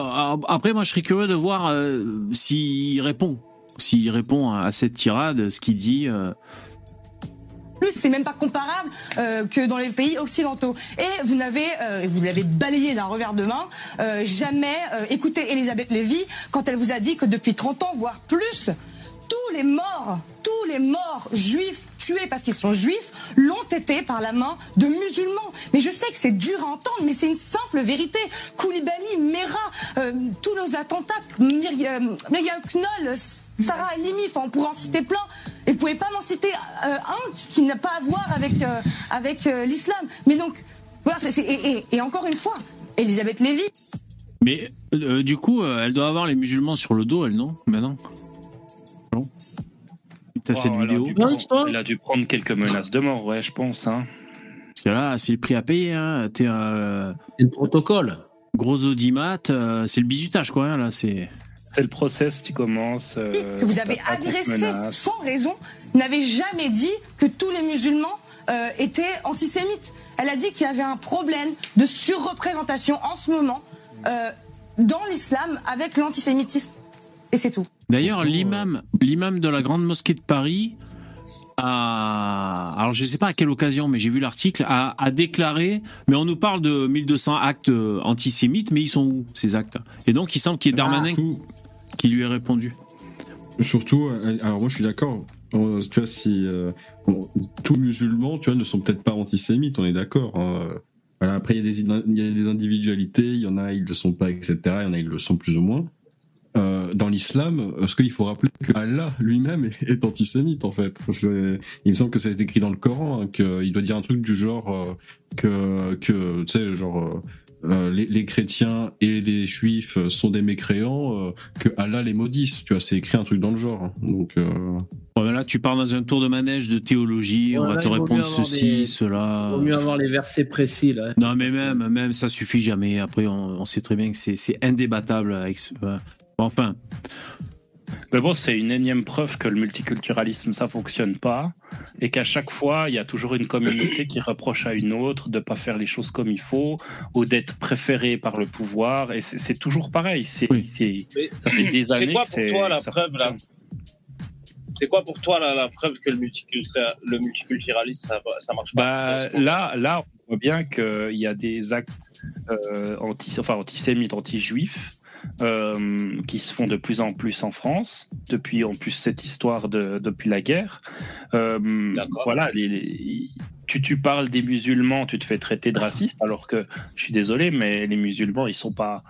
Après, moi, je serais curieux de voir euh, s'il répond. S'il répond à, à cette tirade, ce qu'il dit. euh. Plus, c'est même pas comparable euh, que dans les pays occidentaux. Et vous n'avez, euh, vous l'avez balayé d'un revers de main, euh, jamais euh, écouté Elisabeth Lévy quand elle vous a dit que depuis 30 ans, voire plus, tous les morts, tous les morts juifs tués parce qu'ils sont juifs l'ont été par la main de musulmans. Mais je sais que c'est dur à entendre, mais c'est une simple vérité. Koulibaly, Mera, euh, tous nos attentats, Myriam, Myriam Knoll, Sarah Halimi, enfin on pourrait en citer plein. Et vous pouvez pas m'en citer euh, un qui, n'a pas à voir avec euh, euh, l'islam. Mais donc voilà, et, encore une fois, Elisabeth Lévy. Mais euh, du coup, euh, elle doit avoir les musulmans sur le dos, elle, non? Maintenant Non T'as cette elle a vidéo dû prendre- Elle a dû prendre quelques menaces de mort, ouais, je pense. Hein. Parce que là, c'est le prix à payer. Hein. T'es euh, C'est le protocole. Gros audimat, euh, c'est le bisutage, quoi. hein, là, c'est. C'est le process, tu commences. euh, que vous avez agressé sans raison, n'avait jamais dit que tous les musulmans euh, étaient antisémites. Elle a dit qu'il y avait un problème de surreprésentation en ce moment euh, dans l'islam avec l'antisémitisme. Et c'est tout. D'ailleurs, l'imam, l'imam de la grande mosquée de Paris a, alors je sais pas à quelle occasion, mais j'ai vu l'article, a, a déclaré, mais on nous parle de 1200 actes euh, antisémites, mais ils sont où ces actes? Et donc, il semble qu'il y ait Darmanin Surtout- qui lui ait répondu. Surtout, euh, alors moi je suis d'accord. Euh, Tu vois, si euh, bon, tous musulmans, tu vois, ne sont peut-être pas antisémites, on est d'accord. hein. Voilà, après, il y, a des, il y a des individualités, il y en a, ils le sont pas, etc. Il y en a, ils le sont plus ou moins. Euh, dans l'islam, ce qu'il faut rappeler que Allah lui-même est, est antisémite en fait. C'est- Il me semble que ça a été écrit dans le Coran, hein, qu'il doit dire un truc du genre euh, que, que tu sais, genre euh, les, les chrétiens et les juifs sont des mécréants, euh, que Allah les maudisse. Tu vois, c'est écrit un truc dans le genre. hein. Donc euh, Bon, ben là, tu pars dans un tour de manège de théologie, on va te il répondre ceci, des- cela. Vaut mieux avoir les versets précis là. Non, mais même, même, ça suffit jamais. Après, on, on sait très bien que c'est c'est indébattable. Avec ce- Enfin, Mais bon, c'est une énième preuve que le multiculturalisme, ça fonctionne pas. Et qu'à chaque fois, il y a toujours une communauté qui reproche à une autre de pas faire les choses comme il faut ou d'être préférée par le pouvoir. Et c'est toujours pareil. C'est, ça fait des années C'est quoi que c'est. toi la ça- preuve là C'est quoi pour toi la, la preuve que le, multicultura- le multiculturalisme ça, ça marche pas? Bah, là, là, on voit bien qu'il y a des actes euh, anti, enfin, antisémites, anti-juifs euh, qui se font de plus en plus en France, depuis en plus cette histoire de, depuis la guerre. Euh, voilà, les- les- tu, tu parles des musulmans, tu te fais traiter de raciste, alors que je suis désolé, mais les musulmans, ils sont pas.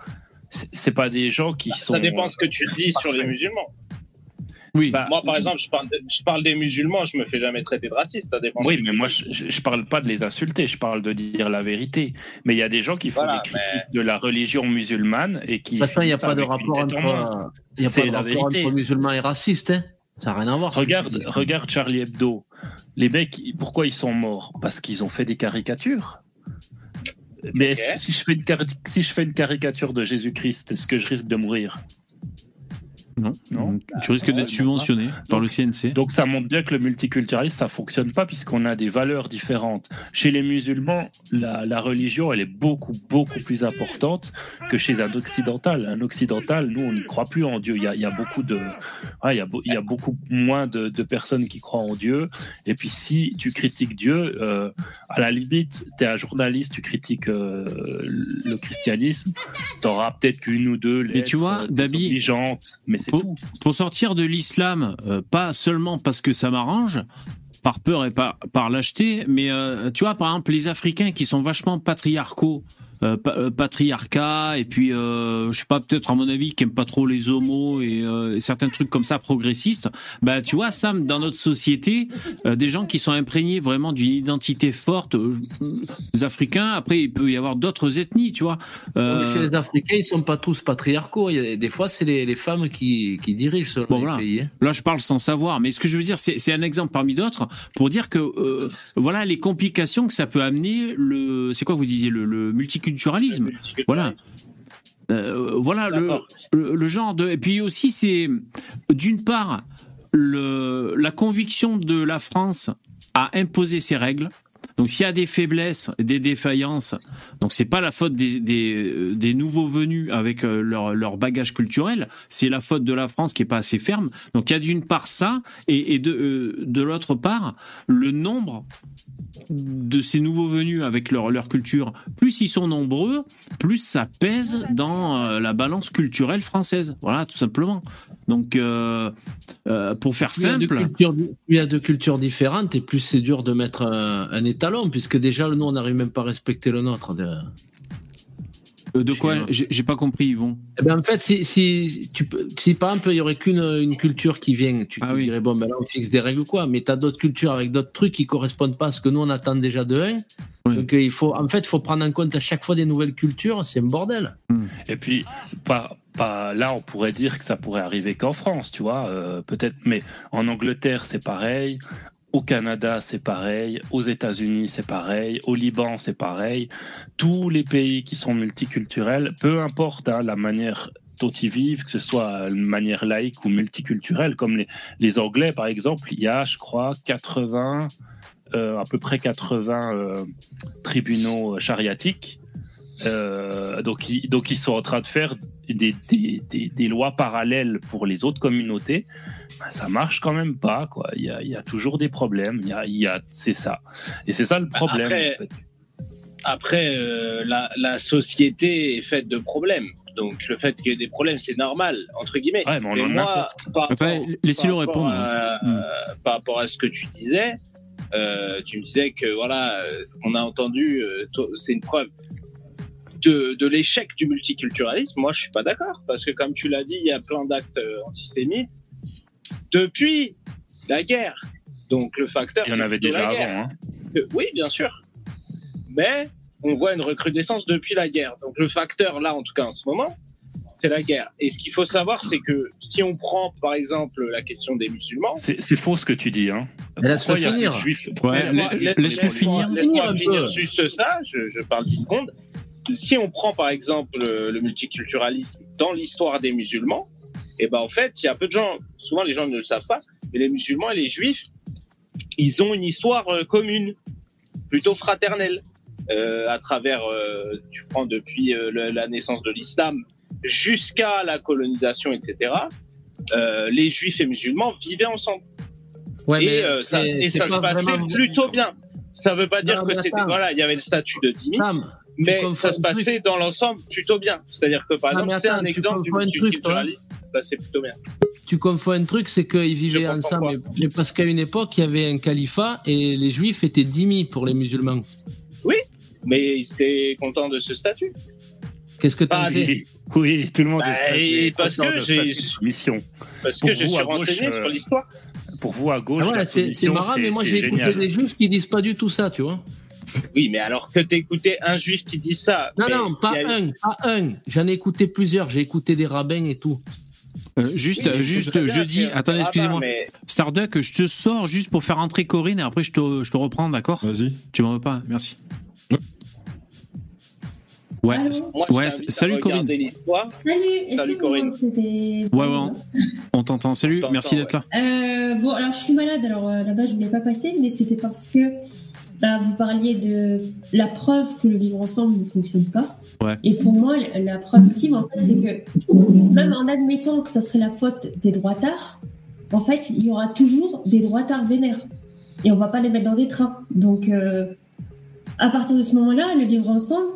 C'est c'est pas des gens qui sont. Ça dépend ce que tu dis sur les musulmans. Oui. moi, par exemple, je parle, de- je parle des musulmans, je me fais jamais traiter de raciste. Ça dépend. Oui, mais moi, je, je, je parle pas de les insulter, je parle de dire la vérité. Mais il y a des gens qui font Voilà, des critiques de la religion musulmane et qui. De toute façon, il n'y a pas de rapport entre, il a pas de rapport entre musulmans et racistes. Hein. Ça n'a rien à voir. Regarde, regarde Charlie Hebdo. Les mecs, pourquoi ils sont morts? Parce qu'ils ont fait des caricatures. Mais est-ce que si je, fais une cari- si je fais une caricature de Jésus-Christ, est-ce que je risque de mourir? Non. Non. Tu risques d'être subventionné par le CNC. Donc ça montre bien que le multiculturalisme, ça fonctionne pas puisqu'on a des valeurs différentes. Chez les musulmans, la, la religion, elle est beaucoup, beaucoup plus importante que chez un occidental. Un occidental, nous, on n'y croit plus en Dieu. Il y a, il y a beaucoup de, ouais, il y a, beau- il y a beaucoup moins de, de personnes qui croient en Dieu. Et puis si tu critiques Dieu, euh, à la limite, tu es un journaliste, tu critiques euh, le christianisme, tu auras peut-être qu'une ou deux lettres Mais tu vois, euh, Dabi, mais pour, tout. pour sortir de l'islam, euh, pas seulement parce que ça m'arrange, par peur et par, par lâcheté, mais euh, tu vois, par exemple, les Africains qui sont vachement patriarcaux, euh, pa- euh, patriarcat, et puis, euh, je sais pas, peut-être à mon avis, qui aiment pas trop les homos et, euh, et certains trucs comme ça progressistes, bah tu vois, Sam, dans notre société, euh, des gens qui sont imprégnés vraiment d'une identité forte, les Africains, après, il peut y avoir d'autres ethnies, tu vois. Mais Chez les Africains, ils sont pas tous patriarcaux. Des fois, c'est les, les femmes qui, qui dirigent selon Bon, les voilà. pays. hein. Là, je parle sans savoir, mais ce que je veux dire, c'est c'est un exemple parmi d'autres pour dire que voilà les complications que ça peut amener. Le, c'est quoi vous disiez le, le multiculturalisme. Voilà. Euh, voilà le, le, le genre de. Et puis aussi, c'est d'une part le, la conviction de la France à imposer ses règles. Donc s'il y a des faiblesses, des défaillances, donc c'est pas la faute des, des, des nouveaux venus avec euh, leur, leur bagage culturel, c'est la faute de la France qui est pas assez ferme. Donc il y a d'une part ça, et, et de, euh, de l'autre part, le nombre de ces nouveaux venus avec leur, leur culture, plus ils sont nombreux, plus ça pèse dans euh, la balance culturelle française. Voilà, tout simplement. Donc, euh, euh, pour faire Plus il simple, cultures- plus il y a de cultures différentes et plus c'est dur de mettre un, un étalon, puisque déjà, nous, on n'arrive même pas à respecter le nôtre. De... euh, de quoi J'ai pas compris, Yvon. Eh ben, en fait, si, si, tu si par exemple, il y aurait qu'une une culture qui vient, tu Ah dirais, bon, ben là, on fixe des règles ou quoi, mais tu as d'autres cultures avec d'autres trucs qui correspondent pas à ce que nous, on attend déjà de un. Donc, euh, il faut, en fait, il faut prendre en compte à chaque fois des nouvelles cultures, c'est un bordel. Et puis, pas, pas, là, on pourrait dire que ça pourrait arriver qu'en France, tu vois, euh, peut-être, mais en Angleterre, c'est pareil. Au Canada, c'est pareil. Aux États-Unis, c'est pareil. Au Liban, c'est pareil. Tous les pays qui sont multiculturels, peu importe hein, la manière dont ils vivent, que ce soit une manière laïque ou multiculturelle, comme les, Anglais, par exemple, il y a, je crois, 80, euh, à peu près 80 euh, tribunaux chariatiques. Euh, ils, donc ils sont en train de faire des, des, des, des lois parallèles pour les autres communautés. Ben, ça marche quand même pas, quoi. Il y a, il y a toujours des problèmes. Il y a, il y a, c'est ça. Et c'est ça le problème. Après, en fait. après euh, la, la société est faite de problèmes. Donc le fait qu'il y ait des problèmes, c'est normal, entre guillemets. Ouais, mais on en moi, importe. par rapport- par rapport répondre. à- Hmm. par rapport à ce que tu disais, euh, tu me disais que voilà, euh, ce qu'on a entendu, euh, c'est une preuve de, de l'échec du multiculturalisme. Moi, je suis pas d'accord parce que comme tu l'as dit, il y a plein d'actes euh, antisémites depuis la guerre. Donc le facteur, Il y en avait déjà avant. Hein. Euh, Oui, bien sûr. Mais on voit une recrudescence depuis la guerre. Donc le facteur là, en tout cas en ce moment, c'est la guerre. Et ce qu'il faut savoir, c'est que si on prend par exemple la question des musulmans, C'est c'est faux ce que tu dis. Hein. Laisse-le finir. juifs Ouais, laisse- laisse-le laisse-moi- finir. laisse-moi Finir finir juste ça, je, je parle 10 secondes. Si on prend par exemple euh, le multiculturalisme dans l'histoire des musulmans, et ben en fait, il y a peu de gens, souvent les gens ne le savent pas, mais les musulmans et les juifs, ils ont une histoire euh, commune, plutôt fraternelle, euh, à travers, euh, tu prends depuis euh, la naissance de l'islam jusqu'à la colonisation, etc. les juifs et musulmans vivaient ensemble Ouais, et mais ça, et se passait plutôt bien. Ça veut pas dire que c'était voilà, il y avait le statut de Sam, mais ça se passait dans l'ensemble plutôt bien. C'est-à-dire que par Non, exemple, c'est un tu exemple du confonds un truc, multiculturalisme, ça se passait plutôt bien. tu confonds un truc, c'est qu'ils vivaient ensemble. Mais, parce qu'à une époque, il y avait un califat et les juifs étaient dhimmis pour les musulmans. Oui, mais ils étaient contents de ce statut. Qu'est-ce que tu en sais Oui, tout le monde Bah, est parce que content de j'ai- soumission. Parce Pour que je suis gauche, renseigné euh, sur l'histoire. Pour vous, à gauche, Ah ouais, la c'est marrant, mais moi j'ai écouté des juifs qui disent pas du tout ça, tu vois. Oui, mais alors que t'écoutais un juif qui dit ça. Non, non, pas a- un, pas un. J'en ai écouté plusieurs. J'ai écouté des rabbins et tout. Euh, juste, Oui, juste, je dis, attendez, excusez-moi. mais- Starduck, je te sors juste pour faire entrer Corinne et après je te, je te reprends, d'accord? Vas-y. Tu m'en veux pas, merci. Ouais, Moi, ouais, salut Corinne. Salut, est-ce Salut, que Corinne. Ouais, ouais, on t'entend. Salut, On merci d'être là. Euh, bon, alors je suis malade, alors euh, là-bas je voulais pas passer, mais c'était parce que bah, vous parliez de la preuve que le vivre ensemble ne fonctionne pas. Ouais. Et pour moi, la- preuve ultime, en fait, c'est que même en admettant que ça serait la faute des droitards, en fait, il y aura toujours des droitards vénères. Et on va pas les mettre dans des trains. Donc, euh, à partir de ce moment-là, le vivre ensemble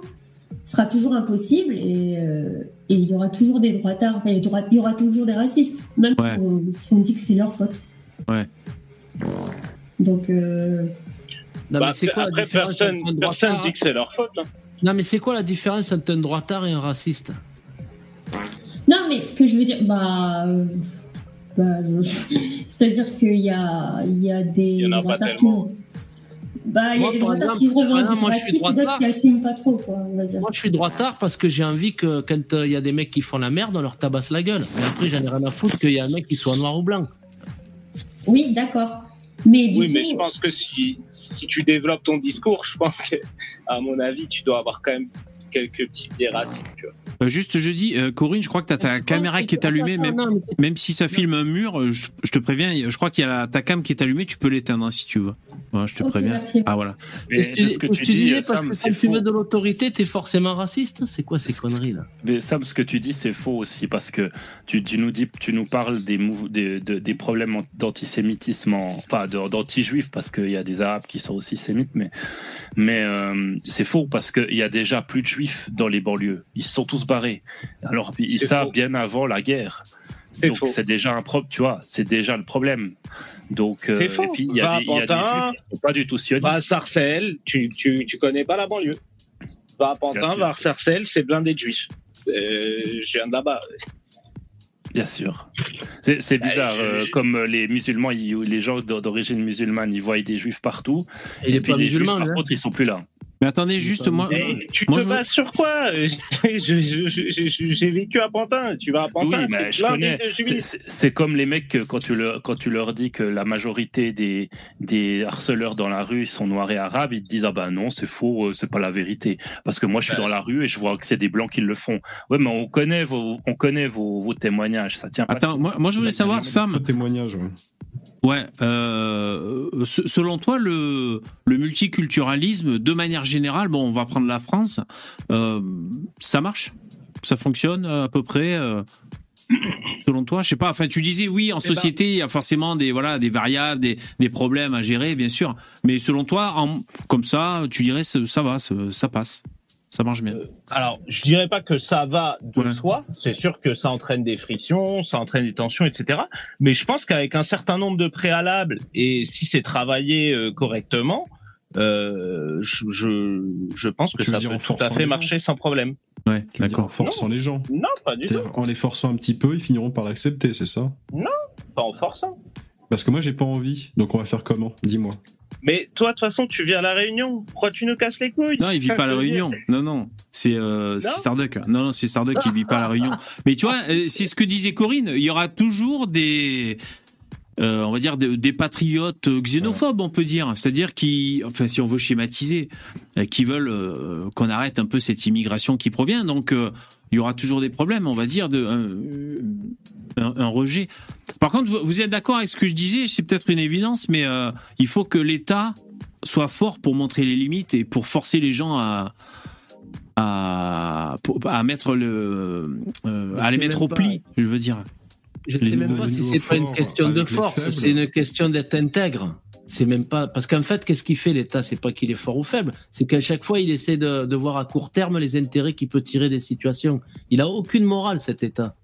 sera toujours impossible et, euh, et il y aura toujours des droitards, enfin, il y aura- il y aura toujours des racistes, même Ouais. si, on, si on dit que c'est leur faute. Ouais. Donc, euh, Non, Bah, mais c'est quoi la après, différence personne, entre un personne droitard- dit que c'est leur faute. hein. Non, mais c'est quoi la différence entre un droitard et un raciste? Non, mais ce que je veux dire, bah, euh, bah, je- c'est-à-dire qu'il y a, il y a des Il y en a pas droitards qui, tellement. bah, il y Moi, a des droitards qui se revendiquent moi, je suis racistes et d'autres droitard. qui assument pas trop, quoi, on va dire. Moi, je suis droitard parce que j'ai envie que quand euh, il y a des mecs qui font la merde, on leur tabasse la gueule. Mais après, j'en ai rien à foutre qu'il y a un mec qui soit noir ou blanc. Oui, d'accord. Mais du Oui, coup, mais je pense que si, si tu développes ton discours, je pense que, à mon avis, tu dois avoir quand même quelques petits biais racistes. Tu vois. Euh, juste, je dis, euh, Corinne, je crois que t'as ta caméra qui est allumée, Attends, même, non, mais- même si ça filme un mur, euh, je, je te préviens, je crois qu'il y a la- ta cam qui est allumée, tu peux l'éteindre hein, si tu veux. Ouais, je te préviens. merci. Ah voilà. Mais Est-ce que ce tu dis, parce Sam, que c'est quand tu veux de l'autorité, t'es forcément raciste C'est quoi ces conneries là Mais Sam, ce que tu dis, c'est faux aussi parce que tu, tu nous dis, tu nous parles des, mouv- des, de- des problèmes d'antisémitisme, en- enfin de- d'anti-juifs parce qu'il y a des Arabes qui sont aussi sémites, mais mais euh, c'est faux parce qu'il y a déjà plus de juifs dans les banlieues. Ils se sont tous barrés. Alors ils faux. bien avant la guerre. C'est Donc c'est déjà un problème, tu vois, c'est déjà le problème. Donc euh, C'est faux. et puis il y a des, y a des qui sont pas du tout sionistes. Va à Sarcelles, tu, tu, tu connais pas la banlieue. Va à Pantin, va à Sarcelles, c'est blindé de juifs. Euh, je viens de là-bas. Bien sûr. C'est bizarre, euh, je- comme euh, les musulmans, ils- les gens d'o- d'origine musulmane, ils voient des juifs partout. Et il est puis pas les musulman, juifs, par hein. contre, ils sont plus là. Mais attendez, juste moi. Mais tu moi, te je- bases sur quoi J'ai vécu à Pantin. Tu vas à Oui, Pantin, mais c'est comme les mecs, que quand tu, leur, quand tu leur dis que la majorité des, des harceleurs dans la rue sont noirs et arabes, ils te disent Ah ben non, c'est faux, euh, c'est pas la vérité. Parce que moi, je suis Ben. dans la rue et je vois que c'est des blancs qui le font. Ouais, mais on connaît vos, on connaît vos, vos témoignages. Ça tient pas. Attends, moi, moi je voulais savoir, Sam. Faux témoignage, ouais. Ouais. euh, se- selon toi, le, le multiculturalisme, de manière générale, bon, on va prendre la France, euh, ça marche? Ça fonctionne à peu près euh, Selon toi, je sais pas. Enfin, tu disais oui, en Eh ben- société, il y a forcément des voilà des variables, des, des problèmes à gérer, bien sûr. Mais selon toi, en, comme ça, tu dirais ça, va, ça passe, ça marche bien. Alors, je dirais pas que ça va de Ouais. soi. C'est sûr que ça entraîne des frictions, ça entraîne des tensions, etc. Mais je pense qu'avec un certain nombre de préalables et si c'est travaillé euh, correctement, euh, je, je, je pense que Tu ça peut tout à fait marcher sans problème. Ouais, dire En d'accord. forçant les gens. Non, pas du tout. En les forçant un petit peu, ils finiront par l'accepter, c'est ça? Pas en forçant. Parce que moi, j'ai pas envie. Donc, on va faire comment? Dis-moi. Mais toi, de toute façon, tu viens à la Réunion. Pourquoi tu nous casses les couilles? Non, il vit pas à la. Réunion. Non, non, c'est euh, Starduck. Non, non, c'est Starduck qui vit pas à la Réunion. Mais tu vois, euh, c'est ce que disait Corinne. Il y aura toujours des, euh, on va dire des, des patriotes xénophobes, on peut dire. C'est-à-dire qui, enfin, si on veut schématiser, euh, qui veulent euh, qu'on arrête un peu cette immigration qui provient. Donc, euh, il y aura toujours des problèmes, on va dire, de un, un- un rejet. Par contre, vous, vous êtes d'accord avec ce que je disais? C'est peut-être une évidence, mais euh, il faut que l'État soit fort pour montrer les limites et pour forcer les gens à à, mettre le euh, à les mettre au pas- pli, je veux dire. Je Les sais même pas si c'est pas une question de force, c'est une question d'être intègre. C'est même pas parce qu'en fait, qu'est-ce qu'il fait l'État? C'est pas qu'il est fort ou faible, c'est qu'à chaque fois, il essaie de, de voir à court terme les intérêts qu'il peut tirer des situations. Il a aucune morale cet État.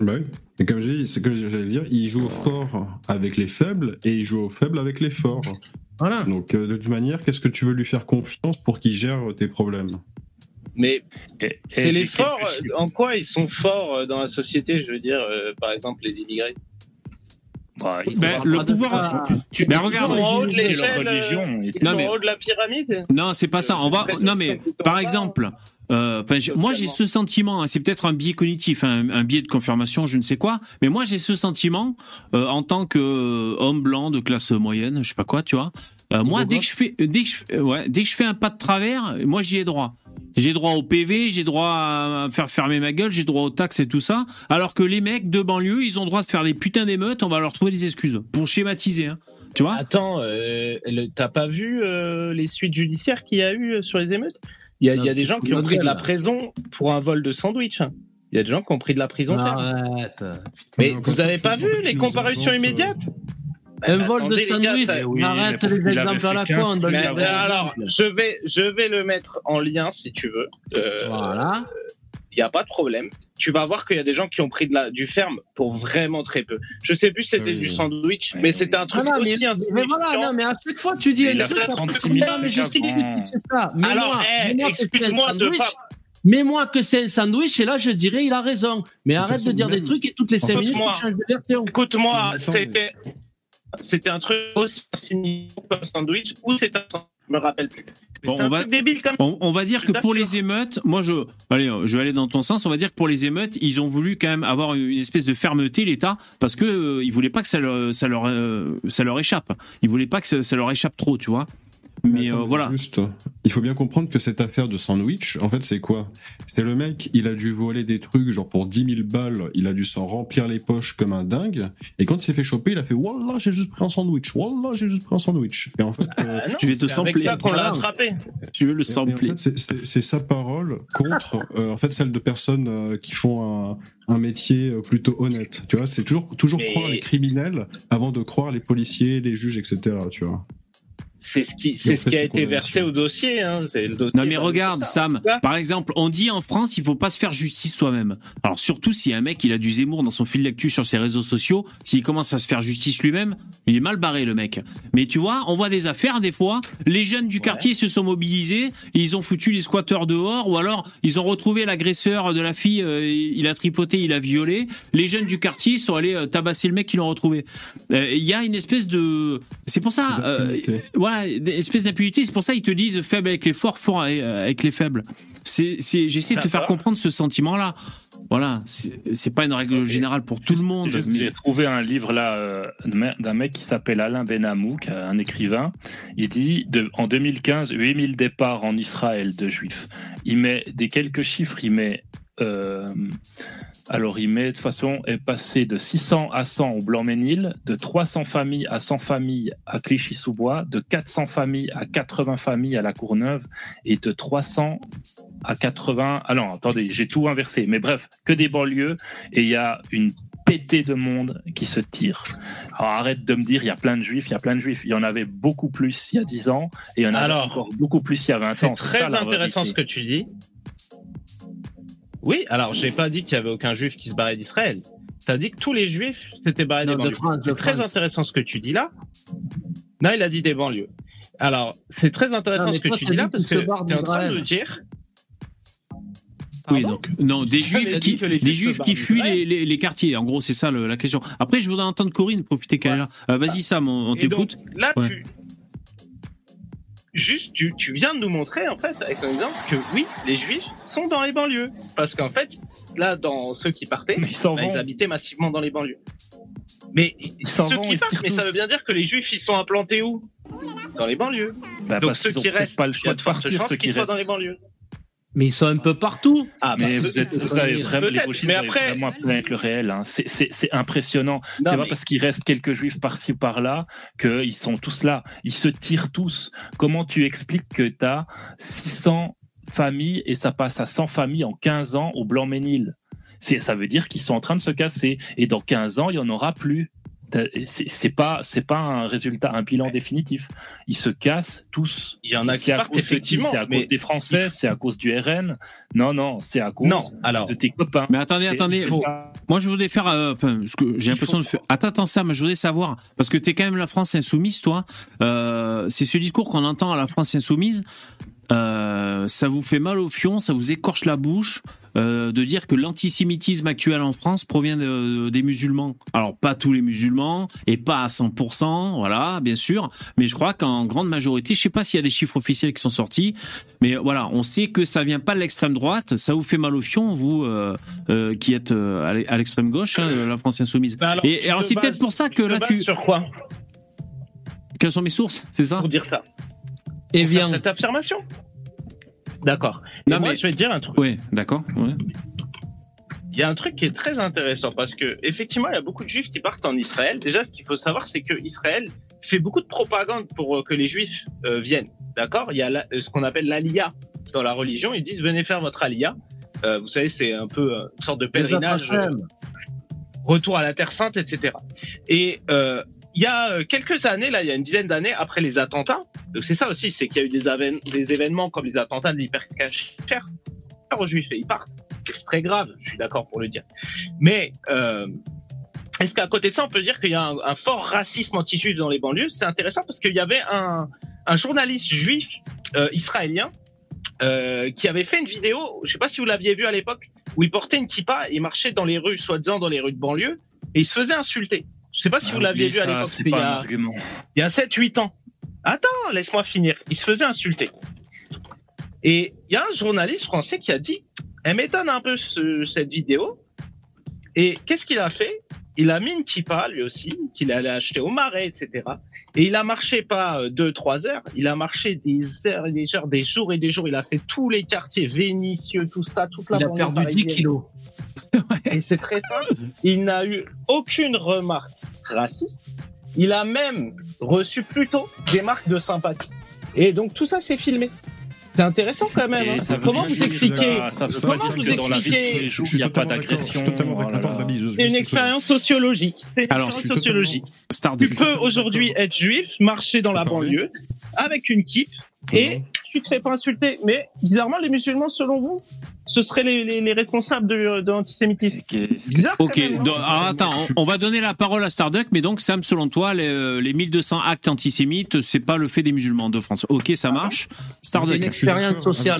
Bah oui. Et comme j'ai dit, c'est que j'allais dire, il joue au fort avec les faibles et il joue au faible avec les forts. Voilà. Donc, euh, de toute manière, qu'est-ce que tu veux lui faire confiance pour qu'il gère tes problèmes? Mais c'est les forts. En quoi ils sont forts euh, dans la société Je veux dire, euh, par exemple, les immigrés? Bah, Ben, le pouvoir- tu- Mais tu- regarde, en haut de l'échelle. religion. euh, Non, mais- en haut de la pyramide. Non, c'est pas ça. On va. Non, mais par exemple, euh, moi j'ai ce sentiment. hein, c'est peut-être un biais cognitif, un, un biais de confirmation, je ne sais quoi. Mais moi j'ai ce sentiment euh, en tant que euh, homme blanc de classe moyenne, je sais pas quoi, tu vois. Euh, moi, dès que je fais, dès que je, ouais, dès que je fais un pas de travers, moi j'y ai droit. J'ai droit au PV, j'ai droit à faire fermer ma gueule, j'ai droit aux taxes et tout ça. Alors que les mecs de banlieue, ils ont droit de faire des putains d'émeutes, on va leur trouver des excuses. Pour schématiser, hein. Tu vois? Attends, euh, t'as pas vu euh, les suites judiciaires qu'il y a eu euh, sur les émeutes? Il y a, il y a des gens qui ont pris de la prison pour un vol de sandwich. hein. Il y a des gens qui ont pris de la prison. Arrête. Mais vous avez pas vu les comparutions inventes, euh, immédiates? Un Bah, vol de sandwich. ça- oui, Arrête mais les exemples à la con. 15 donne Mais, des mais vrais alors, je vais, je vais le mettre en lien si tu veux. Euh, Voilà. Il n'y a pas de problème. Tu vas voir qu'il y a des gens qui ont pris de la, du ferme pour vraiment très peu. Je sais plus si c'était Oui. du sandwich, Oui. mais c'était un truc Ah non, mais, aussi mais voilà, non, mais à chaque fois, tu dis. Mais il a un truc, fait 36 non, 000 mais je sais c'est ça. Mais Alors, moi, eh, mais moi que c'est un excuse-moi de sandwich, pas. Mets-moi que c'est un sandwich et là je dirais il a raison. Mais arrête de dire des trucs et toutes les 5 fait, minutes tu moi- changes de version. Écoute-moi, c'était, c'était un truc aussi insignifiant qu'un sandwich ou c'est un sandwich, je me rappelle plus. Bon, on un va- truc débile comme On, on va dire que pour les émeutes, moi je, allez, je vais aller dans ton sens. On va dire que pour les émeutes, ils ont voulu quand même avoir une espèce de fermeté l'État parce que euh, ils voulaient pas que ça leur, ça leur, euh, ça leur échappe. Ils voulaient pas que ça, ça leur échappe trop, tu vois. Mais euh, voilà. Juste, il faut bien comprendre que cette affaire de sandwich, en fait, c'est quoi? C'est le mec, il a dû voler des trucs, genre pour 10 000 balles, il a dû s'en remplir les poches comme un dingue. Et quand il s'est fait choper, il a fait Wallah, j'ai juste pris un sandwich. Wallah, j'ai juste pris un sandwich. Et en fait, euh, Ah non, Tu vais te sampler. ça qu'on l'a attrapé. Tu veux le en sampler. fait, c'est- sa parole contre euh, en fait celle de personnes euh, qui font un, un métier euh, plutôt honnête. Tu vois, c'est toujours toujours Mais- croire les criminels avant de croire les policiers, les juges, etc. Tu vois. C'est ce qui, c'est ce qui a été versé au dossier. Hein. C'est le dossier Non mais regarde ça. Sam, par exemple, on dit en France il faut pas se faire justice soi-même. Alors surtout si un mec il a du Zemmour dans son fil d'actu sur ses réseaux sociaux, s'il commence à se faire justice lui-même, il est mal barré le mec. Mais tu vois, on voit des affaires des fois, les jeunes du quartier se sont mobilisés, ils ont foutu les squatteurs dehors ou alors ils ont retrouvé l'agresseur de la fille, euh, il a tripoté, il a violé, les jeunes du quartier sont allés euh, tabasser le mec qui l'ont retrouvé. Euh, Il y a une espèce de c'est pour ça euh, D'impunité. Une espèce d'impunité. C'est pour ça qu'ils te disent faible avec les forts, fort avec- avec les faibles. C'est, j'essaie de te faire D'accord. comprendre ce sentiment-là. Voilà, c'est, pas une règle générale pour tout le monde. Mais- J'ai trouvé un livre là euh, d'un mec qui s'appelle Alain Benamou, un écrivain. Il dit de, en 2015, 8000 départs en Israël de juifs. Il met des quelques chiffres, il met. euh, alors, il met de toute façon, est passé de 600 à 100 au Blanc-Ménil, de 300 familles à 100 familles à Clichy-sous-Bois, de 400 familles à 80 familles à La Courneuve et de 300 à 80. Ah non, attendez, j'ai tout inversé. Mais bref, que des banlieues et il y a une pétée de monde qui se tire. Alors arrête de me dire, il y a plein de juifs, il y a plein de juifs. Il y en avait beaucoup plus il y a 10 ans et il y en Alors, encore beaucoup plus il y a 20 C'est ans. très ça, la intéressant ce que tu dis. Oui, alors j'ai pas dit qu'il y avait aucun juif qui se barrait d'Israël. T'as dit que tous les juifs s'étaient barrés Non, des de banlieues. France, de C'est très intéressant ce que tu dis là. Non, il a dit des banlieues. Alors, c'est très intéressant Non, ce que tu dis là parce que tu es en train de dire. oui, donc non, des juifs qui, des juifs qui fuient les, les, les quartiers. En gros, c'est ça le- la question. Après, je voudrais entendre Corinne profiter qu'elle est là. Euh, vas-y Sam, on, on Et donc, t'écoute. là, Ouais. tu. Juste, tu, tu viens de nous montrer, en fait, avec un exemple, que oui, les juifs sont dans les banlieues. Parce qu'en fait, là, dans ceux qui partaient, Mais ils bah, ils habitaient massivement dans les banlieues. Mais s'en ceux vont, qui ils partent, mais ça veut bien dire que les juifs, ils sont implantés où? Dans les banlieues. Bah, Donc ceux qui restent, pas le choix de partir, ceux qu'ils qui soient dans les restent. banlieues. Mais ils sont un peu partout. Ah, Mais parce vous êtes, vous avez vraiment, les gauchistes, mais après- vraiment un problème avec le réel. hein. C'est- C'est c'est impressionnant. C'est pas parce qu'il reste quelques juifs par-ci ou par-là qu'ils sont tous là. Ils se tirent tous. Comment tu expliques que tu as 600 familles et ça passe à 100 familles en 15 ans au Blanc-Ménil? C'est- Ça veut dire qu'ils sont en train de se casser. Et dans 15 ans, il n'y en aura plus. C'est pas, c'est pas un résultat, un bilan définitif. Ils se cassent tous. Il y en a qui c'est à partent, cause de qui? effectivement, C'est à cause des Français, c'est à cause du RN. Non, non, c'est à cause Non, alors. de tes copains. Mais attendez, attendez. ça. Moi, je voudrais faire. euh, Enfin, ce que j'ai l'impression de faire. Attends, attends, Sam, je voudrais savoir parce que t'es quand même la France insoumise, toi. Euh, c'est ce discours qu'on entend à la France insoumise. Euh, ça vous fait mal au fion, ça vous écorche la bouche euh, de dire que l'antisémitisme actuel en France provient de- des musulmans. Alors pas tous les musulmans et pas à 100%, voilà, bien sûr, mais je crois qu'en grande majorité, je sais pas s'il y a des chiffres officiels qui sont sortis, mais voilà, on sait que ça vient pas de l'extrême droite, ça vous fait mal au fion, vous euh, qui êtes à l'e- à l'extrême gauche, hein, la France insoumise. Bah alors, et tu alors c'est peut-être pour ça que là tu. Sur quoi? Quelles sont mes sources, c'est ça? Pour dire ça. Et viens. cette affirmation D'accord. Non, moi, mais- je vais te dire un truc. Oui, d'accord. ouais. Il y a un truc qui est très intéressant parce que effectivement, il y a beaucoup de juifs qui partent en Israël. Déjà, ce qu'il faut savoir, c'est que Israël fait beaucoup de propagande pour euh, que les juifs euh, viennent. D'accord? Il y a la- euh, ce qu'on appelle l'aliyah dans la religion. Ils disent venez faire votre aliyah. Euh, vous savez, c'est un peu une sorte de pèlerinage, retour à la Terre Sainte, etc. Et euh, il y a euh, quelques années, là, il y a une dizaine d'années après les attentats. Donc c'est ça aussi, c'est qu'il y a eu des, événements comme les attentats de l'hypercacher aux juifs et ils partent. C'est très grave, je suis d'accord pour le dire. Mais euh, est-ce qu'à côté de ça, on peut dire qu'il y a un, fort racisme anti-juif dans les banlieues? C'est intéressant parce qu'il y avait un, journaliste juif euh, israélien qui avait fait une vidéo, je sais pas si vous l'aviez vu à l'époque, où il portait une kippa et marchait dans les rues, soi-disant dans les rues de banlieue, et il se faisait insulter. Je sais pas si Ah, vous l'aviez oublie vu à l'époque, il il y a 7-8 ans. Attends, laisse-moi finir. Il se faisait insulter. Et il y a un journaliste français qui a dit Elle m'étonne un peu ce- cette vidéo. Et qu'est-ce qu'il a fait? Il a mis une kippa lui aussi, qu'il allait acheter au marais, etc. Et il a marché pas 2-3 heures, il a marché des heures et des heures, des jours et des jours. Il a fait tous les quartiers vénitieux, tout ça, toute la Il a perdu 10 parisienne. kilos. Et c'est très simple. Il n'a eu aucune remarque raciste. Il a même reçu plutôt des marques de sympathie. Et donc tout ça, c'est filmé. C'est intéressant quand même. Hein. ça Comment vous là, ça Comment pas dire vous jours, il n'y a pas d'agression. totalement oh C'est une expérience sociologique. C'est une Alors, expérience c'est sociologique. Tu peux aujourd'hui être juif, marcher dans la banlieue avec une kippa et tu te fais pas insulter. Mais bizarrement, les musulmans, selon vous, ce seraient les, les- les responsables de, de l'antisémitisme. Ok, donc, alors attends, on, on va donner la parole à Starduck, mais donc Sam, selon toi, les, les 1200 actes antisémites, c'est pas le fait des musulmans de France. Ok, ça marche. Starduck. Suis d'accord avec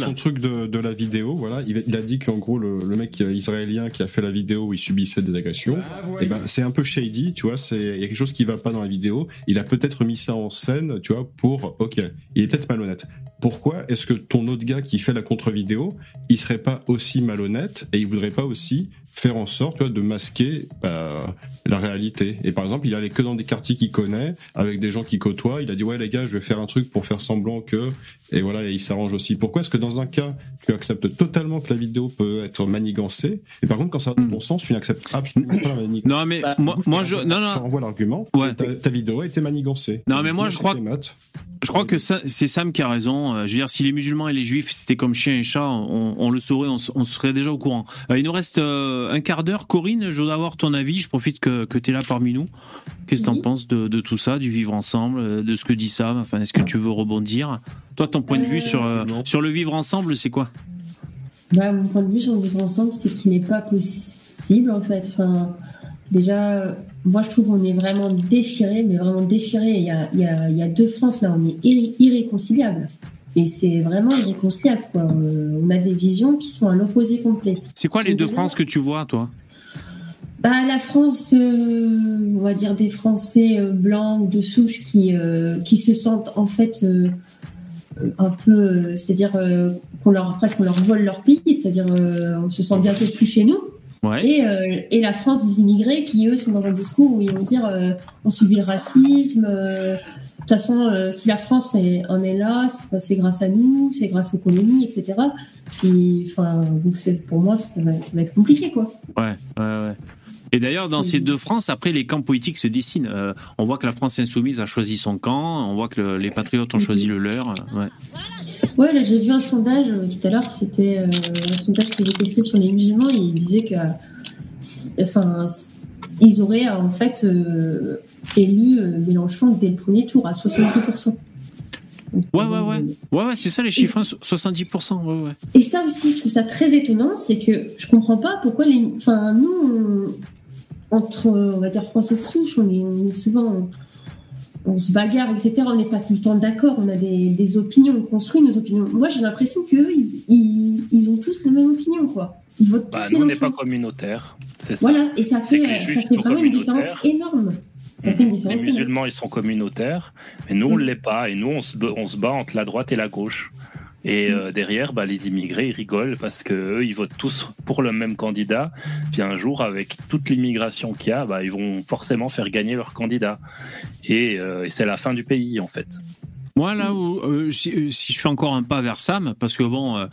Son truc de, de la vidéo, voilà, il, a- il a dit qu'en gros le, le mec euh, israélien qui a fait la vidéo où il subissait des agressions, eh ben c'est un peu shady, tu vois, c'est il y a quelque chose qui va pas dans la vidéo. Il a peut-être mis ça en scène, tu vois, pour ok, il est peut-être malhonnête. Pourquoi est-ce que ton autre gars qui fait la contre-vidéo, il serait pas aussi malhonnête et il voudrait pas aussi faire en sorte tu vois, de masquer bah, la réalité. Et par exemple, il allait que dans des quartiers qu'il connaît, avec des gens qu'il côtoie. Il a dit ouais les gars, je vais faire un truc pour faire semblant que et voilà, et il s'arrange aussi. Pourquoi est-ce que dans un cas, tu acceptes totalement que la vidéo peut être manigancée, et par contre quand ça va dans ton sens, tu n'acceptes absolument pas la manigance? Non mais moi, moi je, non non. Je renvoie l'argument. Ouais. Ta, ta vidéo a été manigancée. Non, mais moi, je crois-. Je crois que c'est Sam qui a raison. Euh, Je veux dire, si les musulmans et les juifs c'était comme chien et chat, on, on le saurait, on, serait déjà au courant. Euh, il nous reste euh, un quart d'heure. Corinne, je veux avoir ton avis. Je profite que, que tu es là parmi nous. Qu'est-ce que tu en penses de, de tout ça, du vivre ensemble, euh, de ce que dit Sam? Enfin, est-ce que tu veux rebondir? Toi, ton point de vue sur, euh, sur le vivre ensemble, c'est quoi? Bah, mon point de vue sur le vivre ensemble, c'est qu'il n'est pas possible en fait. Enfin, déjà, moi je trouve qu'on est vraiment déchiré, mais vraiment déchiré. Il y a, il y a- il y a deux France là, on est irré- irréconciliables. Et c'est vraiment irréconciliable. Quoi. Euh, on a des visions qui sont à l'opposé complet. C'est quoi les deux France que tu vois, toi? Bah, la France, euh, on va dire des Français euh, blancs ou de souche qui, euh, qui se sentent en fait un peu, c'est-à-dire qu'on leur presque on leur vole leur pays, c'est-à-dire on se sent bientôt plus chez nous. Et, euh, et la France des immigrés qui eux sont dans un discours où ils vont dire on subit le racisme. De toute façon, euh, si la France est, en est là, c'est grâce à nous, c'est grâce aux colonies, etc. Puis, enfin, donc pour moi, ça va, ça va être compliqué, quoi. Ouais, ouais, ouais. Et d'ailleurs, dans ces deux France, après, les camps politiques se dessinent. Euh, on voit que la France insoumise a choisi son camp, on voit que le- les patriotes ont choisi le leur. euh, Ouais. Ouais, là j'ai vu un sondage tout à l'heure, c'était euh, un sondage qui avait été fait sur les musulmans et il disait que, enfin, ils auraient en fait euh, élu euh, Mélenchon dès le premier tour à 70%. Ouais, ouais, ouais. Ouais, ouais, c'est ça les chiffres, hein, so- 70%. Ouais, ouais. Et ça aussi, je trouve ça très étonnant, c'est que je comprends pas pourquoi les, enfin nous, on- entre, on va dire français de souche, on est, on est souvent, on, se bagarre, etc. On n'est pas tout le temps d'accord, on a des, des opinions, on construit nos opinions. Moi, j'ai l'impression qu'eux, ils, ils, ils ont tous la même opinion, quoi. Ils votent Bah, tous nous, on n'est pas communautaire. C'est ça. Voilà, et ça fait, ça fait vraiment une différence énorme. Ça fait une Les énorme. musulmans, ils sont communautaires, mais nous, on ne l'est pas. Et nous, on se, on se bat entre la droite et la gauche. Et euh, derrière, bah, les immigrés, rigolent parce qu'eux, ils votent tous pour le même candidat. Puis un jour, avec toute l'immigration qu'il y a, bah, ils vont forcément faire gagner leur candidat. Et, euh, c'est la fin du pays, en fait. Moi, là où, euh, si, je fais encore un pas vers Sam, parce que bon,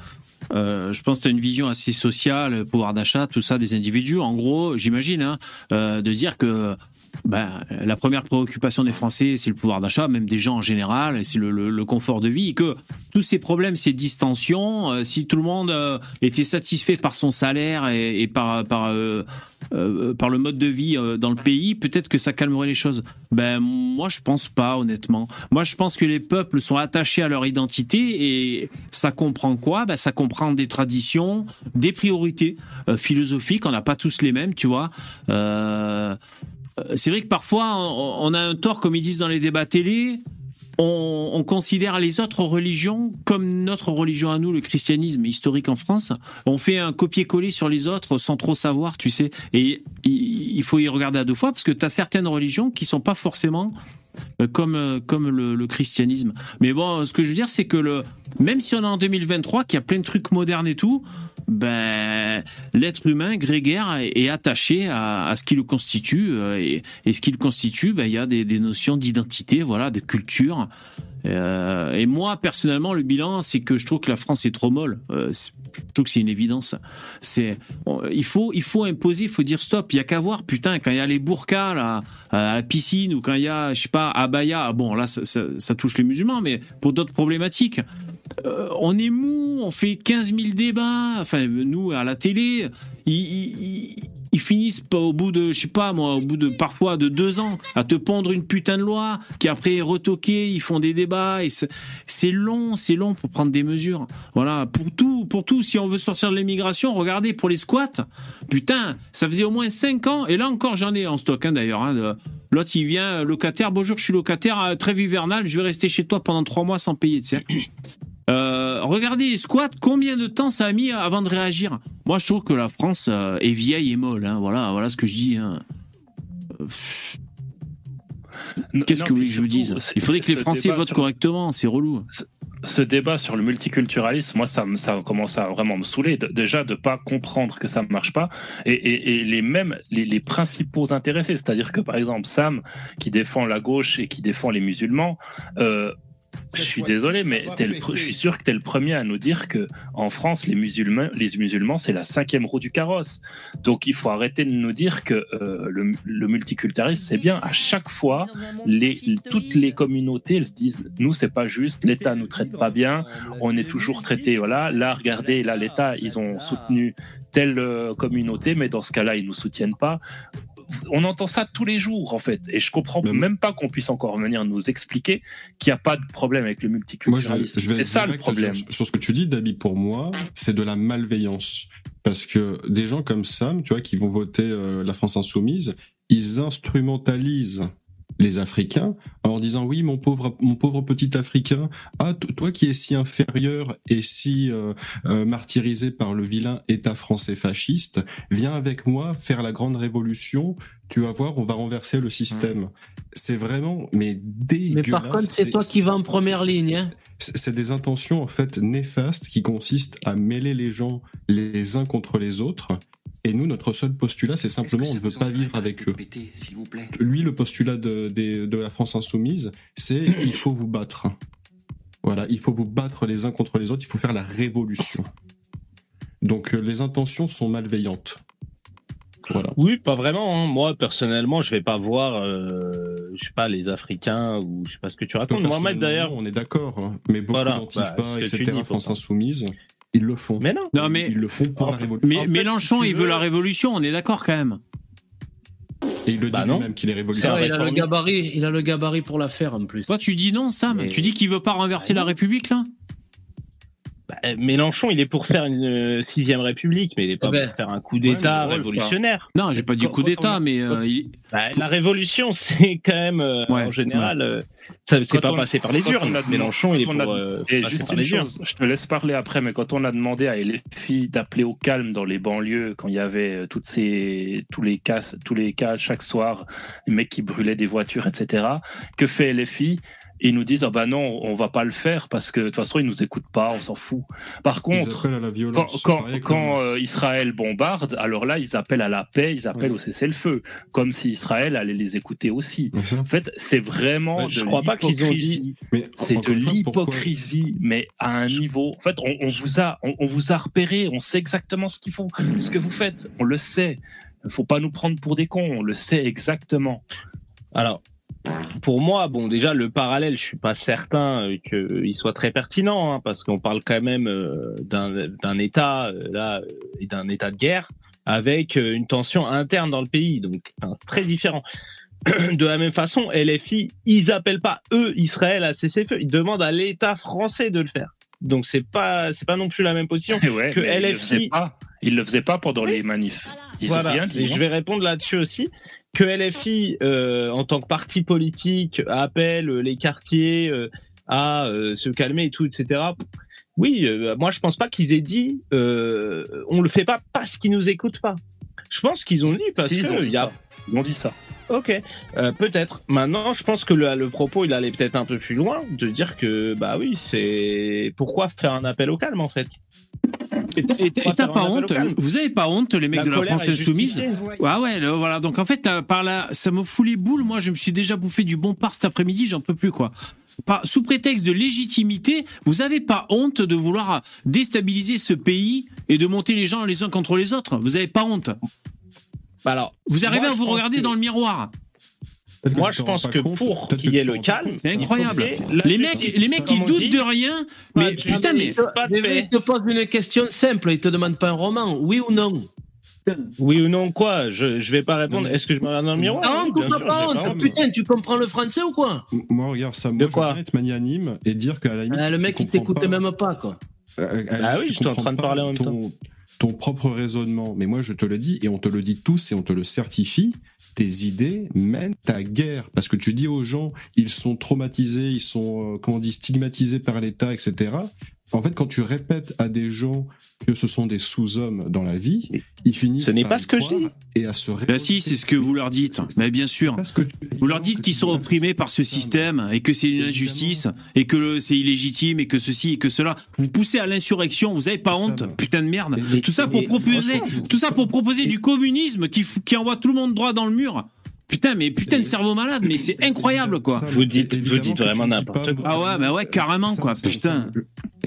je pense que tu as une vision assez sociale, pouvoir d'achat, tout ça des individus. En gros, j'imagine, hein, de dire que ben, la première préoccupation des Français, c'est le pouvoir d'achat, même des gens en général, c'est le, confort de vie, et que tous ces problèmes, ces distensions, euh, si tout le monde euh, était satisfait par son salaire et, par, par, euh, par le mode de vie dans le pays, peut-être que ça calmerait les choses. Ben moi, je pense pas, honnêtement. Moi, je pense que les peuples sont attachés à leur identité et ça comprend quoi? Ben ça comprend des traditions, des priorités philosophiques. On n'a pas tous les mêmes, tu vois. Euh, c'est vrai que parfois, on, a un tort, comme ils disent dans les débats télé. On, on considère les autres religions comme notre religion à nous, le christianisme historique en France. On fait un copier-coller sur les autres sans trop savoir, tu sais. Et il faut y regarder à deux fois parce que tu as certaines religions qui sont pas forcément comme, euh, comme le, christianisme. Mais bon, ce que je veux dire, c'est que le, même si on est en 2023, qu'il y a plein de trucs modernes et tout, ben, l'être humain grégaire est, attaché à, ce qui le constitue. euh, Et, et ce qui le constitue, ben, il y a des, des notions d'identité, voilà, de culture. Euh, et moi, personnellement, le bilan, c'est que je trouve que la France est trop molle. Euh, je trouve que c'est une évidence. C'est, il faut, il faut imposer, il faut dire stop. Il y a qu'à voir, putain, quand il y a les burkas là, à la piscine ou quand il y a, je sais pas, abaya. Bon, là, ça, touche les musulmans, mais pour d'autres problématiques, euh, on est mou, on fait 15 000 débats. Enfin, nous à la télé, ils- ils- finissent au bout de, je sais pas moi, au bout de parfois de deux ans, à te pondre une putain de loi qui après est retoquée. Ils font des débats c'est long, c'est long pour prendre des mesures. Voilà, pour tout, pour tout. Si on veut sortir de l'immigration, regardez pour les squats. Putain, ça faisait au moins cinq ans et là encore j'en ai en stock hein, d'ailleurs. hein, L'autre il vient euh, locataire, bonjour, je suis locataire, euh, trêve hivernale, je vais rester chez toi pendant trois mois sans payer. Sais. Euh, regardez les squats, combien de temps ça a mis avant de réagir Moi, je trouve que la France euh, est vieille et molle. hein. Voilà, voilà ce que je dis. hein. Euh. Qu'est-ce que je vous dise Il faudrait que les Français votent sur- correctement. C'est relou. ce débat sur le multiculturalisme, moi, ça, me- ça commence à vraiment me saouler. De- déjà, de pas comprendre que ça ne marche pas. Et, et- et les mêmes, les, les principaux intéressés, c'est-à-dire que, par exemple, Sam, qui défend la gauche et qui défend les musulmans, euh, je suis désolé, mais le je suis sûr que tu es le premier à nous dire que en France, les musulmans, les musulmans, c'est la cinquième roue du carrosse. Donc, il faut arrêter de nous dire que euh, le, le multiculturalisme, c'est bien. À chaque fois, les, toutes les communautés, elles se disent, nous, c'est pas juste, l'État nous traite pas bien, on est toujours traité, voilà. Là, regardez, là, l'État, ils ont soutenu telle euh, communauté, mais dans ce cas-là, ils nous soutiennent pas. On entend ça tous les jours, en fait. Et je comprends même pas qu'on puisse encore venir nous expliquer qu'il n'y a pas de problème avec le multiculturalisme. C'est ça le problème. Sur, sur ce que tu dis, Dabi, pour moi, c'est de la malveillance. Parce que des gens comme Sam, tu vois, qui vont voter euh, la France insoumise, ils instrumentalisent les Africains en disant oui mon pauvre mon pauvre petit Africain ah toi qui es si inférieur et si euh, euh, martyrisé par le vilain État français fasciste viens avec moi faire la grande révolution tu vas voir on va renverser le système c'est vraiment mais dégueulasse Mais par contre, c'est toi qui vas en première ligne. Hein. c'est des intentions en fait néfastes qui consistent à mêler les gens les uns contre les autres. Et nous, notre seul postulat, c'est simplement on ne veut pas vivre avec eux. Lui, le postulat de, la France insoumise, c'est il faut vous battre. Voilà, il faut vous battre les uns contre les autres, il faut faire la révolution. Donc euh, les intentions sont malveillantes. Voilà. Oui, pas vraiment. hein. Moi, personnellement, je vais pas voir, euh, je sais pas, les Africains ou je sais pas ce que tu racontes. Mohamed, d'ailleurs. on est d'accord, hein. mais beaucoup Voilà, bah, tu etc., dis, France pourtant. insoumise, ils le font. Mais non. Non, mais- Ils le font pour la révolution. Mais Mélenchon, il veut la révolution. On est d'accord quand même. Et il le dit Bah non. lui-même qu'il est révolutionnaire. il a le gabarit, il a le gabarit pour la faire en plus. Toi, tu dis non, Sam. Mais- Tu dis qu'il veut pas renverser la République là? Bah, Mélenchon, il est pour faire une euh, sixième république, mais il est pas Eh ben. pour faire un coup d'État ça. révolutionnaire. Non, j'ai pas dit coup d'État, mais euh, il- Bah, la révolution, c'est quand même, euh, Ouais, en général, euh, ça c'est pas on- passé par les urnes. Mélenchon, il est pour a- euh, Et juste par une les urnes. chose, je te laisse parler après, mais quand on a demandé à LFI d'appeler au calme dans les banlieues, quand il y avait toutes ces, tous les cas, tous les cas chaque soir, les mecs qui brûlaient des voitures, etc. Que fait LFI Ils nous disent ah bah non, on va pas le faire parce que de toute façon ils nous écoutent pas, on s'en fout. Par contre, appellent à la quand, violence. quand, euh, Israël bombarde, alors là, ils appellent à la paix, ils appellent au cessez-le-feu, comme si Israël allait les écouter aussi. En fait, c'est vraiment Ouais, de je crois pas qu'ils ont l'hypocrisie. Mais C'est de l'hypocrisie, mais à un niveau. En fait, on, on vous a, on, on vous a repéré, on sait exactement ce qu'ils font, ce que vous faites, on le sait. Il faut pas nous prendre pour des cons, on le sait exactement. Alors, pour moi, bon, déjà, le parallèle, je suis pas certain euh, qu'il soit très pertinent, hein, parce qu'on parle quand même euh, d'un d'un État, euh, là, euh, et d'un État de guerre, avec euh, une tension interne dans le pays. Donc, c'est très différent. De la même façon, LFI, ils appellent pas, eux, Israël à cesser le feu. Ils demandent à l'État français de le faire. Donc, c'est pas, c'est pas non plus la même position. Ouais, Que le LFI pas. Ils le faisaient pas pendant les manifs. Ils Voilà. ont rien dit. Et hein. je vais répondre là-dessus aussi. Que LFI, euh, en tant que parti politique, appelle les quartiers euh, à euh, se calmer et tout, etc. Oui, euh, moi je pense pas qu'ils aient dit euh, on le fait pas parce qu'ils nous écoutent pas. Je pense qu'ils ont dit parce Si, ils ont que dit il y a. Ils ont dit ça. Ok, euh, peut-être. Maintenant, je pense que le, le propos, il allait peut-être un peu plus loin, de dire que, bah oui, c'est pourquoi faire un appel au calme en fait? Et t'as- pas honte Vous avez pas honte, les mecs La de la France Insoumise justifiée. Ouais, ouais, là, voilà. Donc en fait, t'as- par là, ça me fout les boules. Moi, je me suis déjà bouffé du bon part cet après-midi, j'en peux plus, quoi. Par, sous prétexte de légitimité, vous avez pas honte de vouloir déstabiliser ce pays et de monter les gens les uns contre les autres? Vous avez pas honte? Bah Alors, Vous arrivez moi, à vous regarder que- dans le miroir Moi, je pense que pour qu'il y ait le calme, C'est incroyable. Les mecs, les mecs, ils doutent de rien. Mais tu- putain, mais. pas de Mais paix. il te pose une question simple, il te demande pas un roman, oui ou non? Oui ou non quoi? Je, je vais pas répondre. Est-ce que je me regarde dans le miroir? Non, coupe bien pas sûr, pas, putain, tu comprends le français ou quoi? Moi, regarde ça. Moi, De je quoi? bien être magnanime et dire qu'à la limite. Euh, Le tu mec, il comprends t'écoute pas- même pas, quoi. Bah limite, oui, tu j'étais en comprends train de parler en même ton, ton propre raisonnement. Mais moi, je te le dis, et on te le dit tous, et on te le certifie, tes idées mènent à guerre. Parce que tu dis aux gens, ils sont traumatisés, ils sont, euh, comment on dit, stigmatisés par l'État, etc. En fait, quand tu répètes à des gens que ce sont des sous-hommes dans la vie, ils finissent Ce n'est pas y ce que dis. Et à se Bah si, c'est ce que vous leur dites. Mais bien sûr. Vous leur dites qu'ils sont opprimés par ce système et que c'est une injustice et que le- c'est illégitime et que ceci et que cela. Vous poussez à l'insurrection. Vous avez pas honte, putain de merde. Tout ça pour proposer, tout ça pour proposer du communisme qui, qui envoie tout le monde droit dans le mur. Putain, mais putain de cerveau malade, mais c'est incroyable quoi. Vous dites, vous dites vraiment n'importe quoi. Ah ouais, bah ouais, carrément quoi, putain.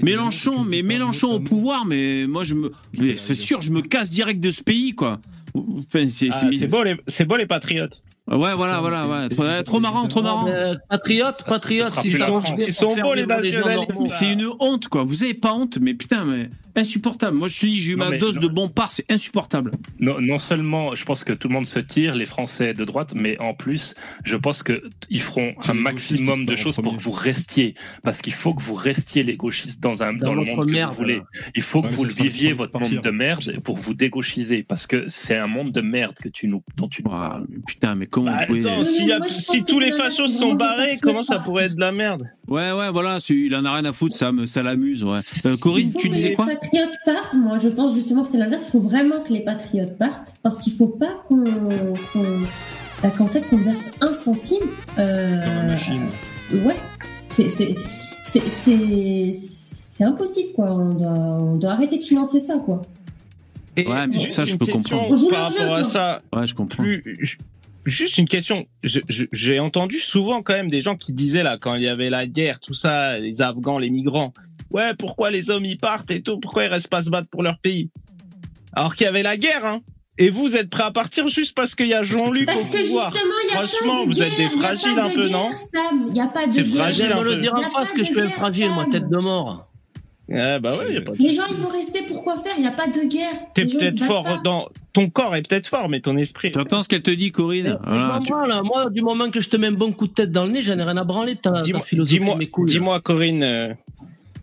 Mélenchon, mais Mélenchon au pouvoir, mais moi je me, c'est sûr, je me casse direct de ce pays quoi. Enfin, c'est, Ah, beau, les, c'est beau les patriotes. Ouais, voilà, voilà, ouais. Trop, ouais, trop marrant, trop marrant. Euh, patriote, patriote, sera si plus ça marche bien Ils sont beaux, les nationalistes. C'est une honte, quoi. Vous avez pas honte, mais putain, mais insupportable. Moi, je te dis, j'ai eu Non, ma mais dose non. de bon part, c'est insupportable. Non, non seulement, je pense que tout le monde se tire, les Français de droite, mais en plus, je pense que ils feront C'est un maximum de choses pour que vous restiez, parce qu'il faut que vous restiez les gauchistes dans un dans, Dans le monde que merde, vous voulez. Il faut que vous le viviez votre partir. monde de merde pour vous dégauchiser, parce que c'est un monde de merde que tu nous dont tu nous parles. putain, mais comment Bah, vous pouvez. attends, a- moi, si tous les fachos sont barrés, comment ça pourrait être de la merde? Ouais, ouais, voilà, il en a rien à foutre, ça, me- ça l'amuse, ouais. Euh, Corinne, tu disais quoi? Patriotes partent. Moi, je pense justement que c'est l'inverse. Il faut vraiment que les patriotes partent parce qu'il faut pas qu'on, qu'on- bah, qu'en fait, qu'on verse un centime. euh, Dans la machine. Ouais, c'est, c'est, c'est, c'est, c'est impossible, quoi. On doit, on doit arrêter de financer ça, quoi. Et Ouais, mais ça, je peux question comprendre. Par rapport à ça, Ouais, je comprends. plus, juste une question. J'ai entendu souvent quand même des gens qui disaient là, quand il y avait la guerre, tout ça, les Afghans, les migrants. Ouais, pourquoi les hommes y partent et tout Pourquoi ils restent pas se battre pour leur pays? Alors qu'il y avait la guerre, hein Et vous êtes prêts à partir juste parce qu'il y a Jean-Luc au Parce que pouvoir? justement, il n'y a Franchement, pas de vous êtes des fragiles un peu, non? Il n'y a pas de C'est guerre. fragile Je un me le peu. dire Y en a face pas que de je suis un guerre, fragile, moi, tête de mort. Ouais, bah ouais, il y a pas de Les gens, ils vont rester pour quoi faire? Il n'y a pas de guerre. T'es ils peut-être fort pas. dans. Ton corps est peut-être fort, mais ton esprit. Tu entends ce qu'elle te dit, Corinne? Voilà, tu- branle, Moi, du moment que je te mets un bon coup de tête dans le nez, j'en ai rien à branler de ta, philosophie dis-moi, de mes couilles. dis-moi, Corinne.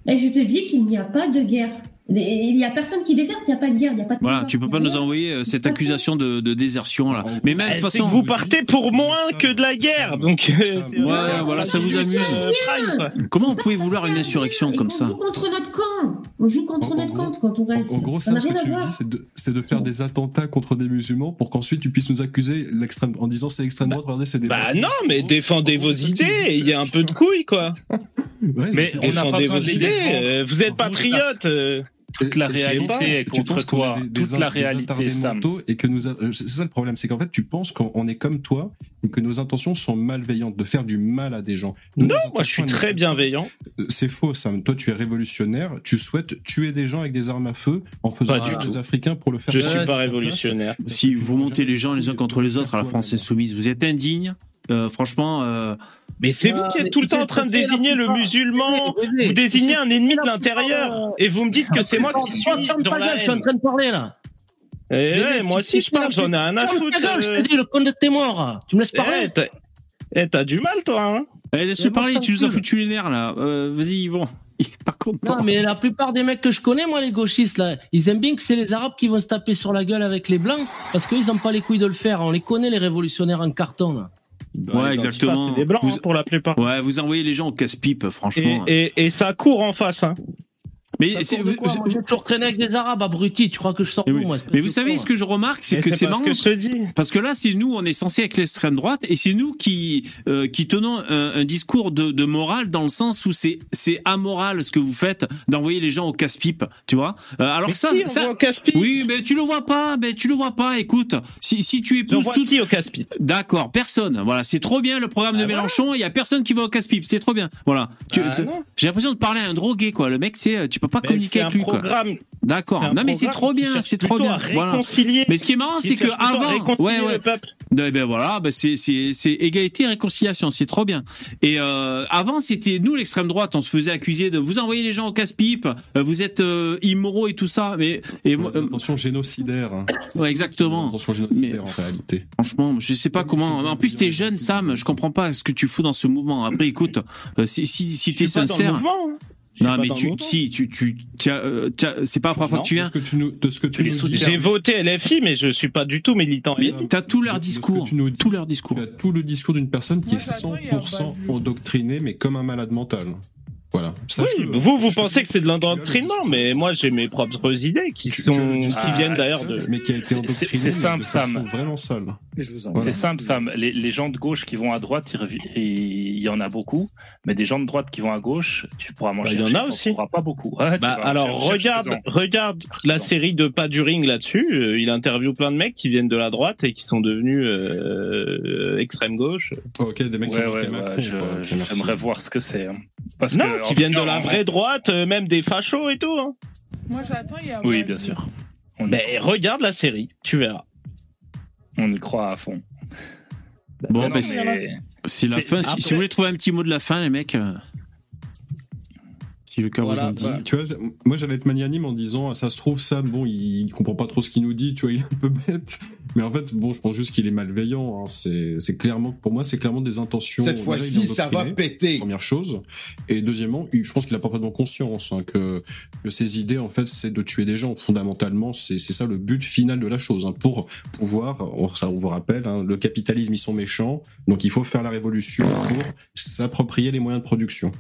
Et je te dis qu'il n'y a pas de guerre. Il n'y a personne qui déserte, il n'y a pas de guerre, il n'y a pas de Voilà, combat. tu peux pas nous envoyer euh, cette accusation de, de désertion là. Mais même de toute façon. vous partez pour moins que de la guerre, donc. euh, Ouais, voilà, ça vous amuse. Prime. Comment vous pouvez vouloir une insurrection comme on ça joue contre notre camp. On joue contre En- en notre gros- camp quand on reste. En gros, ça ce que rien à tu me voir. dis, c'est de, faire des attentats contre des musulmans pour qu'ensuite tu puisses nous accuser l'extrême, en disant c'est l'extrême droite, regardez, c'est des. Bah non, mais défendez vos idées, il y a un peu de couilles, quoi. Mais on n'a pas Défendez besoin vos de euh, vous êtes patriotes. Euh. Toute la réalité est contre toi. des- Toute des la des réalité, Sam. Et que nous, a- euh, c'est ça le problème, c'est qu'en fait, tu penses qu'on est comme toi et que nos intentions sont malveillantes, de faire du mal à des gens. Nous, Non, moi je suis très bienveillant. C'est faux, Sam. Toi, tu es révolutionnaire. Tu souhaites tuer des gens avec des armes à feu en faisant tout. des Africains pour le faire. Je suis pas révolutionnaire. Si vous montez les gens les uns contre les autres à la France insoumise, vous êtes indigne. Euh, franchement, euh, Mais c'est vous qui êtes tout le temps en train de désigner le musulman. Vous désignez un ennemi de l'intérieur. Et vous me dites que c'est moi qui suis Ferme dans ta la gueule, je suis en train de parler là. Eh ouais, moi aussi je parle, j'en ai un à Ferme foutre. ta gueule, je euh. te dis, le compte de tes morts. Tu me laisses parler Eh, t'as- eh, t'as du mal toi, hein allez, laisse-le Mais moi, parler, tu nous as foutu les nerfs là. Euh, Vas-y, Yvon. Il est pas content. Non, mais la plupart des mecs que je connais, moi, les gauchistes, là, ils aiment bien que c'est les Arabes qui vont se taper sur la gueule avec les Blancs, parce qu'ils n'ont pas les couilles de le faire. On les connaît, les révolutionnaires en carton, là. Ouais, Les exactement. C'est des blancs Vous- hein, pour la plupart. Ouais, vous envoyez les gens au casse-pipe, Et, franchement. et, et ça court en face. Hein. Mais, c'est- de Moi, J'ai toujours traîné avec des Arabes abrutis. Tu crois que je sors oui. moi espèce Mais vous de savez, ce que je remarque, c'est que c'est c'est pas ce marrant. que je te dis. Parce que là, c'est nous, on est censé avec l'extrême droite, et c'est nous qui euh, qui tenons un, un discours de, de morale dans le sens où c'est c'est amoral ce que vous faites d'envoyer les gens au casse-pipe, tu vois. Euh, alors Mais que ça, qui ça, au casse-pipe? Oui, mais tu le vois pas, mais tu le vois pas. Écoute, si si tu épouses tout, qui au casse-pipe? D'accord, personne. Voilà, c'est trop bien le programme de Ah, Mélenchon. Il y a personne qui va au casse-pipe, c'est trop bien. Voilà. Ah, tu-. J'ai l'impression de parler à un drogué, quoi. Le mec, tu sais, tu peux pas Mais communiquer avec lui, D'accord. Non, mais c'est trop bien, c'est trop bien. Voilà. réconcilier. Mais ce qui est marrant, c'est que avant, ouais, ouais. le peuple. Ben, ben voilà, ben c'est égalité et réconciliation, c'est trop bien. Et euh, avant, c'était nous l'extrême droite, on se faisait accuser de vous envoyer les gens au casse-pipe, euh, vous êtes euh, immoraux et tout ça. Mais et moi, euh, Attention génocidaire. hein. ouais, exactement. Attention génocidaire en réalité. Franchement, je sais pas comment. En plus, t'es jeune, Sam. Je comprends pas ce que tu fous dans ce mouvement. Après, écoute, euh, si si si t'es Je suis pas dans le sincère. mouvement, hein. Non, mais tu, si, tu, tu, euh, c'est pas la première fois que tu viens. De ce que tu nous, de ce que tu les nous dis. J'ai voté LFI, mais je suis pas du tout militant. T'as tout leur discours, tu nous dis, tout leur discours. Tu as tout le discours d'une personne qui est 100% endoctrinée, mais comme un malade mental. Voilà. Oui, vous, vous pensez que c'est de l'endoctrinement, mais moi j'ai mes propres idées qui sont, qui viennent Ah, d'ailleurs de. Mais qui a été C'est- simple, Sam. Vraiment sale. C'est simple, Sam. Les, les gens de gauche qui vont à droite, il y en a beaucoup. Mais des gens de droite qui vont à gauche, tu pourras Bah, manger. il y en a aussi. Tu pas beaucoup. Ouais, tu Bah, alors regarde, regarde la série de Pas du ring là-dessus. Euh, il interviewe plein de mecs qui viennent de la droite et qui sont devenus euh, extrême gauche. Ok, des mecs qui Ouais, ouais, merci. J'aimerais voir ce que c'est. hein. Parce non, que, qui viennent de la vraie droite, euh, même des fachos et tout. Hein. Moi, j'attends, il y a. Oui, bien sûr. On, y- Mais regarde la série, tu verras. on y croit à fond. Bon, Mais ben, non, c'est mais- c'est la fin. Si, vous voulez trouver un petit mot de la fin, les mecs. euh, Si le cœur Voilà, vous en dit. bah, Tu vois, moi j'allais être magnanime en disant, ah, ça se trouve, Sam, bon, il comprend pas trop ce qu'il nous dit, tu vois, il est un peu bête. Mais en fait, bon, je pense juste qu'il est malveillant. hein. C'est, clairement, pour moi, c'est clairement des intentions. Cette fois-ci, ça va péter. Première chose. Et deuxièmement, je pense qu'il a parfaitement conscience hein, que, que ses idées, en fait, c'est de tuer des gens. Fondamentalement, c'est, ça le but final de la chose. hein. Pour pouvoir, on, ça, on vous rappelle, hein, le capitalisme, ils sont méchants. Donc, il faut faire la révolution pour s'approprier les moyens de production.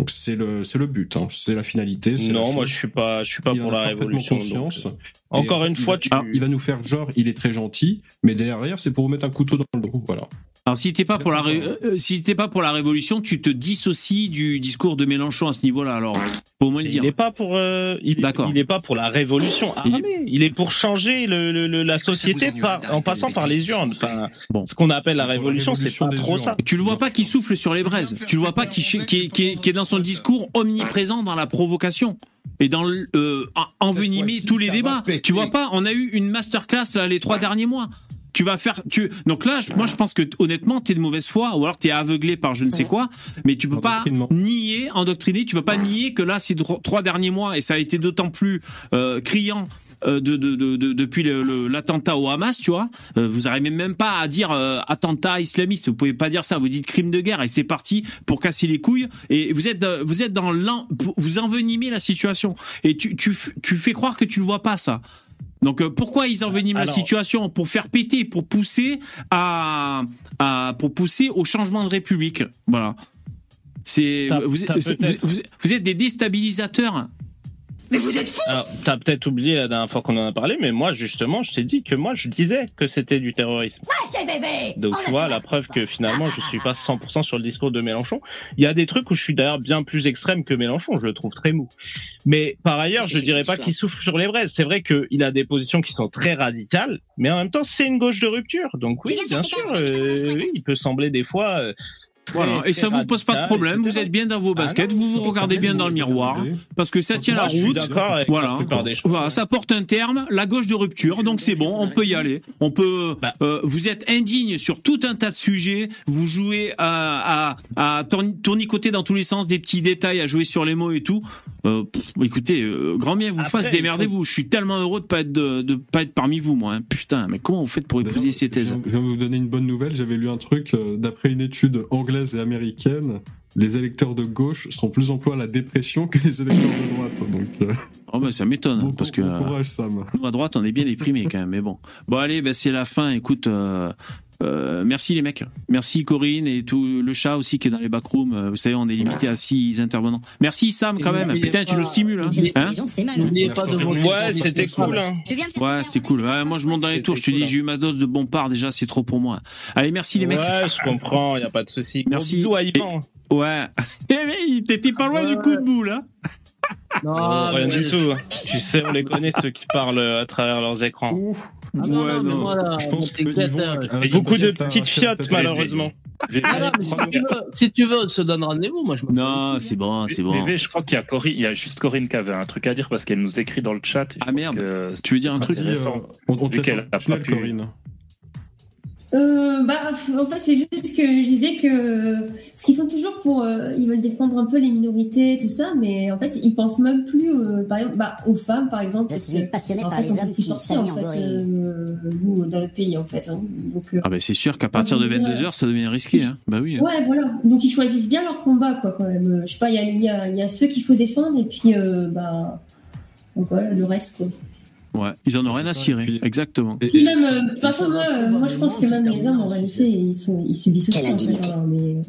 Donc, c'est le, c'est le but, hein. c'est la finalité. la Non, moi je suis pas, je suis pas Il pour la révolution. conscience. donc, euh, Encore en une fois, il tu. va, il va nous faire genre, il est très gentil, mais derrière, c'est pour vous mettre un couteau dans le dos. Voilà. Alors, si t'es pas pour la, ré- euh, si t'es pas pour la révolution, tu te dissocies du discours de Mélenchon à ce niveau-là. Alors, faut au moins le Il dire. n'est pas pour, euh, il, D'accord. il est pas pour la révolution armée. Il est pour changer le, le- le- la société par, en passant par les urnes. Enfin, Bon. ce qu'on appelle la révolution, c'est pas trop urnes. ça. Tu le vois pas qui souffle sur les braises. Tu le vois pas qui, qui, est- qui, est- qui est dans son discours omniprésent dans la provocation et dans le, euh, envenimer tous les débats. Tu vois pas On a eu une masterclass là, les trois derniers mois. Tu vas faire, tu donc là, moi je pense que honnêtement, t'es de mauvaise foi ou alors t'es aveuglé par je ne sais quoi, mais tu peux pas nier, endoctriner, tu peux pas nier que là ces trois derniers mois et ça a été d'autant plus euh, criant. euh, De, de, de, de- depuis l'attentat au Hamas, tu vois, euh, vous arrivez même pas à dire euh, attentat islamiste. Vous pouvez pas dire ça. Vous dites crime de guerre et c'est parti pour casser les couilles. Et vous êtes vous êtes dans l'en, pour- vous envenimez la situation. Et tu, tu tu fais croire que tu le vois pas ça. Donc euh, pourquoi ils enveniment la Alors- situation pour faire péter, pour pousser à, à pour pousser au changement de république. Voilà. C'est vous- vous êtes des déstabilisateurs. Alors, t'as peut-être oublié la dernière fois qu'on en a parlé, mais moi, justement, je t'ai dit que moi, je disais que c'était du terrorisme. Donc, tu vois, la preuve que finalement, je suis pas 100% sur le discours de Mélenchon. Il y a des trucs où je suis d'ailleurs bien plus extrême que Mélenchon, je le trouve très mou. Mais par ailleurs, je dirais pas qu'il souffle sur les braises. C'est vrai qu'il a des positions qui sont très radicales, mais en même temps, c'est une gauche de rupture. Donc oui, bien sûr, euh, oui, il peut sembler des fois... euh, très, Voilà. Et très ça vous pose pas de problème. Vous êtes bien dans vos baskets. Ah non, vous vous regardez bien dans le miroir. Parce que ça tient la Moi, route. Voilà. la. Ça porte un terme. La gauche de rupture. Donc c'est bon. On peut y aller. On peut, Bah. euh, vous êtes indigne sur tout un tas de sujets. Vous jouez à, à, à tourni- tournicoter dans tous les sens des petits détails, à jouer sur les mots et tout. Euh, pff, écoutez, euh, grand bien vous Après, fasse, démerdez-vous. Je suis tellement heureux de pas être de, de pas être parmi vous, moi. hein. Putain, mais comment vous faites pour épouser ces thèses je viens de vous donner une bonne nouvelle. J'avais lu un truc euh, d'après une étude anglaise et américaine. Les électeurs de gauche sont plus enclins à la dépression que les électeurs de droite. Donc, euh, Oh ben ça m'étonne bon, parce que bon courage, Sam. nous à droite on est bien déprimés quand même. Mais bon, bon allez, ben c'est la fin. Écoute, euh, Euh, merci les mecs. Merci Corinne et tout le chat aussi qui est dans les backrooms. Euh, Vous savez, on est limité à six intervenants. Merci Sam quand même. Putain, tu nous stimules. Hein Hein N'oubliez pas de voter Ouais, pour c'était cool. Hein. ouais, c'était cool. Ouais, moi, je monte dans les tours. Je te dis, j'ai eu ma dose de bon part déjà. C'est trop pour moi. Allez, merci les mecs. Ouais, je comprends, y a pas de souci. Gros Merci. bisous à Yvan. Ouais. Eh, mais T'étais pas loin du coup de boule. Hein Non, rien mais- du tout. Tu sais, on les connaît ceux qui parlent à travers leurs écrans. Ah non, Ouais, non, mais non. moi, là, Je pense mon que ticket, Yvon, euh, avec Beaucoup de petites fiottes, peut-être- malheureusement. Ah mais si tu veux, si tu veux, on se donne rendez-vous. Moi, je me Non, c'est bon, c'est bon. VV, je crois qu'il y a Corinne, il y a juste Corinne qui avait un truc à dire parce qu'elle nous écrit dans le chat. Ah merde. Tu veux dire un truc euh, on, on te Euh, bah, en fait, c'est juste que je disais que. Parce qu'ils sont toujours pour. euh, ils veulent défendre un peu les minorités, tout ça, mais en fait, ils pensent même plus, euh, par exemple, bah, aux femmes, par exemple. Je parce suis que, passionné en par fait, les on peut hommes plus sortir, en fait, euh, nous, dans le pays, en fait. hein. Donc, euh, Ah ben c'est sûr qu'à partir de 22h, ça devient risqué. Hein. Bah oui. hein. Ouais, voilà. Donc ils choisissent bien leur combat, quoi, quand même. Euh, Je sais pas, il y a, il y, a, il y a ceux qu'il faut défendre et puis, euh, bah, donc voilà, le reste, quoi. Ouais, ils en ont rien à cirer. Exactement. Même, euh, de toute façon, moi, euh, moi, je pense que même les hommes, en réalité, ils, sont, ils subissent aussi, en fait, mais...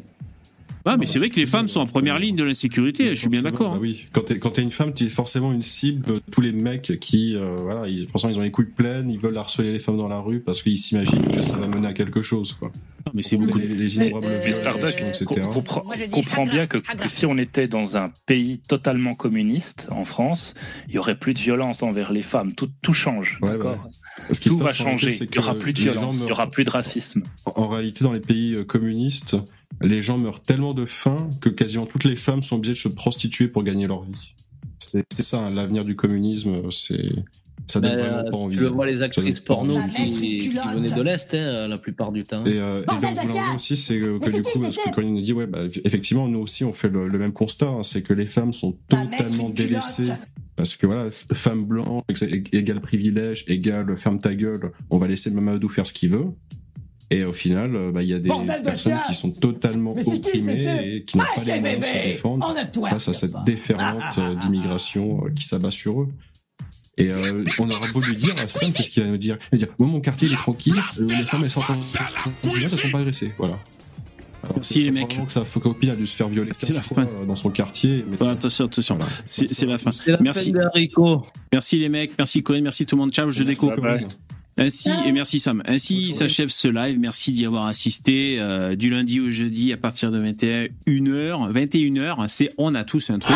Ah, mais c'est vrai que les femmes sont en première ligne de l'insécurité. Je suis bien d'accord. Bah oui, quand t'es quand t'es une femme, t'es forcément une cible. Tous les mecs qui, euh, voilà, ils, forcément ils ont les couilles pleines, ils veulent harceler les femmes dans la rue parce qu'ils s'imaginent que ça va mener à quelque chose, quoi. mais c'est beaucoup les, les innombrables Starduck etc. com- comprend, comprend bien que, que si on était dans un pays totalement communiste, en France, il y aurait plus de violence envers les femmes. Tout, tout change, d'accord Ce qui Tout va changer. c'est Il y aura plus de violence, il y aura plus de racisme. En, en réalité, dans les pays euh, communistes, les gens meurent tellement de faim que quasiment toutes les femmes sont obligées de se prostituer pour gagner leur vie. C'est ça, hein, l'avenir du communisme, c'est ça donne Bah, vraiment pas envie. tu le vois les actrices porno qui, qui venaient de l'Est, hein, la plupart du temps. Et, euh, et donc, Blanc aussi, c'est que, que du coup, ce que Corinne nous dit, ouais, bah, effectivement, nous aussi, on fait le, le même constat, hein, c'est que les femmes sont totalement délaissées. Parce que voilà, femme blanche, ég- égale privilège, égale ferme ta gueule, on va laisser Mamadou faire ce qu'il veut. Et au final, euh, bah, il y a des Bordel de personnes chien qui sont totalement Mais qui, opprimées c'était et qui n'ont Ah, pas les moyens de se défendre face à cette déferlante euh, d'immigration euh, qui s'abat sur eux. Et euh, on aura beau lui dire à Sam, qu'est-ce qu'il va nous dire? Il va dire Moi, mon quartier, il est tranquille, euh, les femmes, elles sont en elles sont pas agressées. Voilà. Alors, Merci, c'est les mecs. que sa copine a dû se faire violer C'est 15 la fois fin. dans son quartier. Mais... attention, attention. C'est c'est la fin. La Merci. Merci les mecs, merci Colin, merci tout le monde. Ciao, je déco. Ainsi, et merci Sam. Ainsi s'achève ce live. Merci d'y avoir assisté euh, du lundi au jeudi à partir de 21h. 21h, c'est on a tous un truc.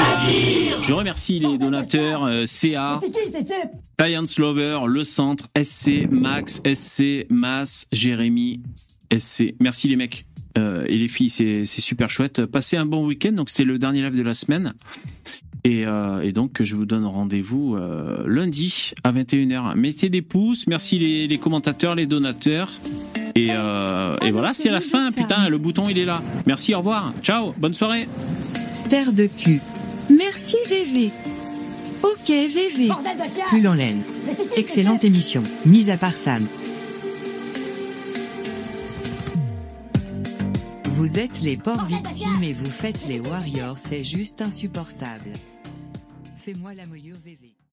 Je remercie les donateurs euh, CA, C'est qui c'était Science Lover, Le Centre, SC, Max, SC, Mass, Jérémy, SC. Merci les mecs euh, et les filles, c'est super chouette. Passez un bon week-end. Donc c'est le dernier live de la semaine. Et, euh, et donc je vous donne rendez-vous euh, lundi à 21h. Mettez des pouces. Merci les, les commentateurs, les donateurs. Et, euh, et voilà, c'est la fin. Putain, le bouton il est là. Merci, au revoir. Ciao, bonne soirée. Ster de cul. Merci VV. Ok VV. Pull en laine. Excellente émission, mise à part Sam. Vous êtes les pauvres victimes et vous faites les warriors, c'est juste insupportable. Fais-moi la moyure VV.